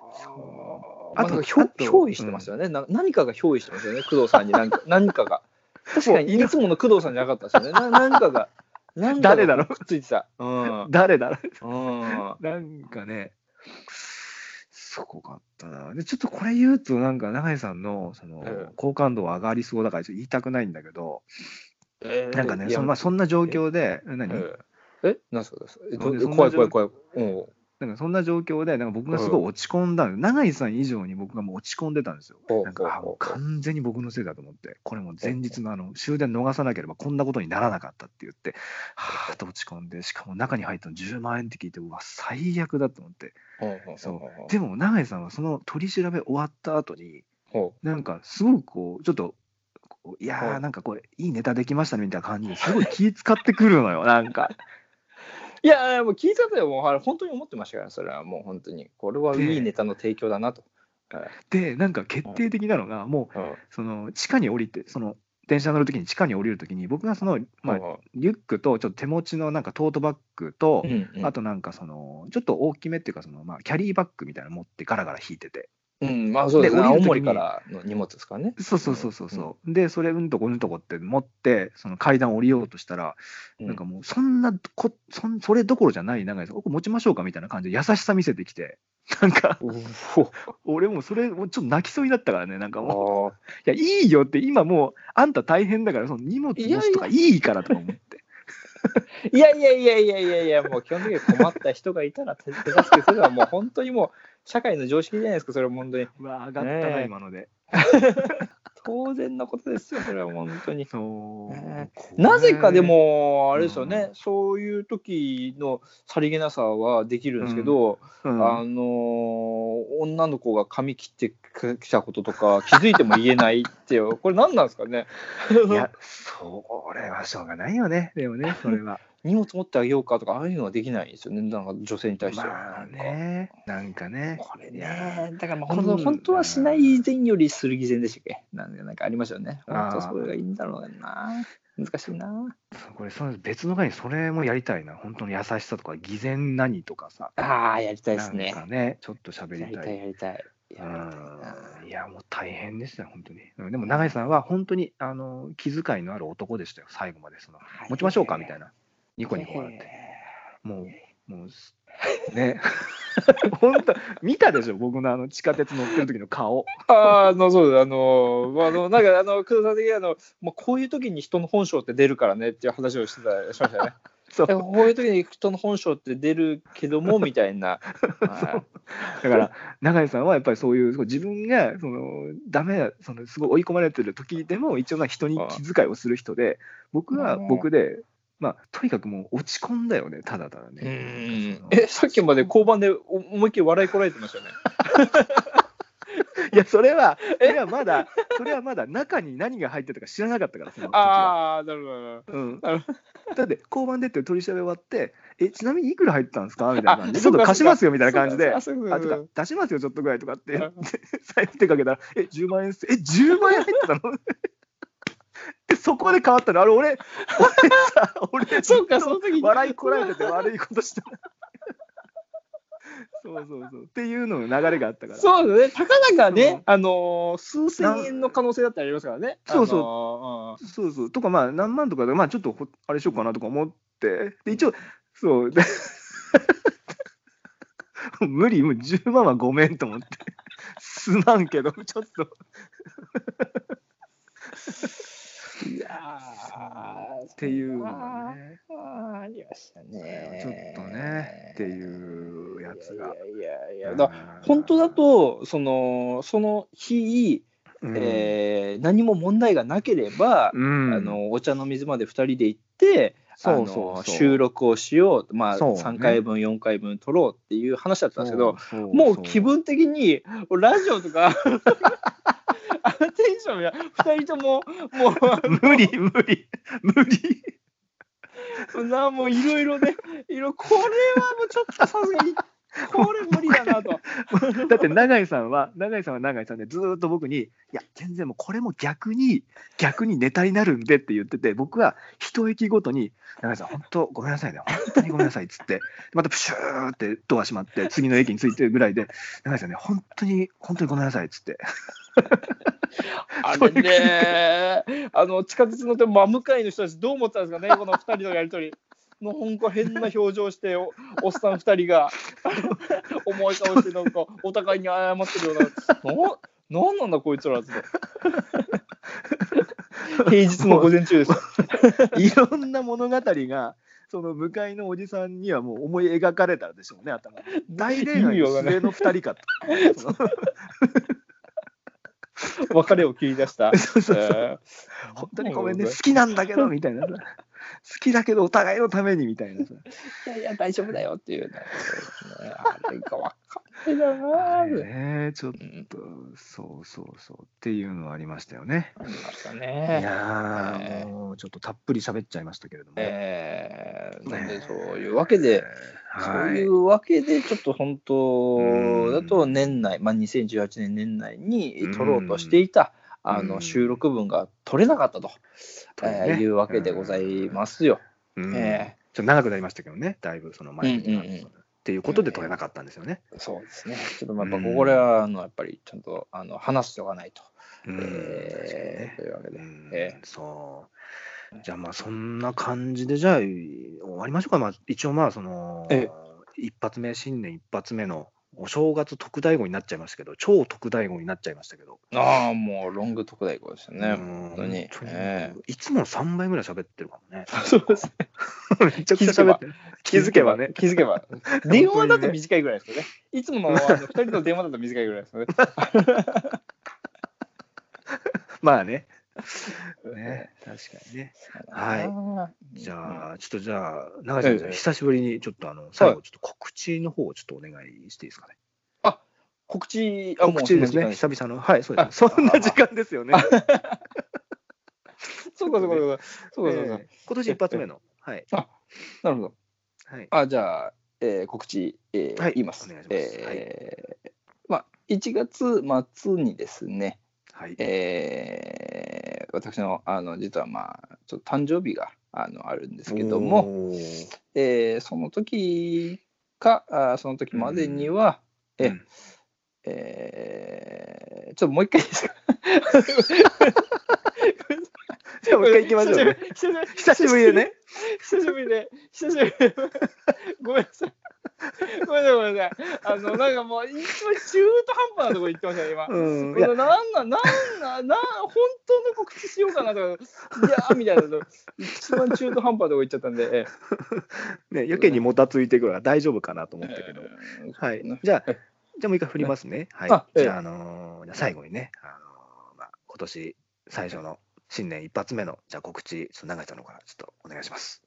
Speaker 2: あと、
Speaker 1: あと
Speaker 2: ひょ憑依してますよね、な。何かが憑依してますよね、工藤さんに何か 何かが。確かに、いつもの工藤さんじゃなかったですよね。な何かが。
Speaker 1: 誰だろう？
Speaker 2: くっついてた。うん。
Speaker 1: 誰だろ
Speaker 2: う？ん。
Speaker 1: う なんかね、すごかったな。で、ちょっとこれ言うと、なんか永井さんのその
Speaker 2: ええ
Speaker 1: 好感度は上がりそうだから言いたくないんだけど、
Speaker 2: えー
Speaker 1: なんかね、そのまあ、そんな状況で、何、
Speaker 2: えーえ、何すか？えど
Speaker 1: なんでそんな
Speaker 2: 怖い怖い怖い。うん。
Speaker 1: なんかそんな状況で、なんか僕がすごい落ち込んだの、永井さん以上に僕がもう落ち込んでたんですよ。なんか、完全に僕のせいだと思って、これもう前日のあの終電逃さなければこんなことにならなかったって言って、はぁと落ち込んで、しかも中に入ったの10万円って聞いて、うわ、最悪だと思って。そう。でも永井さんはその取り調べ終わった後に、
Speaker 2: ほ
Speaker 1: なんかすごくこう、ちょっと、いやー、
Speaker 2: はい
Speaker 1: なんかこれ、いいネタできましたねみたいな感じですごい気使ってくるのよ、なんか。
Speaker 2: いやもう聞いたよ。もう本当に思ってましたから、それはもう本当に。これはいいネタの提供だなと。はい
Speaker 1: で、なんか決定的なのが、もう、
Speaker 2: うん
Speaker 1: その地下に降りて、その電車乗るときに地下に降りるときに、僕がその、まあ、リュックとちょっと手持ちのなんかトートバッグと、
Speaker 2: うんうん
Speaker 1: あとなんかその、ちょっと大きめっていうか、そのまあ、キャリーバッグみたいなの持ってガラガラ引いてて。
Speaker 2: うん、まあそうですね。青森からの荷物ですからね。
Speaker 1: そうそうそうそうそう。で、それうんとこうんとこって持って、その階段降りようとしたら、
Speaker 2: うん
Speaker 1: なんかもうそんなこそん、それどころじゃない長いです。ここ持ちましょうかみたいな感じで優しさ見せてきて、なんか、
Speaker 2: う
Speaker 1: 俺もうそれ、もうちょっと泣きそうになったからね、なんかもう。
Speaker 2: お
Speaker 1: いや、いいよって、今もう、あんた大変だから、その荷物持つとかいいからとか思って。
Speaker 2: いやいやいやいやいやいや、もう基本的に困った人がいたら手手助けするのはもう本当にもう社会の常識じゃないですか、それは本当に。
Speaker 1: うわ、上がったな、
Speaker 2: ねえ
Speaker 1: 今ので。
Speaker 2: 当然のことですよ、それは本当に。
Speaker 1: そう。
Speaker 2: ねなぜかで、も、あれですよね、
Speaker 1: う
Speaker 2: そういう時のさりげなさはできるんですけど、
Speaker 1: うん
Speaker 2: あのー女の子が髪切ってきたこととか気づいても言えないっていう、これ何なんですかね。
Speaker 1: いや、それはしょうがないよね、でもね、それは。
Speaker 2: 荷物持ってあげようかとか、ああいうのはできないですよね、なんか女性に対しては。
Speaker 1: まあね、なんかね。
Speaker 2: これね、だからまあ
Speaker 1: この
Speaker 2: 本当本当はしない以前よりする偽善でしたっけ？なんかなんかありましたよね。本当それがいいんだろうな。難しいな。
Speaker 1: これ、その別の回にそれもやりたいな。本当の優しさとか、偽善何とかさ。
Speaker 2: ああ、やりたいですね。
Speaker 1: かね、ちょっと喋
Speaker 2: やりたい。やりたい。やりたい
Speaker 1: や、もう大変でしたよ、本当に。うんでも、永井さんは本当にあの気遣いのある男でしたよ、最後まで。その持ちましょうか？みたいな。ニコニコ笑って。もう、もうす、ね。本当、見たでしょ、僕のあの地下鉄乗ってる時の顔。
Speaker 2: あの、そうだ、あの、まああの、なんか、あの、工藤さん的にあの、もうこういう時に人の本性って出るからねっていう話をしてた、しましたよね。
Speaker 1: そう
Speaker 2: こういう時に人の本性って出るけども、みたいな。は
Speaker 1: だから、永井さんはやっぱりそういう、自分がそのダメだその、すごい追い込まれてる時でも、一応な人に気遣いをする人で、僕は
Speaker 2: うん
Speaker 1: 僕で、まあ、とにかくもう落ち込んだよね、ただただ
Speaker 2: う
Speaker 1: ね。
Speaker 2: んえ、さっきまで交番でお思いっきり笑いこらえてましたよね？
Speaker 1: いや、それは、それはまだ、それはまだ中に何が入ってたか知らなかったから、その時は。
Speaker 2: ああ、なるほど。
Speaker 1: うん、だって交番出て取り調べ終わって、え、ちなみにいくら入ってたんですか？みたいな感じで、ちょっと貸しますよみたいな感じで、
Speaker 2: あ、
Speaker 1: とか出しますよ、ちょっとぐらいとかって、財布手かけたら、え、10万円っす、え、10万円入ってたの？でそこで変わったの、あれ、俺、俺さ、俺、
Speaker 2: そうか、その時に。
Speaker 1: 笑いこらえてて悪いことした。そうそうそう。っていうのの流れがあったから。
Speaker 2: そうだね、たかだか
Speaker 1: うん
Speaker 2: ね、あのー数千円の可能性だったりありますからね。
Speaker 1: そうそう
Speaker 2: そ
Speaker 1: そうそう。とか、まあ、何万とかで、まあ、ちょっとほ、あれしようかなとか思って、で、一応、そう。で 無理、もう10万はごめんと思って。すまんけど、ちょっと。
Speaker 2: いやー
Speaker 1: っていうの
Speaker 2: あ
Speaker 1: がね。
Speaker 2: ーありましたね。
Speaker 1: ちょっとね、っていうやつが。
Speaker 2: いやいやいや、だ本当だと、そのその日、
Speaker 1: うん、
Speaker 2: えー何も問題がなければ、
Speaker 1: うん、
Speaker 2: あのお茶の水まで2人で行って、
Speaker 1: そうそう
Speaker 2: 収録をしよう、まあ、
Speaker 1: そうね
Speaker 2: 3回分、4回分撮ろうっていう話だったんですけど、もう気分的に、ラジオとか、あのテンションや、2人とも、も
Speaker 1: 無理、無理、無理。
Speaker 2: う、なもういろいろね、いろこれはもうちょっとさすがに、これ無理だなと。
Speaker 1: だって永井さんは、永井さんは永井さんでずーっと僕に、いや、全然もうこれも逆に、逆にネタになるんでって言ってて、僕は一息ごとに、永井さん、本当ごめんなさいね、本当にごめんなさいっつって、またプシューってドア閉まって、次の駅に着いてるぐらいで、永井さんね、本当に、本当にごめんなさいっつって。
Speaker 2: あれね、あの地下鉄の手真向かいの人たち、どう思ってたんですかね、この2人のやりとり。のほんこ変な表情してお、おっさん2人が重い顔して、なんかお互いに謝ってるような、ななんなんだこいつらって。平日の午前中です。
Speaker 1: いろんな物語が、その向かいのおじさんにはもう思い描かれたでしょうね、頭に。大恋愛の末の二人かと。
Speaker 2: 別れを切り出した。
Speaker 1: そうそうそう
Speaker 2: えー
Speaker 1: 本当にごめんね、好きなんだけどみたいなきだけどお互いのためにみたいなさ。
Speaker 2: いやいや、大丈夫だよっていうね。あれが分かんないなぁ。
Speaker 1: ねえちょっ
Speaker 2: うん
Speaker 1: と、そうそうそうっていうのはありましたよね。
Speaker 2: ありました
Speaker 1: い
Speaker 2: ね。
Speaker 1: や
Speaker 2: え
Speaker 1: ー、もうちょっとたっぷり喋っちゃいましたけれども。
Speaker 2: えー、なんで
Speaker 1: ね
Speaker 2: そういうわけで、そう
Speaker 1: はいい。
Speaker 2: うわけで、ちょっと本当だと
Speaker 1: うん
Speaker 2: 年内、まあ、2018年年内に撮ろうとしていた、あ
Speaker 1: うん
Speaker 2: の収録分が取れなかったと、
Speaker 1: うね
Speaker 2: えーいうわけでございますよ。
Speaker 1: うん
Speaker 2: え
Speaker 1: ちょっと長くなりましたけどね、だいぶその前に、
Speaker 2: うんうんうん
Speaker 1: っていうことで取れなかったんですよね。
Speaker 2: そうですね。ちょっとまあやっぱ
Speaker 1: うん
Speaker 2: これはあのやっぱりちゃんとあの話しておかないと。
Speaker 1: うん
Speaker 2: えーというわけで。
Speaker 1: うん
Speaker 2: え
Speaker 1: そう。じゃあまあそんな感じでじゃあ終わりましょうか。まあ一応まあその
Speaker 2: ええ
Speaker 1: 一発目新年一発目のお正月特大号になっちゃいましたけど超特大号になっちゃいましたけど。
Speaker 2: ああ、もうロング特大号ですよね。
Speaker 1: うん
Speaker 2: 本当に。
Speaker 1: いつもの3倍ぐらい喋ってるかもね。
Speaker 2: え そうですね。
Speaker 1: めちゃくちゃ喋ってる。気づけばね。
Speaker 2: 気づけば。電話だと短いぐらいですよね。いつものあの2人の電話だと短いぐらいですよね。
Speaker 1: まあね。ね、確かにね。はい
Speaker 2: い
Speaker 1: じゃあ、ちょっとじゃあ、永井さん、久しぶりにちょっとあの、最後ちょっと告知の方をちょっとお願いしていいですかね？
Speaker 2: 告知、あ
Speaker 1: 告知ですね、久々の。はい、そうで
Speaker 2: あ
Speaker 1: す。そんな時間ですよね。
Speaker 2: そうかそうかそうか。そうかそうか
Speaker 1: え。え今年一発目の。はい。
Speaker 2: なるほど。
Speaker 1: はい。
Speaker 2: あ、じゃあ、えー告知、えー
Speaker 1: はい
Speaker 2: 言います。
Speaker 1: お願いします
Speaker 2: えーまあ、1月末にですね、
Speaker 1: はい。
Speaker 2: えー私のあの実はまあちょっと誕生日があのあるんですけども、えーその時かあその時までには、え
Speaker 1: うん。
Speaker 2: えーちょっともう一回いいですか？
Speaker 1: じゃあもう一回行きましょうね。久しぶりでね。
Speaker 2: 久しぶりで、久しぶりで、ごめんなさい。ごめんなさい、ごめんなさい。あの、なんかもう、一番中途半端なところ行ってましたね、今。
Speaker 1: うん。
Speaker 2: なんなん、なんなん、なん、本当の告知しようかなとか、いやーみたいなの、一番中途半端なとこ行っちゃったんで、え
Speaker 1: ね、やけにもたついてくるから大丈夫かなと思ったけど。
Speaker 2: え
Speaker 1: はい
Speaker 2: ね。
Speaker 1: じゃあ、じゃあもう一回振りますね。はいじゃあ、あのーじゃあ最後にね、あのーまあ、今年最初の新年一発目の、じゃあ告知、ちょっと永井の方からちょっとお願いします。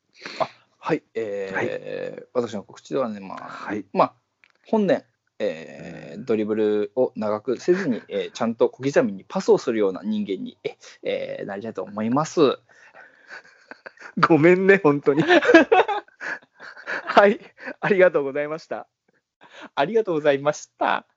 Speaker 2: はい、えー私の告知ではね、まあ、
Speaker 1: はい
Speaker 2: まあ、本年、えードリブルを長くせずに、えーちゃんと小刻みにパスをするような人間に、ええーなりたいと思います。
Speaker 1: ごめんね、本当に。はい、ありがとうございました。
Speaker 2: ありがとうございました。